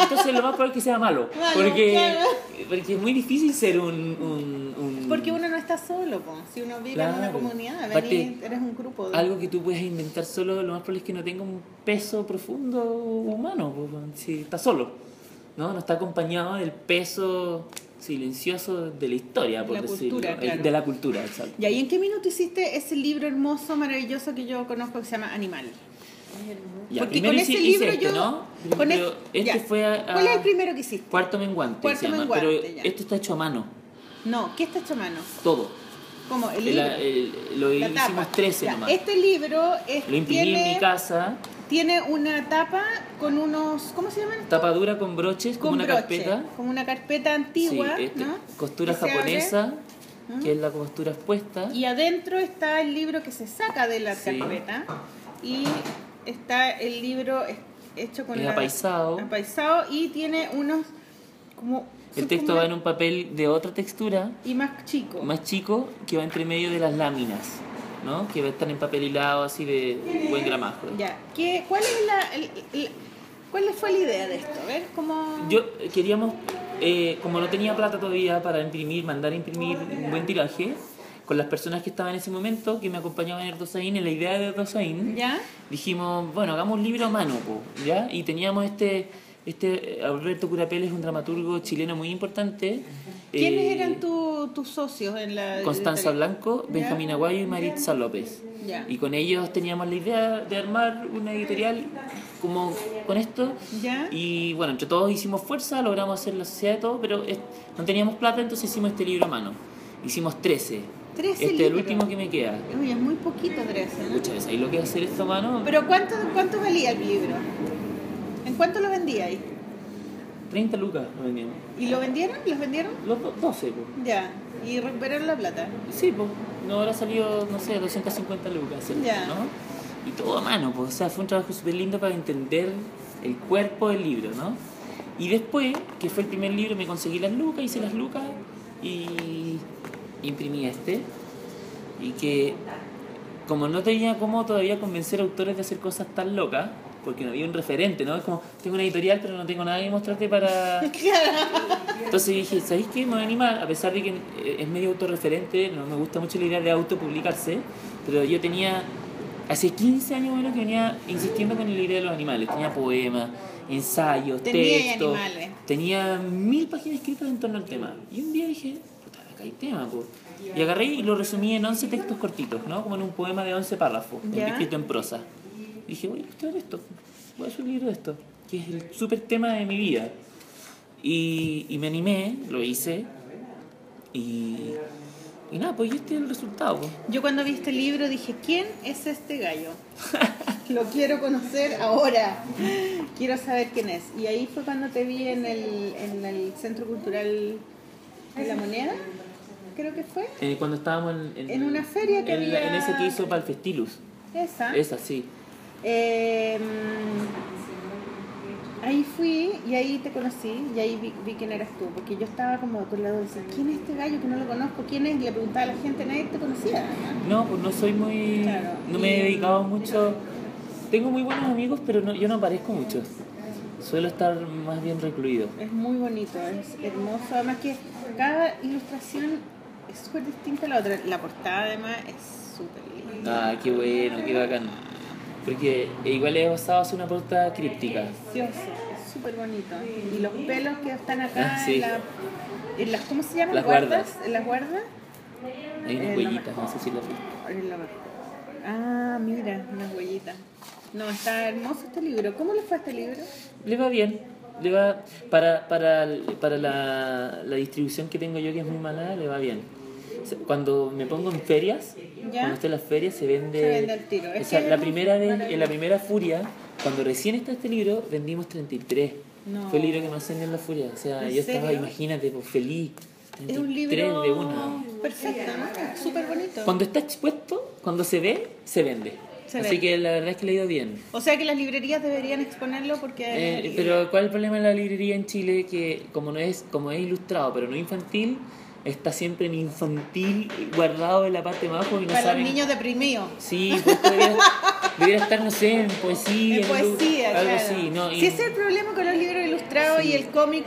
Entonces lo más probable es que sea malo. Malo, porque, claro. porque es muy difícil ser un... un, un- Porque uno no está solo, po. si uno vive en una Claro. comunidad, venís, eres un grupo. de- Algo que tú puedes inventar solo, lo más probable es que no tenga un peso profundo humano, po, si está solo. ¿No? no está acompañado del peso silencioso de la historia, por La decirlo. cultura, Eh, claro. De la cultura, exacto. ¿Y ahí en qué minuto hiciste ese libro hermoso, maravilloso que yo conozco que se llama Animal? Ya, Porque con ese libro este, yo- ¿no? con es- este ya. fue a, a- ¿Cuál es el primero que hiciste? Cuarto menguante, Cuarto se llama. menguante, pero ya. esto está hecho a mano, No, ¿qué está hecho a mano? todo. Como el El- libro. el- lo la hicimos tapa. 13 Ya, nomás. Este libro es, Lo imprimí tiene, en mi casa, tiene una tapa con unos. ¿Cómo se llaman? estos? tapa dura con broches, como Con una broche, carpeta. Como una carpeta antigua, Sí, este, ¿no? costura japonesa, que es la costura expuesta. Y adentro está el libro que se saca de la Sí. carpeta. Y está el libro hecho con Es la- apaisado. apaisado y tiene unos como El texto como va en un papel de otra textura, y más chico. más chico, que va entre medio de las láminas, ¿no? Que estar en papel hilado así de buen gramaje. Ya. ¿Qué, ¿Cuál es la, el- el- cuál fue la idea de esto? A ver, cómo Yo eh, queríamos, eh, como no tenía plata todavía para imprimir, mandar a imprimir un buen tiraje, con las personas que estaban en ese momento, que me acompañaban en Erdosain, en la idea de Erdosain, ¿Ya? dijimos, bueno, hagamos un libro a mano, po, ¿ya? Y teníamos este, este eh, Alberto Curapel es un dramaturgo chileno muy importante. ¿Quiénes eh, eran tu- tus socios en la Constanza? Blanco. Benjamín Aguayo y Maritza López. Ya. Y con ellos teníamos la idea de armar una editorial como con esto. ¿Ya? Y bueno, entre todos hicimos fuerza, logramos hacer la sociedad y todo, pero no teníamos plata, entonces hicimos este libro a mano. Hicimos 13. 13 este es el último que me queda. Uy, es muy poquito 13, ¿no? Muchas veces, ahí lo que hacer esto a mano, Pero ¿cuánto, ¿cuánto valía el libro? ¿En cuánto lo vendíais? 30 lucas lo vendíamos. ¿Y lo vendieron? ¿Los vendieron? Los do- 12, pues. Ya. ¿Y recuperaron la plata? Sí, pues. No habrá salido, no sé, 250 lucas, ¿cierto? Ya. ¿no? Y todo a mano, pues. O sea, fue un trabajo súper lindo para entender el cuerpo del libro, ¿no? Y después, que fue el primer libro, me conseguí las lucas, hice las lucas y imprimí este. Y que, como no tenía cómo todavía convencer a autores de hacer cosas tan locas, porque no había un referente, ¿no? Es como, tengo una editorial, pero no tengo nada que mostrarte para... Entonces dije, ¿sabéis qué? Me voy a animar, a pesar de que eh, es medio autorreferente, no me gusta mucho la idea de autopublicarse, pero yo tenía, hace 15 años bueno que venía insistiendo con la idea de los animales, tenía poemas, ensayos, Tenía textos, animales. tenía mil páginas escritas en torno al tema. Y un día dije, puta, acá hay tema, po. Y agarré y lo resumí en 11 textos cortitos, ¿no? Como en un poema de 11 párrafos, escrito en prosa. Dije, voy a ilustrar esto, voy a hacer un libro de esto, que es el súper tema de mi vida. Y, y me animé, lo hice. Y, y nada, pues este es el resultado. pues. Yo cuando vi este libro dije, ¿quién es este gallo? Lo quiero conocer ahora. Quiero saber quién es. Y ahí fue cuando te vi en el, en el Centro Cultural de la Moneda, creo que fue. Eh, cuando estábamos en, En una feria que en, había- en ese que hizo para el Festilus. Esa. Esa, sí. Eh, ahí fui y ahí te conocí y ahí vi, vi quién eras tú, porque yo estaba como lado de decir, ¿quién es este gallo que no lo conozco? ¿Quién es? Le preguntaba a la gente, nadie te conocía. ¿no? Pues no soy muy... Claro, No me he dedicado mucho... Tengo muy buenos amigos, pero no, yo no aparezco mucho. Suelo estar más bien recluido. Es muy bonito, es hermoso. Además que cada ilustración es súper distinta a la otra. La portada además es súper linda. Ah, qué bueno, qué bacán. Porque igual es basado en una portada críptica. Precioso, es súper bonito. Y los pelos que están acá Ah, sí. en, la, en las, ¿cómo se llaman? Las ¿Guardas? guardas. En las guardas. Hay unas Eh, huellitas, no sé si lo mejor. Ah, mira, unas huellitas. No, está hermoso este libro. ¿Cómo le fue a este libro? Le va bien. Le va, para para, para la, la distribución que tengo yo, que es muy mala, le va bien. Cuando me pongo en ferias, ¿Ya? cuando estoy en las ferias, se vende. Se vende al tiro. Es O sea, la primera vez, en la primera Furia, cuando recién está este libro, vendimos 33. No. Fue el libro que más vendió en la Furia. O sea, ¿En yo estaba, serio? imagínate, pues feliz. Es un 33 libro de una. perfecto, ¿no? Súper bonito. Cuando está expuesto, cuando se ve, se vende. Se Así vende. que la verdad es que le ha ido bien. O sea que las librerías deberían exponerlo porque... Eh, pero ¿cuál es el problema de la librería en Chile? Que como no es, como es ilustrado, pero no infantil, está siempre en infantil guardado en la parte de abajo y no para saben. los niños deprimidos. Sí, pues debería, debería estar, no sé, en poesía, En poesía, algo claro. así. No, Sí, Y- ese es el problema con los libros ilustrados Sí. y el cómic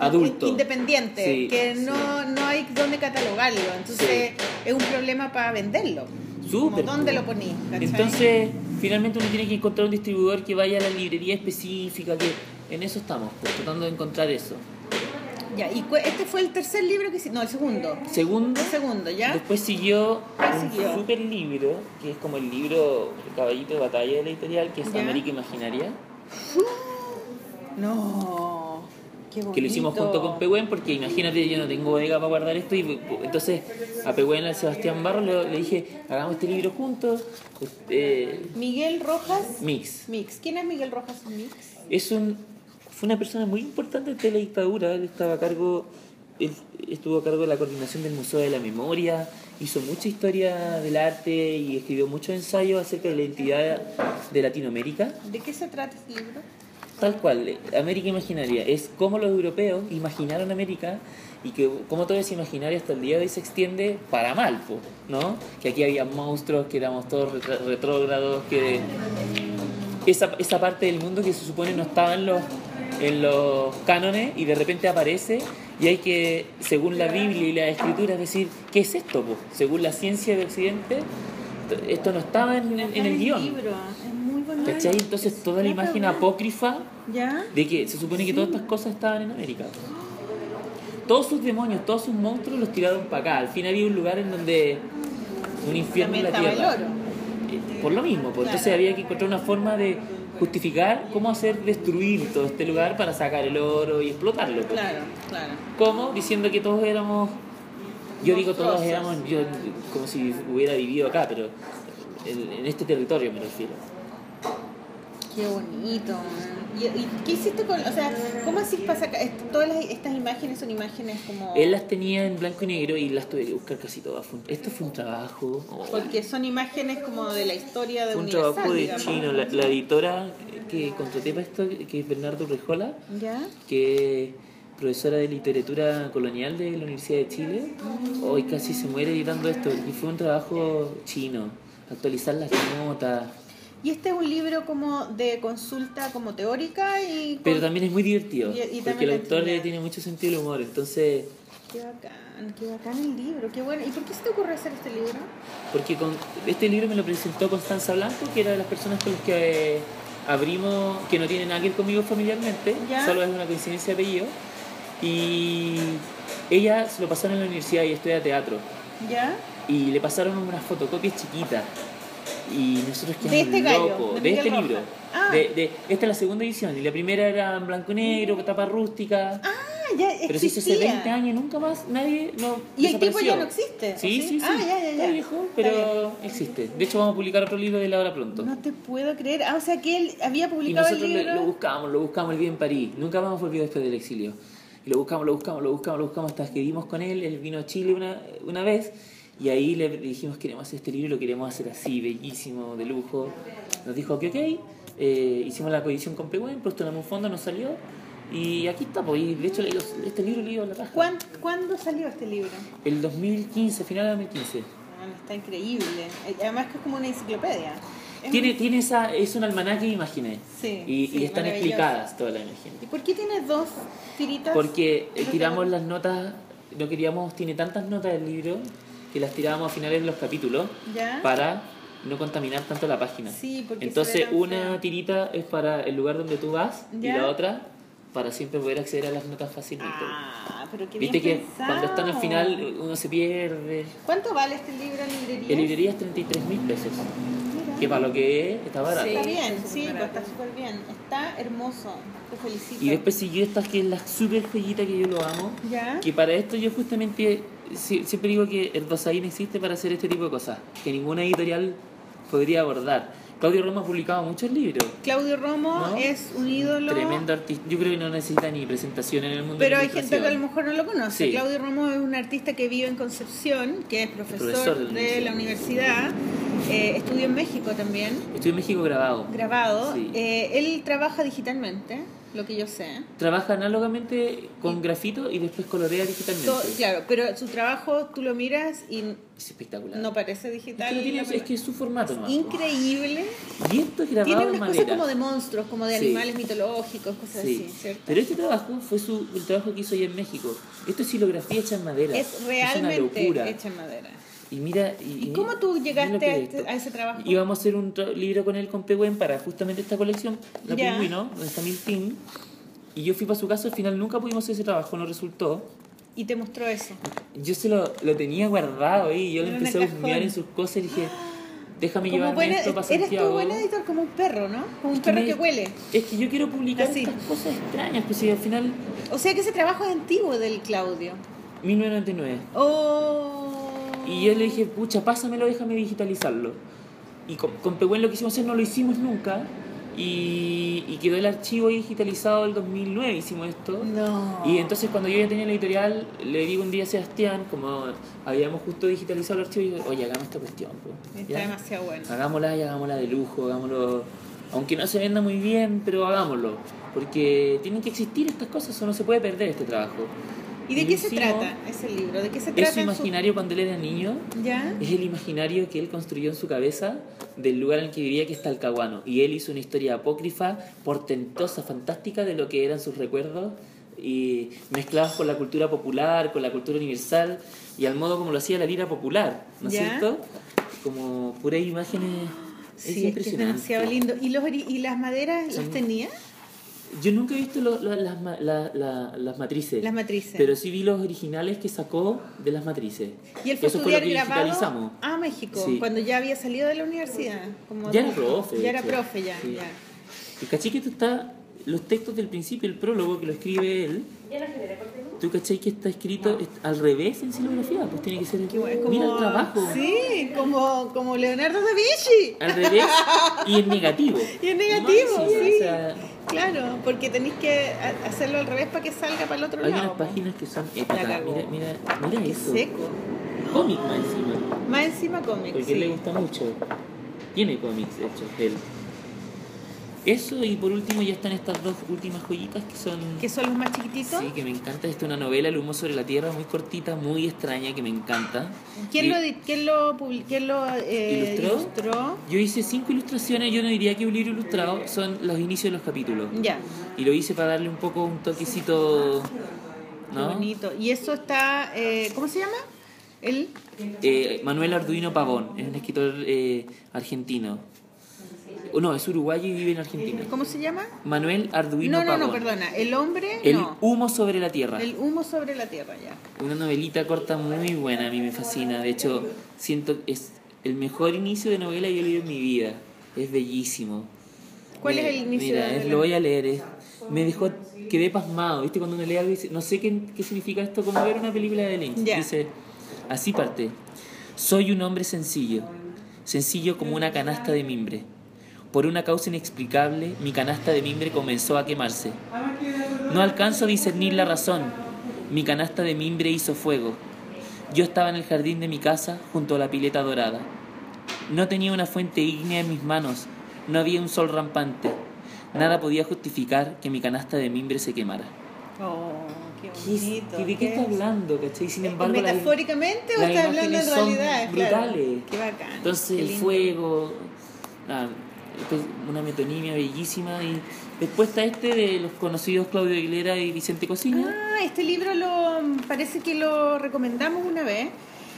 Adulto. in- independiente, Sí, que sí. no, no hay dónde catalogarlo. Entonces es un problema para venderlo. Súper, Como, ¿Dónde pues. lo ponís? Entonces, finalmente uno tiene que encontrar un distribuidor que vaya a la librería específica, que en eso estamos, pues, tratando de encontrar eso. Ya, y este fue el tercer libro que... No, el segundo. Segundo, El segundo, ¿ya? Después siguió ¿Cuál un siguió? super libro, que es como el libro el Caballito de Batalla de la editorial, que es ¿Ya? América Imaginaria, No. Qué bonito. que lo hicimos junto con Pehuen, porque imagínate, yo no tengo bodega para guardar esto, y entonces a Pehuen, al Sebastián Barro, le, le dije, hagamos este libro juntos, eh, Miguel Rojas Mix. Mix. ¿Quién es Miguel Rojas Mix? Es un, fue una persona muy importante de la dictadura, él estaba a cargo, él estuvo a cargo de la coordinación del Museo de la Memoria, hizo mucha historia del arte y escribió muchos ensayos acerca de la identidad de Latinoamérica. ¿De qué se trata este libro? Tal cual, eh, América Imaginaria es cómo los europeos imaginaron América y que cómo todo ese imaginario hasta el día de hoy se extiende para mal, ¿no? Que aquí había monstruos, que éramos todos retrógrados, que esa, esa parte del mundo que se supone no estaba en los, en los cánones y de repente aparece y hay que, según la Biblia y la Escritura, decir, ¿qué es esto? po? Según la ciencia de Occidente, esto no estaba en, en- en el guion. ¿Cachai? Entonces toda la imagen apócrifa de que se supone que todas estas cosas estaban en América. Todos sus demonios, todos sus monstruos los tiraron para acá. Al fin había un lugar en donde un infierno en la tierra. Eh, Por lo mismo, pues, entonces había que encontrar una forma de justificar cómo hacer destruir todo este lugar para sacar el oro y explotarlo. pues. Claro, claro. ¿Cómo? Diciendo que todos éramos. Yo digo todos éramos, yo, como si hubiera vivido acá, pero en, en este territorio me refiero. Qué bonito. man. ¿Y, y qué hiciste con.? O sea, ¿cómo así pasa acá? Est- Todas las- estas imágenes son imágenes como. Él las tenía en blanco y negro y las tuve que buscar casi todas. Esto fue un trabajo. oh, Porque son imágenes como de la historia de un Universal. trabajo de digamos. chino. La, la editora que contraté para esto, que es Bernardo Rejola, ¿Ya? que es profesora de literatura colonial de la Universidad de Chile, hoy casi se muere editando esto. Y fue un trabajo chino. Actualizar las notas. Y este es un libro como de consulta como teórica y... con- Pero también es muy divertido. Y- porque el autor enseñanza. tiene mucho sentido del humor. Entonces, Qué bacán, qué bacán el libro, qué bueno. ¿Y por qué se te ocurre hacer este libro? Porque con este libro me lo presentó Constanza Blanco, que era de las personas con las que eh, abrimos, que no tiene nada que ver conmigo familiarmente, ¿Ya? solo es una coincidencia de apellido. Y ella se lo pasaron en la universidad y estudia teatro. ¿Ya? Y le pasaron unas fotocopias chiquitas. Y nosotros De quedamos este gallo, de de, Miguel este libro. Ah. De, de- esta es la segunda edición. Y la primera era en blanco y negro, tapa rústica. Ah, ya Pero si existía. hace 20 años nunca más nadie no Y el tipo ya no existe, ¿o Sí, sí? sí, sí. Ah, ya, ya, ya. Está viejo, Está pero existe. De hecho vamos a publicar otro libro de él ahora pronto. No te puedo creer. Ah, o sea que él había y publicado nosotros el libro. lo buscamos, lo buscamos, él vive en París. Nunca más volvió después del exilio. Y lo buscamos, lo buscamos, lo buscamos, lo buscamos hasta que vimos con él. Él vino a Chile una, una vez y ahí le dijimos queremos hacer este libro lo queremos hacer así, bellísimo, de lujo. Nos dijo que ok, eh, hicimos la coedición con Pehuen, postulamos un fondo, nos salió y aquí está. Pues, y de hecho este libro leído la raja. ¿Cuán- ¿Cuándo salió este libro? El 2015, final de 2015. Ah, está increíble. Eh, Además que es como una enciclopedia. Es Tiene, muy- tiene esa, es un almanaque de imágenes. Sí, y, sí, y están explicadas todas las imágenes. ¿Y por qué tiene dos tiritas? Porque eh, tiramos las notas no queríamos, tiene tantas notas del libro que las tirábamos a finales de los capítulos ¿Ya? para no contaminar tanto la página. Sí, porque Entonces una feo. tirita es para el lugar donde tú vas ¿Ya? y la otra para siempre poder acceder a las notas fácilmente. Ah, pero qué Viste bien que cuando están al final uno se pierde. ¿Cuánto vale este libro en librería? En librería es 33 mil pesos. Mira. Que para lo que es, está barato. Sí. Está bien, sí, pues barato. está súper bien. Está hermoso. Te felicito. Y después siguió esta que es la super joyita que yo lo amo. ¿Ya? Que para esto yo justamente siempre digo que el Dosaín existe para hacer este tipo de cosas. Que ninguna editorial podría abordar. Claudio Roma ha publicado muchos libros. Claudio Romo ¿No? es un ídolo. Tremendo artista. Yo creo que no necesita ni presentación en el mundo Pero de hay la gente que a lo mejor no lo conoce. Sí. Claudio Romo es un artista que vive en Concepción, que es profesor, Profesor de la de la universidad. Eh, estudió en México también, Estoy en México grabado. grabado. Sí. Eh, él trabaja digitalmente, lo que yo sé. Trabaja análogamente con grafito y después colorea digitalmente. Claro, pero su trabajo tú lo miras y Es espectacular. no parece es, digital. que lo tiene- es que es su formato nomás. Increíble. Y esto es grabado Tiene en unas cosas como de monstruos, como de Sí. animales mitológicos, cosas Sí. así, ¿cierto? Pero este trabajo fue su, el trabajo que hizo allá en México. Esto es silografía hecha en madera. Es realmente una locura. hecha en madera. Y mira. ¿Y, ¿Y cómo tú llegaste lo a, es este- a ese trabajo? Íbamos a hacer un libro con él, con Pehuen, para justamente esta colección, La Ya. Pingüino, donde está Miltín. Y yo fui para su casa, al final nunca pudimos hacer ese trabajo, no resultó. Y te mostró eso. Yo se lo, lo tenía guardado ahí, yo En empecé a husmear en sus cosas y dije, déjame Como llevarme buena- esto para eres Santiago. tú buen editor como un perro, ¿no? Como un Es que perro me- que huele. Es que yo quiero publicar Así. estas cosas extrañas, pues si al final, O sea que ese trabajo es antiguo del Claudio. 1999. Oh. Y yo le dije, pucha, pásamelo, déjame digitalizarlo. Y con, con Pehuen lo que hicimos hacer no lo hicimos nunca. Y, y quedó el archivo digitalizado el 2009, hicimos esto. No. Y entonces cuando yo ya tenía la editorial, le digo un día a Sebastián, como habíamos justo digitalizado el archivo, y digo, oye, hagamos esta cuestión. po". Está demasiado bueno. Hagámosla y hagámosla de lujo, hagámoslo, aunque no se venda muy bien, pero hagámoslo. Porque tienen que existir estas cosas, o no se puede perder este trabajo. ¿Y de qué se trata ese libro? ¿De qué se Es trata? su en su- imaginario cuando él era niño, ¿Ya? es el imaginario que él construyó en su cabeza del lugar en el que vivía, que es Talcahuano. Y él hizo una historia apócrifa, portentosa, fantástica de lo que eran sus recuerdos, y mezclados con la cultura popular, con la cultura universal, y al modo como lo hacía la lira popular, ¿no es cierto? Como puras imágenes. Sí, es es, que es demasiado lindo. ¿Y, los, y las maderas las Son- tenía? Yo nunca he visto lo- lo- las, ma- la- la- las matrices. Las matrices. Pero sí vi los originales que sacó de las matrices. Y él fue Eso fue lo que digitalizamos. a México, Sí. cuando ya había salido de la universidad. Como Ya era profe, Ya era profe, ya, Sí. ya. Y caché que esto está, los textos del principio, el prólogo que lo escribe él, tú caché que está escrito es- al revés en silografía, pues tiene que ser, Qué bueno, mira el como- trabajo, Sí, como, como Leonardo da Vinci. al revés y en negativo. Y en negativo, sí. o sea, Claro, porque tenéis que ha- hacerlo al revés para que salga para el otro hay lado. unas po. páginas que son épicas, mira, mira, mira Qué eso, seco. cómic más encima, Más encima cómics. porque sí. le gusta mucho, tiene cómics hechos él. Eso y por último ya están estas dos últimas joyitas que son... Que son los más chiquititos. Sí, que me encanta. Esta es una novela, El humo sobre la tierra, muy cortita, muy extraña, que me encanta. ¿Quién Y lo, quién lo, quién lo eh, ¿Ilustró? ilustró? Yo hice cinco ilustraciones, yo no diría que un libro ilustrado, son los inicios de los capítulos. Ya, Y lo hice para darle un poco un toquecito... qué ¿No? bonito. Y eso está, eh, ¿cómo se llama? El Eh, Manuel Arduino Pavón, es un escritor eh, argentino. No, es uruguayo y vive en Argentina. ¿Cómo se llama? Manuel Arduino No, no, Pavón. no, perdona. El hombre, El no. humo sobre la tierra. El humo sobre la tierra, ya. Una novelita corta muy buena, a mí me fascina. De hecho, siento que es el mejor inicio de novela que yo he leído en mi vida. Es bellísimo. ¿Cuál Me- es el inicio Mira, de novela? lo voy a leer. es- me dejó, quedé pasmado. ¿Viste? Cuando uno lee algo dice, no sé qué, qué significa esto, como ver una película de Lynch. Ya. Dice, así parte. Soy un hombre sencillo, sencillo como una canasta de mimbre. Por una causa inexplicable, mi canasta de mimbre comenzó a quemarse. No alcanzo a discernir la razón. Mi canasta de mimbre hizo fuego. Yo estaba en el jardín de mi casa junto a la pileta dorada. No tenía una fuente ígnea en mis manos. No había un sol rampante. Nada podía justificar que mi canasta de mimbre se quemara. Oh, qué ¿Qué bonito. ¿De qué está hablando? ¿Cachai? Sin embargo, las- ¿Metafóricamente o las está hablando en realidad? Claro. brutales. Qué bacán. Entonces qué el fuego, ah, una metonimia bellísima y Después está este de los conocidos Claudio Aguilera y Vicente Cocina. Ah, este libro lo parece que lo recomendamos una vez.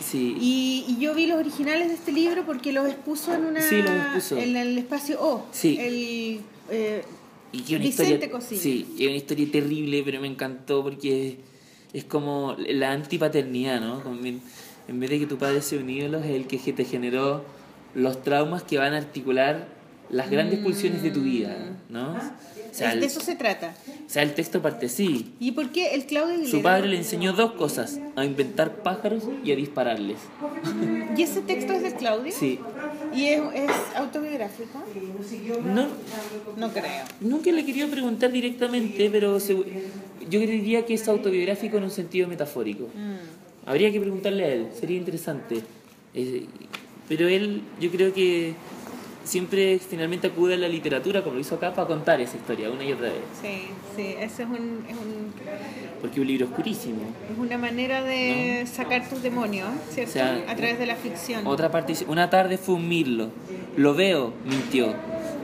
Sí. Y, y yo vi los originales de este libro porque los expuso en una Sí, los expuso. en el espacio O. Sí. El, eh, Y que una Vicente historia, Cocina. Sí, y una historia terrible, pero me encantó porque es como la antipaternidad, ¿no? Como en, en vez de que tu padre sea un ídolo, es el que te generó los traumas que van a articular las grandes pulsiones de tu vida, ¿no? O sea, de el, eso se trata. o sea, el texto parte así. ¿Y por qué el Claudio Aguilera? Su padre le enseñó dos cosas, a inventar pájaros y a dispararles. ¿Y ese texto es de Claudio? Sí. ¿Y es, es autobiográfico? No, No creo. Nunca le quería preguntar directamente, pero se- yo diría que es autobiográfico en un sentido metafórico. Mm. Habría que preguntarle a él, sería interesante. Eh, pero él, yo creo que siempre finalmente acude a la literatura, como lo hizo acá, para contar esa historia una y otra vez. Sí, sí, eso es, un, es, un- Porque un libro oscurísimo. es una manera de sacar tus demonios, ¿cierto? O sea, a través de la ficción. Otra parte una tarde fue un mirlo. Lo veo, mintió.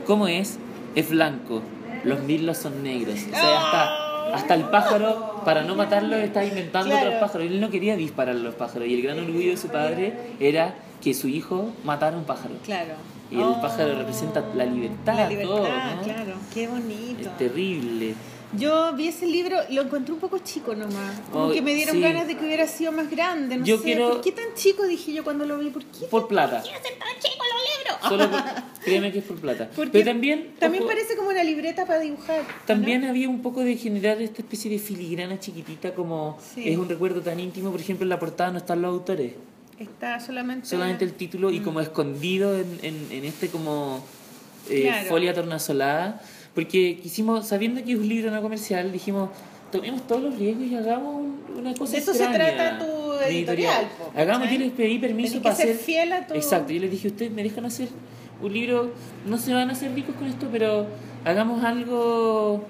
¿Cómo es? Es blanco. Los mirlos son negros. O sea, hasta, hasta el pájaro, para no matarlo, está inventando Claro. otros pájaros. Él no quería disparar a los pájaros. Y el gran orgullo de su padre era que su hijo matara un pájaro. Claro. Y el Oh, pájaro representa la libertad, La libertad, todo, ¿no? claro. Qué bonito. Es terrible. Yo vi ese libro, lo encontré un poco chico nomás. Como Oh, que me dieron sí. ganas de que hubiera sido más grande. No Yo sé, quiero- ¿por qué tan chico? Dije yo cuando lo vi. ¿Por qué Por plata. ser tan chicos los libros? Solo por- créeme que es por plata. Porque Pero también... También ojo, parece como una libreta para dibujar. ¿no? También había un poco de generar esta especie de filigrana chiquitita como Sí. es un recuerdo tan íntimo, por ejemplo en la portada no están los autores, Está solamente. solamente el título y como escondido en, en, en este como eh, Claro. folia tornasolada, porque quisimos, sabiendo que es un libro no comercial, dijimos tomemos todos los riesgos y hagamos un- una cosa eso se extraña, trata tu editorial, po, Hagamos, ¿cachai? yo les pedí permiso Tenés que para ser hacer... fiel a tu- Exacto, yo les dije, ustedes me dejan hacer un libro, no se van a hacer ricos con esto, pero hagamos algo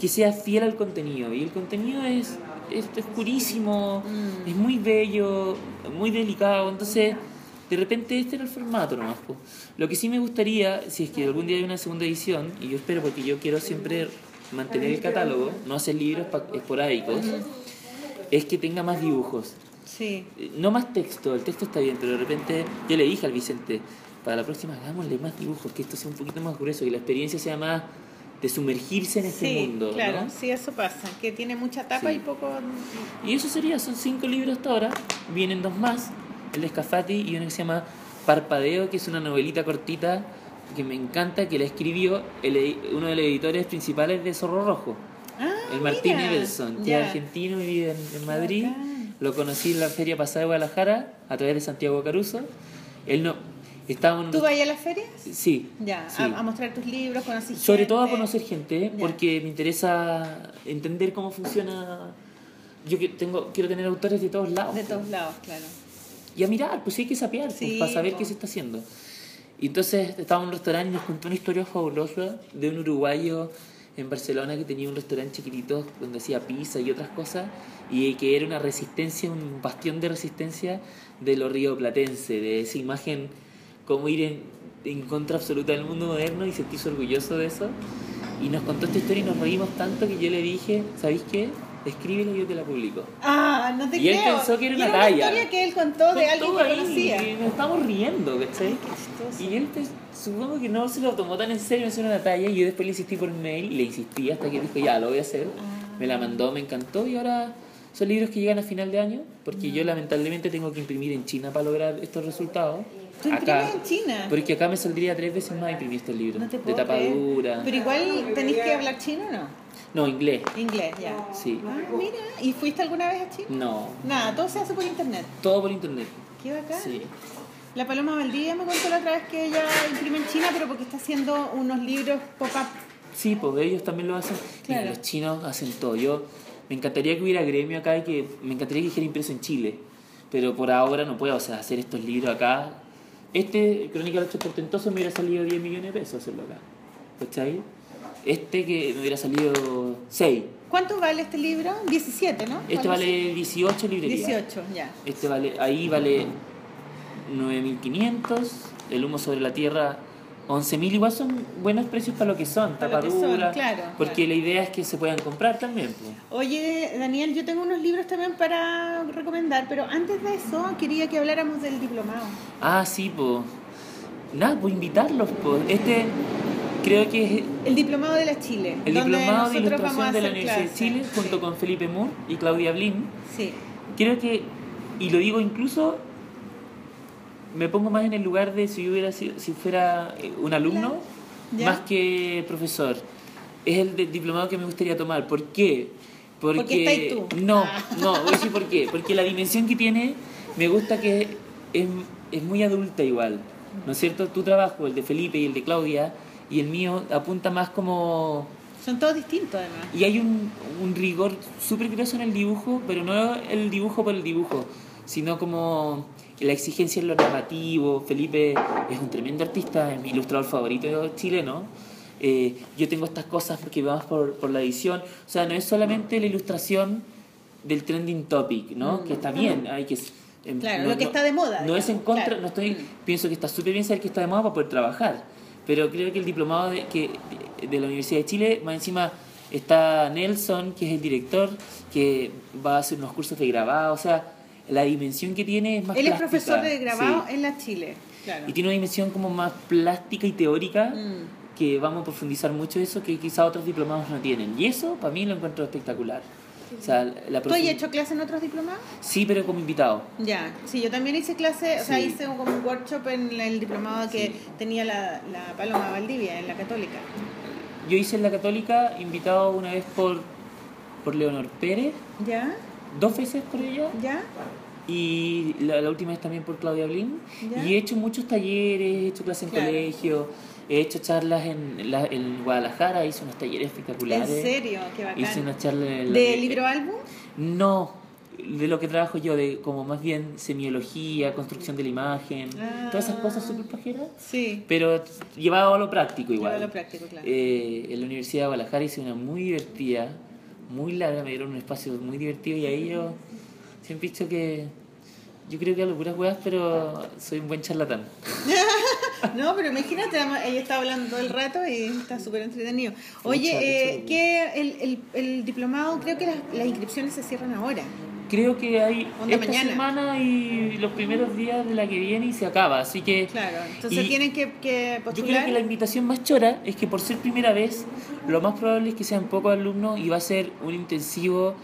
que sea fiel al contenido. Y el contenido es, es oscurísimo, Mm. es muy bello, muy delicado, entonces de repente este era el formato nomás. po. Lo que sí me gustaría, si es que algún día hay una segunda edición, y yo espero porque yo quiero siempre mantener el catálogo, no hacer libros esporádicos, es que tenga más dibujos. Sí. No más texto, el texto está bien, pero de repente yo le dije al Vicente, para la próxima hagámosle más dibujos, que esto sea un poquito más grueso, que la experiencia sea más de sumergirse en este Sí, mundo. claro, ¿no? sí, eso pasa, que tiene mucha tapa Sí. y poco... Y eso sería, son cinco libros hasta ahora, vienen dos más, el de Scafati y uno que se llama Parpadeo, que es una novelita cortita que me encanta, que la escribió el uno de los editores principales de Zorro Rojo. Ah, El Martín mira, Edelson, que es argentino y vive en, en Madrid. Bacán. Lo conocí en la feria pasada de Guadalajara a través de Santiago Caruso. Él no. Estábamos. ¿Tú vas a las ferias? Sí. Ya, sí. a, a mostrar tus libros, conocer Sobre todo a conocer gente, Ya. porque me interesa entender cómo funciona. Yo tengo, quiero tener autores de todos lados. De todos lados, claro. Y a mirar, pues sí hay que sapear, pues, Sí, para saber po. qué se está haciendo. Y entonces estábamos en un restaurante y nos contó una historia fabulosa de un uruguayo en Barcelona que tenía un restaurante chiquitito donde hacía pizza y otras cosas y que era una resistencia, un bastión de resistencia de lo rioplatense, de esa imagen como ir en, en contra absoluta del mundo moderno y sentirse orgulloso de eso. Y nos contó esta historia y nos reímos tanto que yo le dije, ¿sabéis qué? Escríbela y yo te la publico. Ah, no te Y él creo. pensó que era Y una una talla. historia que él contó de alguien Contó que ahí, conocía. Y nos estamos riendo, ¿cachai? chistoso. Y él supongo que no se lo tomó tan en serio, me hizo una talla y yo después le insistí por mail y le insistí hasta que dijo, ya, lo voy a hacer. Ah. Me la mandó, me encantó y ahora son libros que llegan a final de año porque yo lamentablemente tengo que imprimir en China para lograr estos resultados. ¿Tú imprimes en China? Porque acá me saldría tres veces más imprimir estos libros. No te de puedo tapa creer. dura. Pero igual tenéis que hablar chino o no? No, inglés. Inglés, ya. Sí. Ah, mira. ¿Y fuiste alguna vez a China? No. Nada, todo se hace por internet. Todo por internet. Qué bacán. Sí. La Paloma Valdivia me contó la otra vez que ella imprime en China, pero porque está haciendo unos libros pop-up. Sí, pues ellos también lo hacen. Mira, Claro. los chinos hacen todo. Yo me encantaría que hubiera gremio acá y que me encantaría que dijera impreso en Chile. Pero por ahora no puedo, o sea, hacer estos libros acá. Este, Crónica del Ocho Portentoso, me hubiera salido 10 millones de pesos hacerlo acá. ¿Cachai? Este que me hubiera salido 6. ¿Cuánto vale este libro? 17, ¿no? Este ¿Cuánto vale 18 librerías. 18, ya. Este vale, ahí vale 9.500. El humo sobre la tierra 11.000 igual son buenos precios para lo que son, Para lo que son, tapadura, claro, porque claro. la idea es que se puedan comprar también. pues. Oye, Daniel, yo tengo unos libros también para recomendar, pero antes de eso quería que habláramos del diplomado. Ah, sí, pues. Nada, pues invitarlos, pues. Este creo que es El diplomado de la Chile. el diplomado de ilustración de la Universidad de clases. Chile, junto Sí, con Felipe Moore y Claudia Blin. Sí. Creo que, y lo digo incluso, me pongo más en el lugar de si yo hubiera sido, si fuera eh, un alumno, más que profesor. Es el de- diplomado que me gustaría tomar. ¿Por qué? Porque, Porque está ahí tú. No, Ah. no, voy a decir por qué. Porque la dimensión que tiene me gusta que es, es muy adulta igual. ¿No es cierto? Tu trabajo, el de Felipe y el de Claudia, y el mío apunta más como Son todos distintos además. y hay un, un rigor súper grueso en el dibujo, pero no el dibujo por el dibujo, sino como la exigencia en lo narrativo. Felipe es un tremendo artista, es mi ilustrador favorito chileno. Eh, yo tengo estas cosas porque vamos por, por la edición. O sea, no es solamente la ilustración del trending topic, ¿no? Que está bien, hay que... em, Claro, no- lo que no- está de moda, No es en contra, claro. no estoy, pienso que está súper bien saber que está de moda para poder trabajar. Pero creo que el diplomado de, que, de la Universidad de Chile, más encima está Nelson, que es el director, que va a hacer unos cursos de grabado, o sea, la dimensión que tiene es más Él es plástica, profesor de grabado sí. en la Chile. Claro. Y tiene una dimensión como más plástica y teórica, Mm. que vamos a profundizar mucho eso, que quizá otros diplomados no tienen. Y eso, para mí, lo encuentro espectacular. O sea, la ¿Tú has hecho clase en otros diplomados? Sí, pero como invitado. Ya, sí, yo también hice clase, o sea, hice como un workshop en el diplomado que Sí. tenía la, la Paloma Valdivia, en la Católica. Yo hice en la Católica, invitado una vez por, por Leonor Pérez, ¿Ya? Dos veces por ella, ¿Ya? y la, la última vez también por Claudia Blin. Ya. Y he hecho muchos talleres, he hecho clases en Claro. colegio, he hecho charlas en, la- en Guadalajara, hice unos talleres ¿En espectaculares. serio? Qué Hice bacán. una charla en el- ¿De libro álbum? No, de lo que trabajo yo, de como más bien semiología, construcción de la imagen, Ah. todas esas cosas súper pajeras. Sí. Pero llevado a lo práctico igual. Llevado a lo práctico, claro. Eh, en la Universidad de Guadalajara hice una muy divertida, muy larga, me dieron un espacio muy divertido y ahí yo siempre he dicho que yo creo que hablo puras weas, pero soy un buen charlatán. No, pero imagínate, ella está hablando todo el rato y está súper entretenido. Oye, eh, que el, el, el diplomado, creo que las, las inscripciones se cierran ahora. Creo que hay Onda esta mañana. semana y los primeros días de la que viene y se acaba, así que Claro, entonces tienen que, que Yo creo que la invitación más chora es que por ser primera vez, lo más probable es que sean pocos alumnos y va a ser un intensivo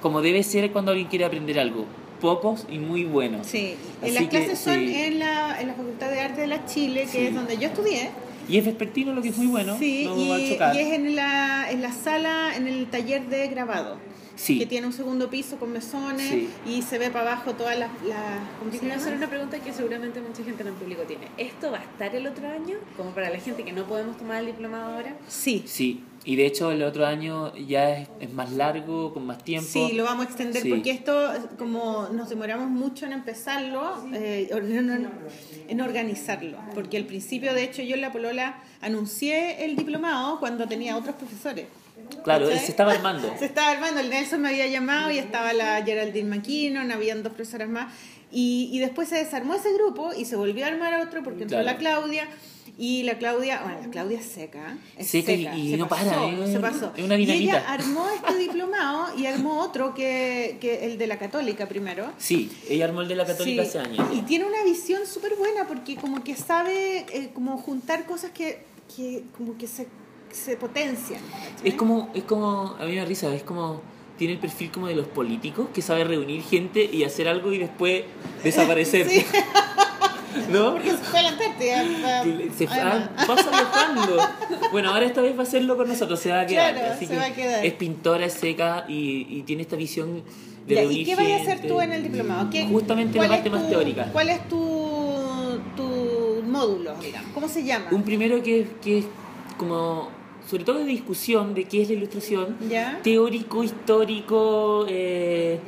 como debe ser cuando alguien quiere aprender algo. Pocos y muy buenos. Sí, Así las que, clases son sí. en, la, en la Facultad de Arte de la Chile, que Sí. es donde yo estudié. Y es vespertino, lo que es muy bueno. sí, no y, va a chocar. y es en la, en la sala, en el taller de grabado. Sí. Que tiene un segundo piso con mesones Sí. y se ve para abajo todas las. las ¿Cómo se Yo quiero hacer una pregunta que seguramente mucha gente en el público tiene. ¿Esto va a estar el otro año? Como para la gente que no podemos tomar el diplomado ahora. Sí, Sí, y de hecho el otro año ya es, es más largo, con más tiempo. Sí, lo vamos a extender Sí. porque esto, como nos demoramos mucho en empezarlo, eh, en, en organizarlo. Porque al principio, de hecho, yo en la Polola anuncié el diplomado cuando tenía otros profesores. Claro, ¿Cachai? se estaba armando. Se estaba armando, el Nelson me había llamado y estaba la Geraldine McKinnon, habían dos profesoras más. Y, y después se desarmó ese grupo y se volvió a armar otro porque entró Claro. la Claudia. Y la Claudia, bueno, la Claudia es seca. Es Seca y- seca, y se no pasó, para, se pasó. es una Y ella armó este diplomado y armó otro que, que el de la Católica primero. Sí, ella armó el de la Católica Sí. hace años. Y tiene una visión súper buena porque como que sabe eh, como juntar cosas que, que como que se, se potencian. ¿cachai? Es como, es como, a mí me da risa, es como, tiene el perfil como de los políticos, que sabe reunir gente y hacer algo y después desaparecer. Sí. ¿No? Porque se fue a la Antártida. Que Se ah, pasa viajando. Bueno, ahora esta vez va a hacerlo con nosotros, se va a quedar. Claro, así se que va a quedar. Es pintora, es seca y, y tiene esta visión de Ya, ¿Y qué vas a hacer tú en el diplomado? ¿Qué- Justamente la parte más teórica. ¿Cuál es tu, tu módulo, digamos? ¿Cómo se llama? Un primero que, que es como, sobre todo de discusión de qué es la ilustración, ¿Ya? teórico, histórico. eh,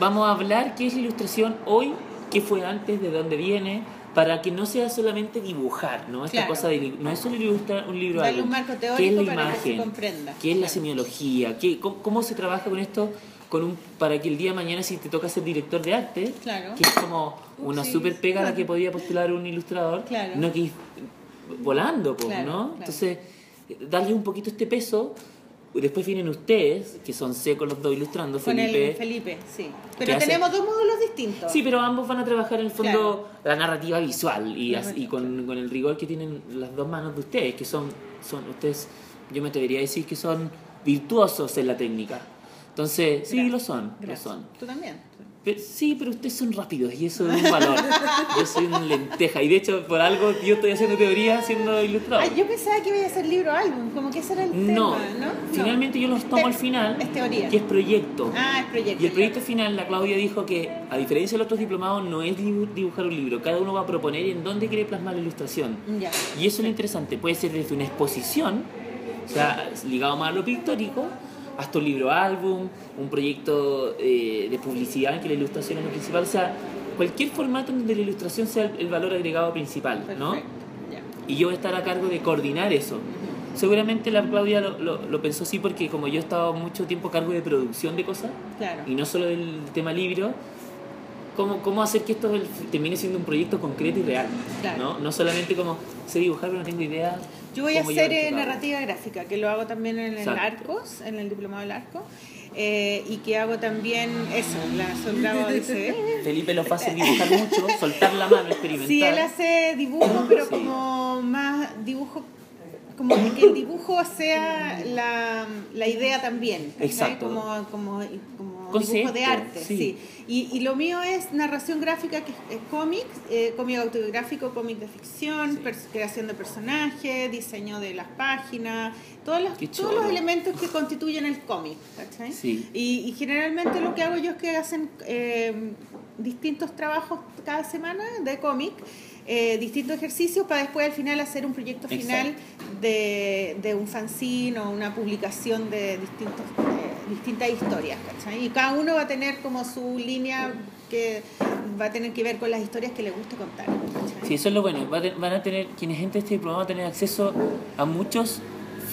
vamos a hablar qué es la ilustración hoy, qué fue antes, de dónde viene, para que no sea solamente dibujar, ¿no? Esta Claro. cosa de no es solo ilustrar un libro, Darle un marco ¿Qué teórico es la para que se imagen? comprenda. ¿Qué es la semiología? ¿Qué, cómo, cómo se trabaja con esto? Con un, para que el día de mañana si te toca ser director de arte, Claro. que es como una super pega la que podía postular un ilustrador, no que volando, Claro, ¿no? Entonces, darle un poquito este peso. Después vienen ustedes, que son secos los dos ilustrando, Con Felipe. el Felipe, sí. ¿Qué Pero hace? tenemos dos módulos distintos. Sí, pero ambos van a trabajar en el fondo Claro. la narrativa visual y, as- y con, con el rigor que tienen las dos manos de ustedes, que son, son ustedes, yo me atrevería a decir que son virtuosos en la técnica. Entonces, sí, Gracias. lo son, Gracias. lo son. Tú también. Pero- sí, pero ustedes son rápidos y eso es un valor. yo soy una lenteja y de hecho por algo yo estoy haciendo teoría siendo ilustrador. Ay, yo pensaba que iba a ser libro álbum, como que ese era el no, tema, ¿no? finalmente yo los tomo al final, Es teoría. que es proyecto. Ah, es proyecto. Y el proyecto final, la Claudia dijo que, a diferencia de los otros diplomados, no es dibu- dibujar un libro. Cada uno va a proponer en dónde quiere plasmar la ilustración. Ya. Y eso es lo interesante. Puede ser desde una exposición, o sea, ligado más a lo pictórico, hasta un libro álbum, un proyecto eh, de publicidad en que la ilustración es lo principal. O sea, cualquier formato en donde la ilustración sea el, el valor agregado principal, ¿no? Ya. Y yo voy a estar a cargo de coordinar eso. Seguramente la Claudia lo, lo- lo pensó así porque como yo he estado mucho tiempo a cargo de producción de cosas, Claro. y no solo del tema libro, ¿cómo, cómo hacer que esto el- termine siendo un proyecto concreto y real? Claro. ¿no? no solamente como sé dibujar pero no tengo idea. Yo voy a hacer eh, narrativa gráfica, que lo hago también en el Exacto. Arcos, en el diplomado del Arco, eh, y que hago también eso, la soldado dice. Felipe lo hace dibujar mucho, soltar la mano, experimentar. Sí, él hace dibujo, pero Sí. como más dibujo, como que el dibujo sea la, la idea también. ¿cachai? Exacto. Como, como, como dibujo Concepto, de arte, sí. sí. Y, y lo mío es narración gráfica, que es, cómics, eh, cómic autobiográfico, cómic de ficción, Sí. creación de personajes, diseño de las páginas, todos los, todos los elementos que constituyen el cómic. Sí. Y, y generalmente lo que hago yo es que hacen eh, distintos trabajos cada semana de cómic, eh, distintos ejercicios para después al final hacer un proyecto final de, de un fanzine o una publicación de distintos, eh, distintas historias. ¿cachai? Y cada uno va a tener como su línea que va a tener que ver con las historias que le guste contar. ¿cachai? Sí, eso es lo bueno. Va a te- Van a tener, quienes entren a este programa van a tener acceso a muchos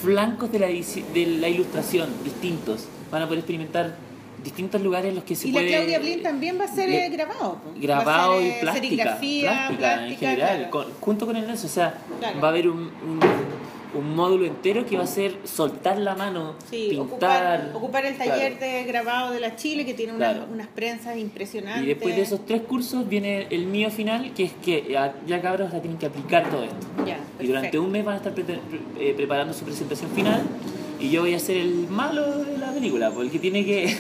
flancos de la, de la ilustración distintos. Van a poder experimentar distintos lugares en los que se y la puede... Claudia Blin también va a ser le- eh, grabado. grabado ser, y plástica, serigrafía, plástica, en plástica, general, claro. con- junto con el Nelson. O sea, Claro. va a haber un, un, un módulo entero que va a ser soltar la mano, Sí, pintar. ocupar, ocupar el taller claro. de grabado de la Chile que tiene unas, Claro. unas prensas impresionantes. Y después de esos tres cursos viene el mío final, que es que ya, ya cabros ya tienen que aplicar todo esto. Ya, Y durante un mes van a estar pre- pre- eh, preparando su presentación final y yo voy a ser el malo de la película, porque tiene que,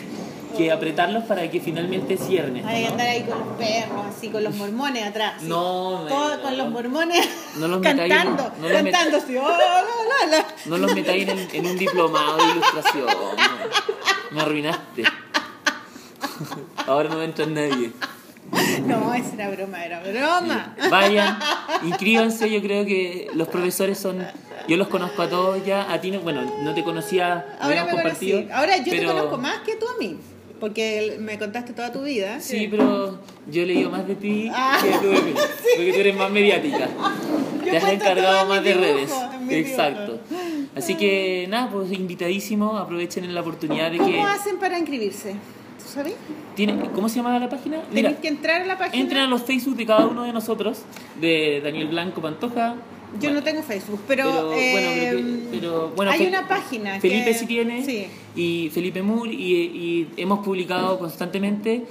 que apretarlos para que finalmente cierren esto, Hay que andar ahí con los perros, así con los mormones atrás. sí. No, Todo no, con los mormones No los en- cantando, no los met- cantando. "Oh, la, la, la". No los metáis en, en un diplomado de ilustración. Me arruinaste. Ahora no entra nadie. No, esa era broma, era broma. Vayan, inscríbanse, yo creo que los profesores son, yo los conozco a todos ya, a ti no, bueno, no te conocía, no Ahora me conocí. Ahora yo te conozco más que tú a mí, porque me contaste toda tu vida. Sí, pero yo he leído más de ti Ah. que tú de mí, porque tú eres más mediática. Yo Te has encargado más de dibujo, redes. Exacto. Así que nada, pues invitadísimo, aprovechen la oportunidad de que ¿Cómo hacen para inscribirse? ¿Tú sabes? tiene, ¿cómo se llama la página? Mira, Tenéis que entrar a la página. entren a los Facebook de cada uno de nosotros, de Daniel Blanco Pantoja. Yo no tengo Facebook, pero, Pero, bueno, eh, pero, bueno, hay Fe- una página. Felipe que- sí tiene Sí. y Felipe Moore y, y hemos publicado constantemente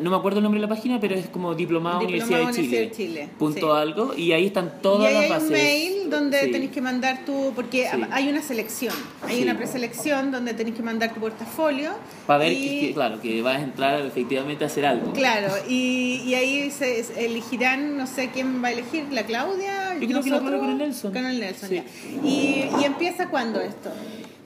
no me acuerdo el nombre de la página pero es como Diplomado, Diplomado Universidad, de Chile, Universidad de Chile, punto sí. algo y ahí están Y todas ahí las hay bases un mail donde Sí. tenéis que mandar tu, porque Sí. hay una selección, hay una preselección donde tenéis que mandar tu portafolio. para ver y- que, que, claro que vas a entrar efectivamente a hacer algo Claro, y, y ahí se elegirán, no sé quién va a elegir, la Claudia. Yo creo que nosotros, hablo con el Nelson. Con el Nelson, Sí. ya. Y, y empieza cuándo esto?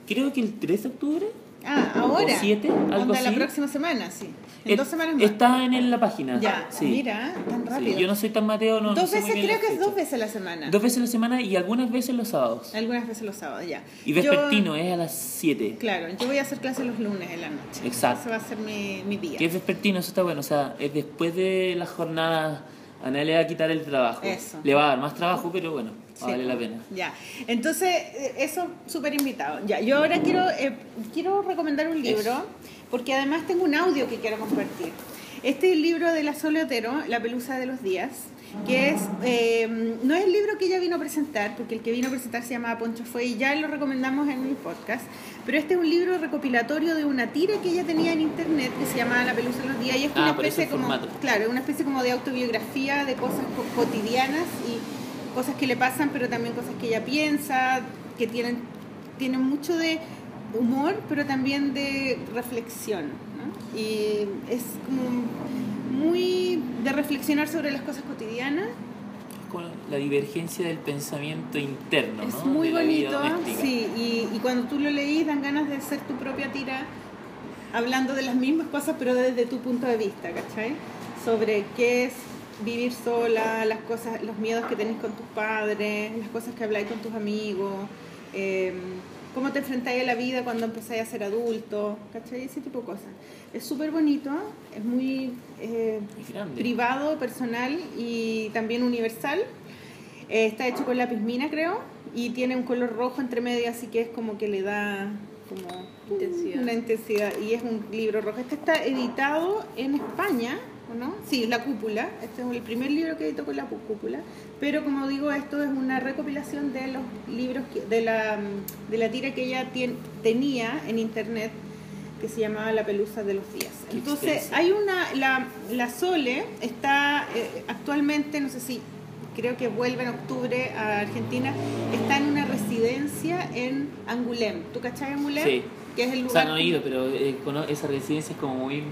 creo que el 3 de octubre Ah, ahora. O siete, algo Onda, la así. próxima semana, sí. En dos semanas más. está en la página Ya, sí. mira, tan Sí, rápido. yo no soy tan mateo no no dos sé muy veces, creo las que es dos veces a la semana. dos veces a la semana y algunas veces los sábados Algunas veces los sábados, ya. y Yo- vespertino es a las 7 Claro, yo voy a hacer clases los lunes en la noche. Exacto. Ese va a ser mi, mi día. Que es vespertino, eso está bueno. O sea, es después de la jornada, a nadie le va a quitar el trabajo. Eso. Le va a dar más trabajo, pero bueno, Sí. vale la pena. Ya, entonces, eh, eso súper invitado. Ya, yo ahora quiero, eh, quiero recomendar un libro, porque además tengo un audio que quiero compartir. Este es el libro de la Sole Otero, La pelusa de los días, que es, eh, no es el libro que ella vino a presentar, porque el que vino a presentar se llamaba Poncho Fue y ya lo recomendamos en el podcast, pero este es un libro recopilatorio de una tira que ella tenía en internet que se llamaba La pelusa de los días y es Ah, una especie como, formato. claro, una especie como de autobiografía de cosas co- cotidianas y cosas que le pasan, pero también cosas que ella piensa, que tienen, tienen mucho de humor, pero también de reflexión. ¿no? Y es como muy de reflexionar sobre las cosas cotidianas. Con la divergencia del pensamiento interno, es ¿no? muy De bonito, sí, y, y cuando tú lo leís dan ganas de ser tu propia tira, hablando de las mismas cosas, pero desde tu punto de vista, ¿cachai? Sobre qué es vivir sola, las cosas, los miedos que tenés con tus padres, las cosas que habláis con tus amigos, eh, cómo te enfrentáis a la vida cuando empezáis a ser adulto, ¿cachai? Ese tipo de cosas. Es súper bonito, es muy eh, privado, personal y también universal. Eh, está hecho con lápiz mina, creo, y tiene un color rojo entre medio, así que es como que le da como Intensidad. una intensidad. Y es un libro rojo. Este está editado en España, ¿o no? Sí, La Cúpula. Este es el primer libro que editó con La Cúpula. Pero como digo, esto es una recopilación de los libros, que- de, la, de la tira que ella tien- tenía en internet que se llamaba La Pelusa de los Días. Qué Entonces, extensa. hay una, la, la Sole está eh, actualmente, no sé si, creo que vuelve en octubre a Argentina, está en una residencia en Angulem. ¿Tú cachai Angulem? Sí. Que es el Se lugar... han oído, pero eh, esa residencia es como muy,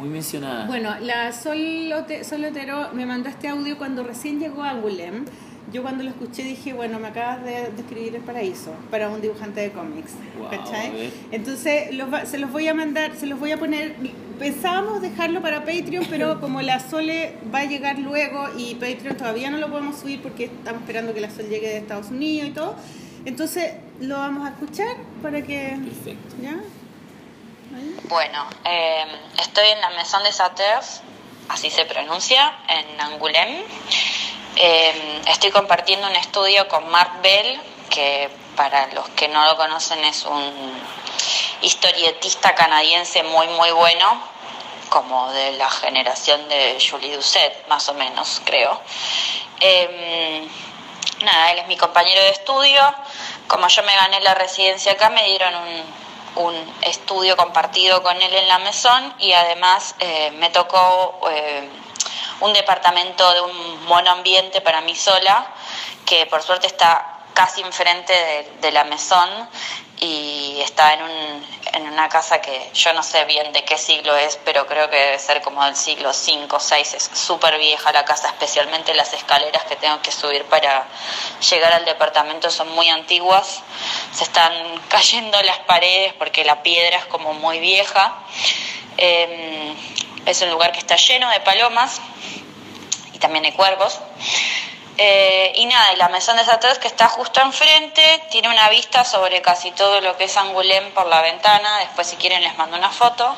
muy mencionada. Bueno, la Sol, Ote- Sol Otero me mandó este audio cuando recién llegó a Angulem. Yo cuando lo escuché dije, bueno, me acabas de describir el paraíso para un dibujante de cómics. Guau, ¿cachai? Entonces los va- se los voy a mandar, se los voy a poner. Pensábamos dejarlo para Patreon, pero como la Sole va a llegar luego y Patreon todavía no lo podemos subir porque estamos esperando que la Sol llegue de Estados Unidos y todo. Entonces lo vamos a escuchar para que. Perfecto. ¿Ya? Bueno, eh, estoy en la Maison des Auteurs, así se pronuncia, en Angoulême. Eh, estoy compartiendo un estudio con Marc Bell, que para los que no lo conocen es un historietista canadiense muy muy bueno, como de la generación de Julie Doucet, más o menos, creo. Eh, nada, él es mi compañero de estudio. Como yo me gané la residencia acá, me dieron un, un estudio compartido con él en la mesón y además eh, me tocó eh, un departamento de un monoambiente para mí sola, que por suerte está casi enfrente de, la mesón y está en, un, en una casa que yo no sé bien de qué siglo es, pero creo que debe ser como del siglo 5 o 6. Es súper vieja la casa, especialmente las escaleras que tengo que subir para llegar al departamento son muy antiguas. Se están cayendo las paredes porque la piedra es como muy vieja. Eh, es un lugar que está lleno de palomas y también de cuervos. Eh, y nada, y la Maison des Auteurs que está justo enfrente, tiene una vista sobre casi todo lo que es Angoulême por la ventana, después si quieren les mando una foto.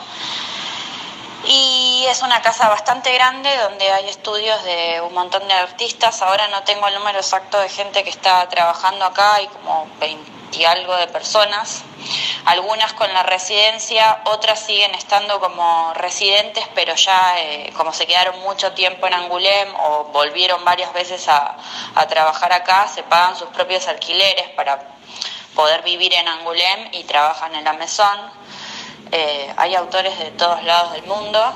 Y es una casa bastante grande donde hay estudios de un montón de artistas. Ahora no tengo el número exacto de gente que está trabajando acá, hay como 20 y algo de personas. Algunas con la residencia, otras siguen estando como residentes, pero ya eh, como se quedaron mucho tiempo en Angulem o volvieron varias veces a, trabajar acá, se pagan sus propios alquileres para poder vivir en Angulem y trabajan en la mesón. Eh, hay autores de todos lados del mundo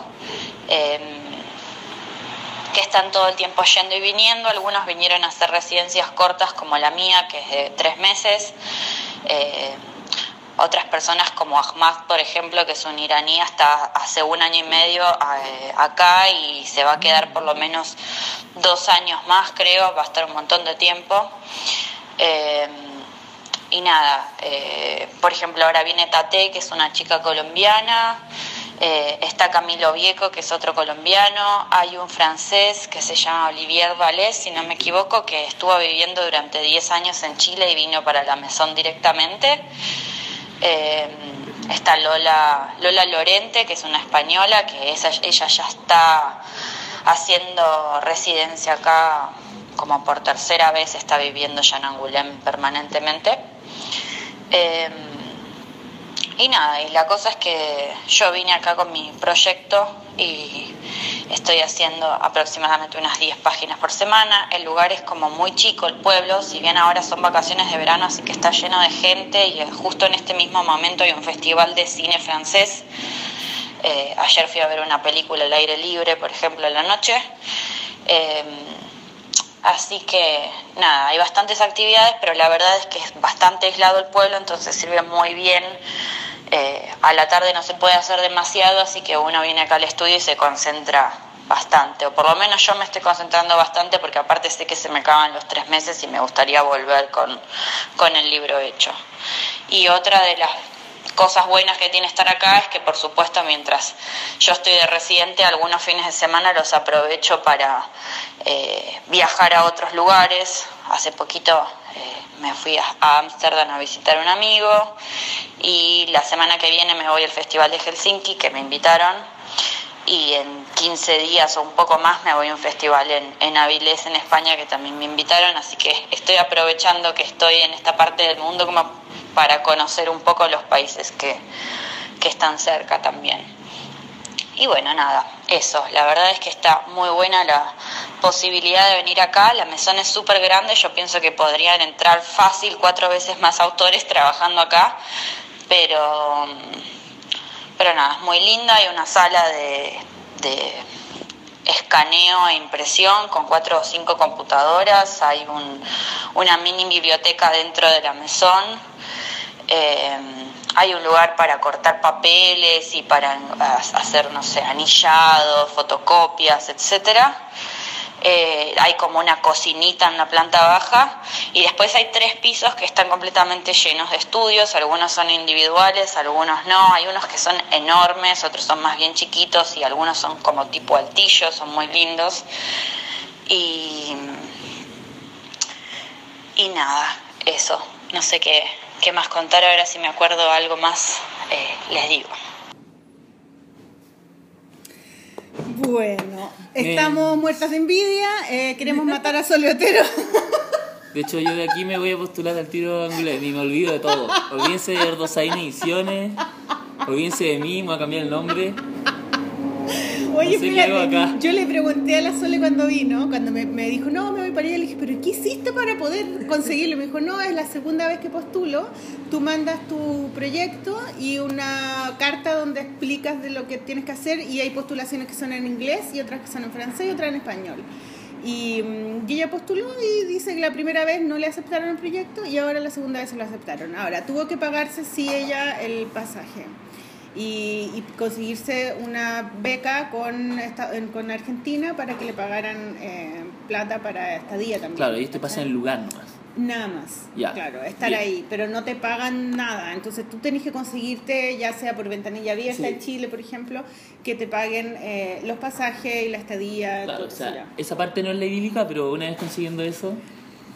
eh, que están todo el tiempo yendo y viniendo. Algunos vinieron a hacer residencias cortas como la mía, que es de tres meses. Eh, otras personas como Ahmad, por ejemplo, que es un iraní, hasta hace un año y medio eh, acá y se va a quedar por lo menos dos años más, creo, va a estar un montón de tiempo. Y nada, eh, por ejemplo, ahora viene Tate, que es una chica colombiana, eh, está Camilo Vieco, que es otro colombiano, hay un francés que se llama Olivier Vallès, si no me equivoco, que estuvo viviendo durante 10 años en Chile y vino para la mesón directamente. Eh, está Lola, Lola Lorente, que es una española, que esa, ella ya está haciendo residencia acá como por tercera vez, está viviendo ya en Angulem permanentemente. Eh, y nada, y la cosa es que yo vine acá con mi proyecto y Estoy haciendo aproximadamente unas 10 páginas por semana. El lugar es como muy chico, el pueblo, si bien ahora son vacaciones de verano, así que está lleno de gente y justo en este mismo momento hay un festival de cine francés. Eh, ayer fui a ver una película al aire libre, por ejemplo, en la noche. Eh, Así que nada, hay bastantes actividades, pero la verdad es que es bastante aislado el pueblo, entonces sirve muy bien. Eh, a la tarde no se puede hacer demasiado, así que uno viene acá al estudio y se concentra bastante, o por lo menos yo me estoy concentrando bastante porque aparte sé que se me acaban los tres meses y me gustaría volver con, con el libro hecho. Y otra de las cosas buenas que tiene estar acá es que por supuesto mientras yo estoy de residente algunos fines de semana los aprovecho para eh, viajar a otros lugares. Hace poquito eh, me fui a Ámsterdam a visitar a un amigo y la semana que viene me voy al Festival de Helsinki que me invitaron y en 15 días o un poco más me voy a un festival en, en Avilés, en España, que también me invitaron, así que estoy aprovechando que estoy en esta parte del mundo como para conocer un poco los países que, que están cerca también. Y bueno, nada, eso, la verdad es que está muy buena la posibilidad de venir acá, la mesón es súper grande, yo pienso que podrían entrar fácil cuatro veces más autores trabajando acá, pero pero nada, es muy linda, hay una sala de, de escaneo e impresión con cuatro o cinco computadoras, hay un, una mini biblioteca dentro de la mesón, eh, hay un lugar para cortar papeles y para hacer, no sé, anillados, fotocopias, etcétera. Eh, hay como una cocinita en la planta baja y después hay tres pisos que están completamente llenos de estudios, algunos son individuales, algunos no, hay unos que son enormes, otros son más bien chiquitos y algunos son como tipo altillo, son muy lindos. Y, y nada, eso, no sé qué, qué más contar ahora, si me acuerdo algo más, eh, les digo. Bueno, estamos muertas de envidia, eh, queremos matar a Soleotero. De hecho, yo de aquí me voy a postular al tiro angular y me olvido de todo. Olvídense de Erdosaina Ediciones, olvídense de mí, me voy a cambiar el nombre. Oye, acá. yo le pregunté a la Sole cuando vino, cuando me, me dijo, no, me voy para allá, le dije, pero ¿qué hiciste para poder conseguirlo? Me dijo, no, es la segunda vez que postulo, tú mandas tu proyecto y una carta donde explicas de lo que tienes que hacer y hay postulaciones que son en inglés y otras que son en francés y otras en español. Y, mm, y ella postuló y dice que la primera vez no le aceptaron el proyecto y ahora la segunda vez se lo aceptaron. Ahora, tuvo que pagarse sí ella el pasaje y, y conseguirse una beca con, esta- en- con Argentina para que le pagaran eh, plata para estadía también. Claro, y esto pasa en el lugar nomás. Nada más. Claro, estar ahí, pero no te pagan nada. Entonces tú tenés que conseguirte, ya sea por ventanilla abierta Sí. en Chile, por ejemplo, que te paguen eh, los pasajes y la estadía. Claro, todo o sea, esa parte no es la idílica, pero una vez consiguiendo eso,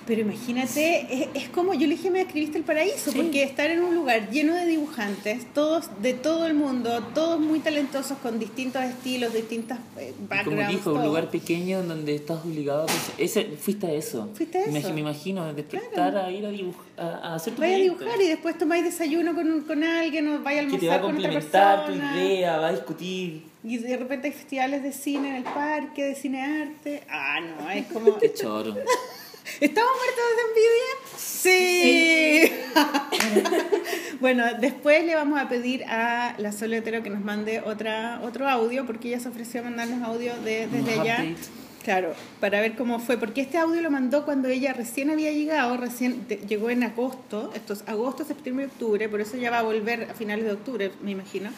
Pero imagínate, es, es como yo le dije, me escribiste el paraíso, Sí. porque estar en un lugar lleno de dibujantes, todos de todo el mundo, todos muy talentosos con distintos estilos, distintas eh, como dijo, un lugar pequeño en donde estás obligado a. Ese, fuiste a eso. Fuiste a Me eso. Me imagino, despertar Claro. a ir a, dibujar, a, a hacer tu Vaya a dibujar y después tomáis desayuno con, con alguien o vaya a que te va a con complementar tu idea, va a discutir. Y de repente hay festivales de cine en el parque, de cine arte. Ah, no, es como... Qué choro. ¿Estamos muertos de envidia? Sí. bueno, después le vamos a pedir a la Soletero que nos mande otra, otro audio, porque ella se ofreció a mandarnos audio de, desde allá. Claro, para ver cómo fue, porque este audio lo mandó cuando ella recién había llegado, recién llegó en agosto, esto es agosto, septiembre y octubre, por eso ya va a volver a finales de octubre, me imagino.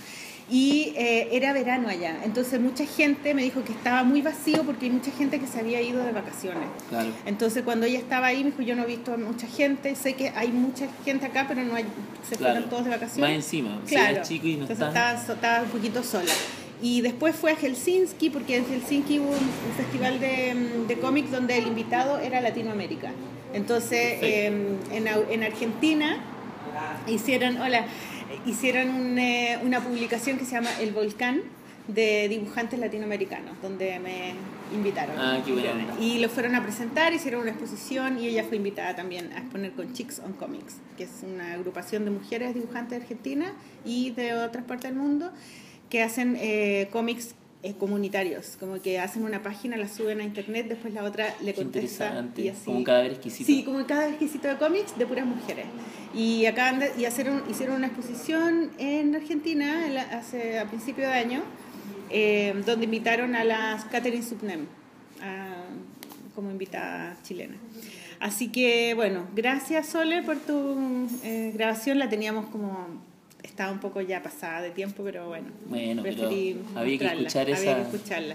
Y eh, era verano allá, entonces mucha gente me dijo que estaba muy vacío porque hay mucha gente que se había ido de vacaciones. Claro. Entonces cuando ella estaba ahí me dijo, yo no he visto a mucha gente, sé que hay mucha gente acá, pero no hay, se Claro. fueron todos de Más vacaciones. encima, si Claro, chico y no entonces estaba, estaba un poquito sola. Y después fue a Helsinki, porque en Helsinki hubo un, festival de, de cómics donde el invitado era Latinoamérica. Entonces, eh, en, en Argentina hicieron, hola, hicieron un, eh, una publicación que se llama El Volcán de dibujantes latinoamericanos, donde me invitaron. Ah, qué buena onda. Y lo fueron a presentar, hicieron una exposición y ella fue invitada también a exponer con Chicks on Comics, que es una agrupación de mujeres dibujantes de Argentina y de otras partes del mundo que hacen eh, cómics eh, comunitarios, como que hacen una página, la suben a internet, después la otra le contesta y así. Como un cadáver exquisito. Sí, como cada exquisito de cómics de puras mujeres. Y acaban de, y hacer hicieron una exposición en Argentina en la- hace a principio de año, eh, donde invitaron a las Catherine Subnem a- como invitada chilena. Así que, bueno, gracias Sole por tu eh, grabación. La teníamos como, estaba un poco ya pasada de tiempo, pero bueno. Bueno, pero preferí había que escuchar había esa que escucharla.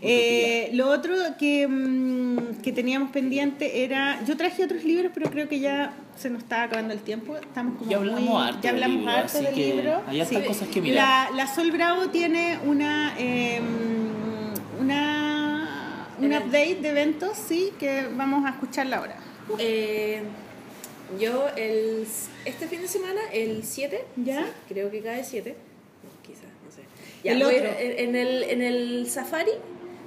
Eh, lo otro que, mm, que teníamos pendiente era. Yo traje otros libros, pero creo que ya se nos está acabando el tiempo. Estamos como Ya hablamos muy- harto ya del hablamos libro, harto así del que libro. hay hartas Sí. cosas que mirar. La, la Sol Bravo tiene una. eh, una un update de eventos, sí, que vamos a escucharla ahora. Eh, yo el, este fin de semana, el 7, ¿Ya? sí, creo que cae 7, quizás, no sé. Ya, El voy- en, el, en el Safari,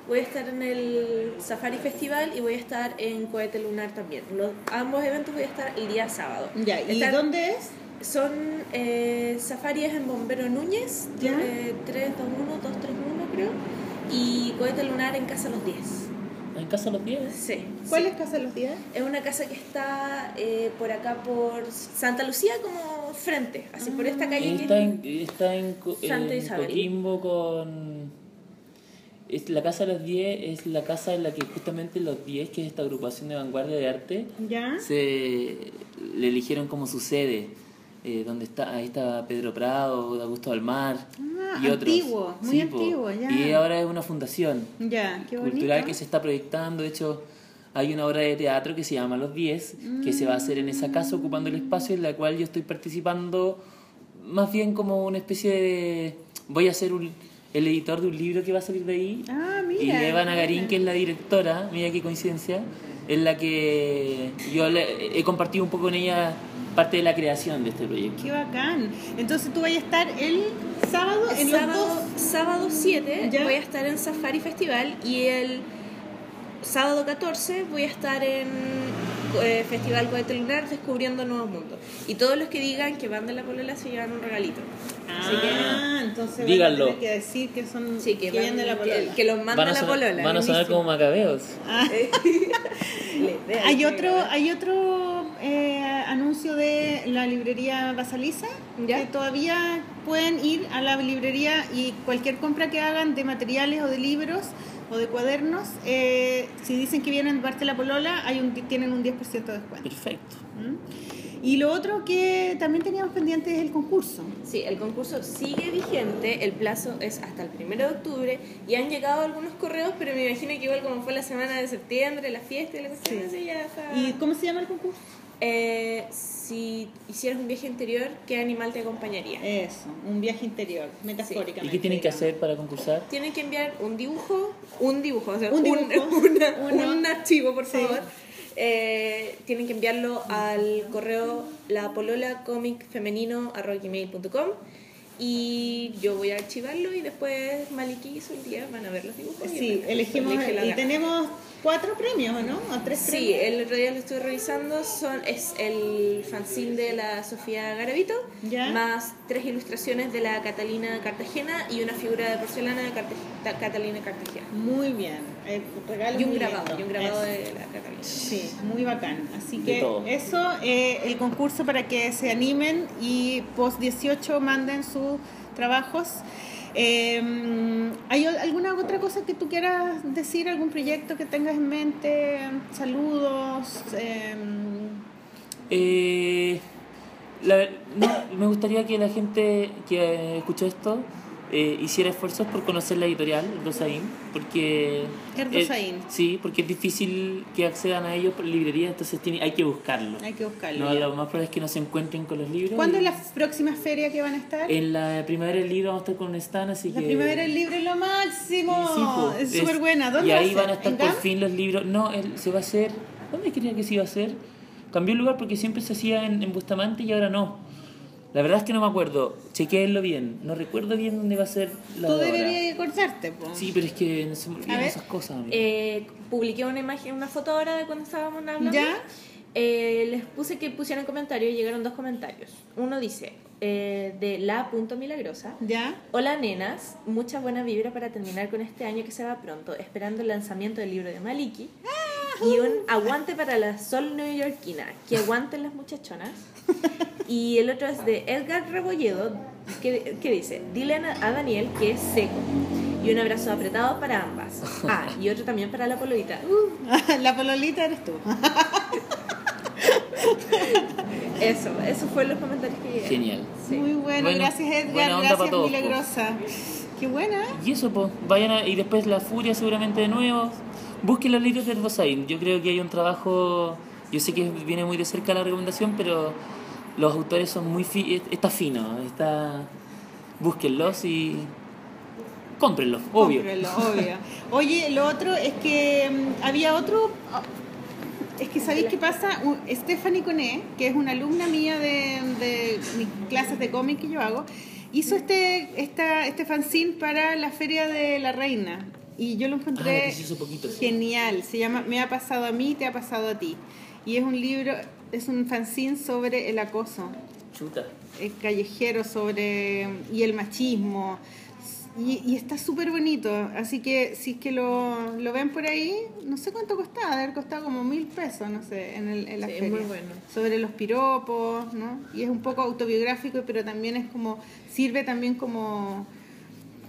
voy a estar en el Safari Festival y voy a estar en Cohete Lunar también. Los, ambos eventos voy a estar el día sábado. Ya, ¿y Están- dónde es? Son eh, safaris en Bombero Núñez, Ya. eh, 321, 231 creo, y Cohete Lunar en Casa Los 10. En casa los 10. Sí. ¿Cuál sí. es Casa de los Días? Es una casa que está eh, por acá, por Santa Lucía, como frente, así por esta calle. que- Está en, está en, Santa en Isabel. Coquimbo con... Es la Casa de los 10 es la casa en la que justamente los 10, que es esta agrupación de vanguardia de arte, ¿Ya? se le eligieron como su sede. Eh, donde está, ahí está Pedro Prado, Augusto Almar Ah, y otros. antiguo, muy po. antiguo, ya. Y ahora es una fundación Ya, qué cultural que se está proyectando. De hecho, hay una obra de teatro que se llama Los 10, que se va a hacer en esa casa ocupando el espacio en la cual yo estoy participando más bien como una especie de... Voy a ser un- el editor de un libro que va a salir de ahí. Ah, mira. y Eva. Nagarín, que es la directora, mira qué coincidencia, es la que yo le- he compartido un poco con ella parte de la creación de este proyecto. Qué bacán. Entonces tú vas a estar el sábado en los sábado, dos. sábado 7 ¿Ya? voy a estar en Safari Festival y el sábado 14 voy a estar en eh, Festival Cohete Lunar descubriendo nuevos mundos. Y todos los que digan que van de la polola se llevan un regalito. Así que- Ah, entonces Díganlo. van a tener que decir que son Sí, que, vienen van- de la que, polola. que los manda Van a la sonar, polola. van a sonar como macabeos. Idea Hay otro, que- hay otro eh, anuncio de la librería Basaliza ¿Ya? que todavía pueden ir a la librería y cualquier compra que hagan de materiales o de libros o de cuadernos, eh, si dicen que vienen de parte de la polola, hay un, tienen un 10% de descuento. Perfecto. ¿Mm? Y lo otro que también teníamos pendiente es el concurso. Sí, el concurso sigue vigente, el plazo es hasta el 1 de octubre y han llegado algunos correos, pero me imagino que igual como fue la semana de septiembre, la fiesta y la cuestión, Sí. así ya está. ¿Y cómo se llama el concurso? Eh, si hicieras un viaje interior, ¿qué animal te acompañaría? Eso, un viaje interior, metafóricamente. ¿Y qué tienen que hacer para concursar? Tienen que enviar un dibujo, un dibujo, o sea, Un un, dibujo, una- uno. un archivo, por Sí. favor. Eh, tienen que enviarlo al correo lapololacomicfemenino.com y yo voy a archivarlo y después Maliki y Solía van a ver los dibujos. y Sí, a elegimos y gana. tenemos cuatro premios, ¿o no? ¿O tres Sí, premios? el otro día lo estuve revisando, son, es el fanzine de la Sofía Garavito, Ya. más tres ilustraciones de la Catalina Cartagena y una figura de porcelana de Catalina Cartagena. Muy bien. Eh, regalo Y un grabado, lindo. y un grabado de la Catalina. Sí, muy bacán. Así que eso, eh, el concurso para que se animen y post 18 manden sus trabajos. Eh, ¿Hay al- alguna otra cosa que tú quieras decir? ¿Algún proyecto que tengas en mente? Saludos. eh, Eh, la no, me gustaría que la gente que escuchó esto eh, hiciera esfuerzos por conocer la editorial Rosaín, porque ¿Qué es Rosaín? sí, porque es difícil que accedan a ellos por librería, entonces tiene, hay que buscarlo. hay que buscarlo. No, lo más probable es que no se encuentren con los libros. ¿Cuándo y- es la próxima feria que van a estar? En la primavera del libro vamos a estar con un stand, así la que... primavera del libro es lo máximo. Y sí, es súper buena. Y ¿Dónde ahí va van a estar ¿En por GAM? fin los libros. No, él se va a hacer. ¿Dónde quería que se iba a hacer? Cambió el lugar porque siempre se hacía en, en Bustamante y ahora no. La verdad es que no me acuerdo. Chequéenlo bien. No recuerdo bien dónde va a ser la Tú deberías acordarte, po. Sí, pero es que no se me olvidan esas cosas. amigo. Eh, publiqué una imagen, una foto ahora de cuando estábamos hablando. ¿Ya? Eh, les puse que pusieran comentarios y llegaron dos comentarios. Uno dice, eh, de La Punto Milagrosa. ¿Ya? Hola nenas, mucha buena vibra para terminar con este año que se va pronto, esperando el lanzamiento del libro de Maliki y un aguante para la sol neoyorquina, que aguanten las muchachonas. Y el otro es de Edgar Rebolledo, que, que dice, dile a Daniel que es seco. Y un abrazo apretado para ambas. Ah, y otro también para la pololita. Uh, La pololita eres tú. eso, eso fue los comentarios que llegaron. Genial. Sí. Muy bueno, Bueno, gracias Edgar, buena onda gracias todos, po. Milagrosa. Qué buena. Y eso, pues, vayan a- y después La Furia seguramente de nuevo. Busquen los libros de Herbosain. Yo creo que hay un trabajo, yo sé que viene muy de cerca la recomendación, pero los autores son muy, fi- está fino, está, búsquenlos y cómprenlos, obvio. Cómpralo, obvio. Oye, lo otro es que mm, había otro. ah, Es que sabéis qué pasa. Stephanie Coné, que es una alumna mía de, de mis clases de cómic que yo hago, hizo este, esta, este fanzine para la Feria de la Reina. Y yo lo Ah, lo encontré poquito, sí. genial. Se llama Me ha pasado a mí, te ha pasado a ti. Y es un libro, es un fanzine sobre el acoso Chuta. eh, callejero sobre y el machismo y, y está súper bonito así que si es que lo, lo ven por ahí no sé cuánto costaba debe haber costado como mil pesos no sé en, el, en la Sí, feria muy bueno. sobre los piropos no y es un poco autobiográfico pero también es como sirve también como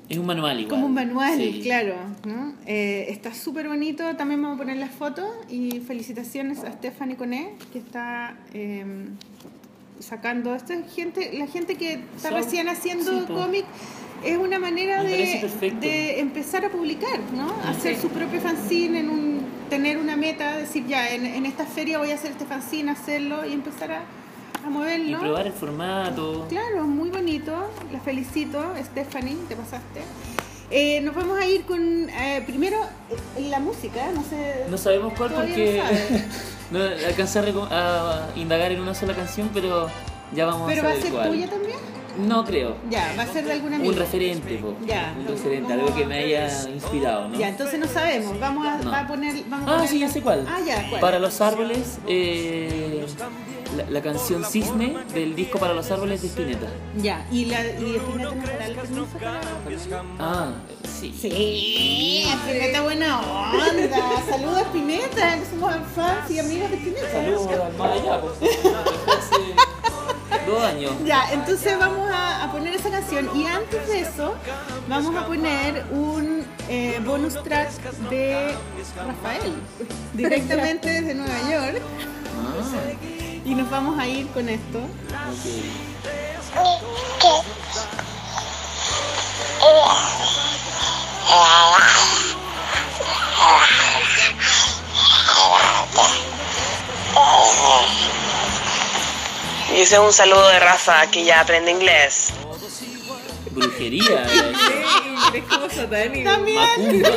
Es un manual igual. como un manual, Sí. claro, ¿no? Eh, está súper bonito, también vamos a poner las fotos y felicitaciones a Stephanie Coné, que está eh, sacando, esta es gente, la gente que está Son- recién haciendo sí, cómic, es una manera de, empezar a publicar, ¿no? Hacer su propio fanzine, en un, tener una meta, decir ya, en, en esta feria voy a hacer este fanzine, hacerlo y empezar a, a Y moverlo. probar el formato. Claro, muy bonito. La felicito, Stephanie, te pasaste. Eh, nos vamos a ir con eh, primero eh, la música, no sé. No sabemos cuál porque no no, alcancé a, a indagar en una sola canción, pero ya vamos Pero a va a saber ser tuya también. No creo. Ya, va a ser de alguna amiga. Un referente, po. Ya. Un referente, algo que me haya inspirado, ¿no? Ya, entonces no sabemos. Vamos a, No. va a poner. Vamos a Ah, poner sí, ya sé cuál. Ah, ya, ¿cuál? Para los árboles, eh, la, la canción Cisne del disco Para los árboles de Spinetta. Ya, y la y Espineta no dará el permiso para- Ah, sí. Sí, buena onda. Saludos a Espineta, que somos fans y amigos de Espineta. Saludos al más allá, dos años. Ya, entonces vamos a, a poner esa canción y antes de eso vamos a poner un eh, bonus track de Rafael, directamente desde Nueva York Ah, y nos vamos a ir con esto. ok. Y ese es un saludo de Rafa que ya aprende inglés. Brujería. eso. Es como satánico. También. Macumba.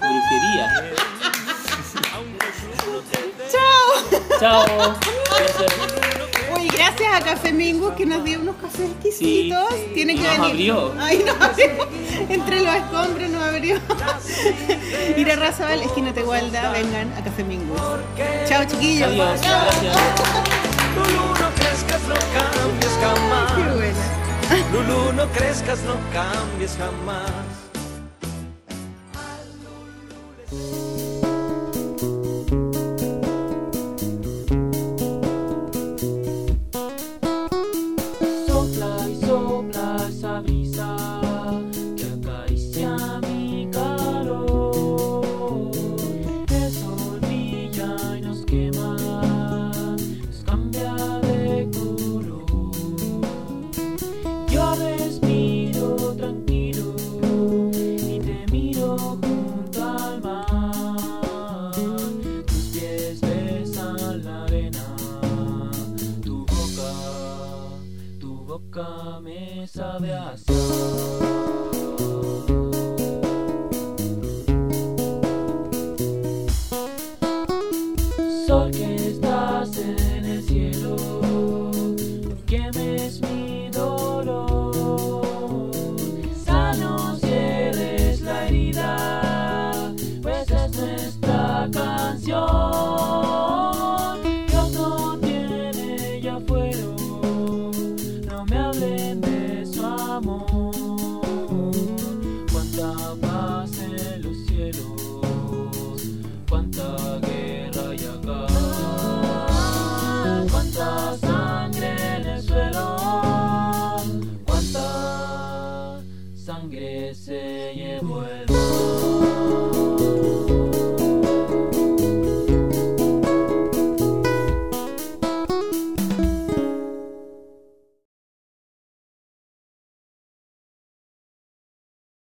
Brujería. Chao. Chao. Gracias. Oye, gracias a Café Mingus que nos dio unos cafés exquisitos. Sí. Tiene que nos venir. abrió. Ay, nos abrió. Entre los escombros nos abrió. Ir a Razabal, esquina Tegualda, vengan a Café Mingus. Chao, chiquillos. Adiós. Chao. Gracias. Lulu, no crezcas, no cambies jamás.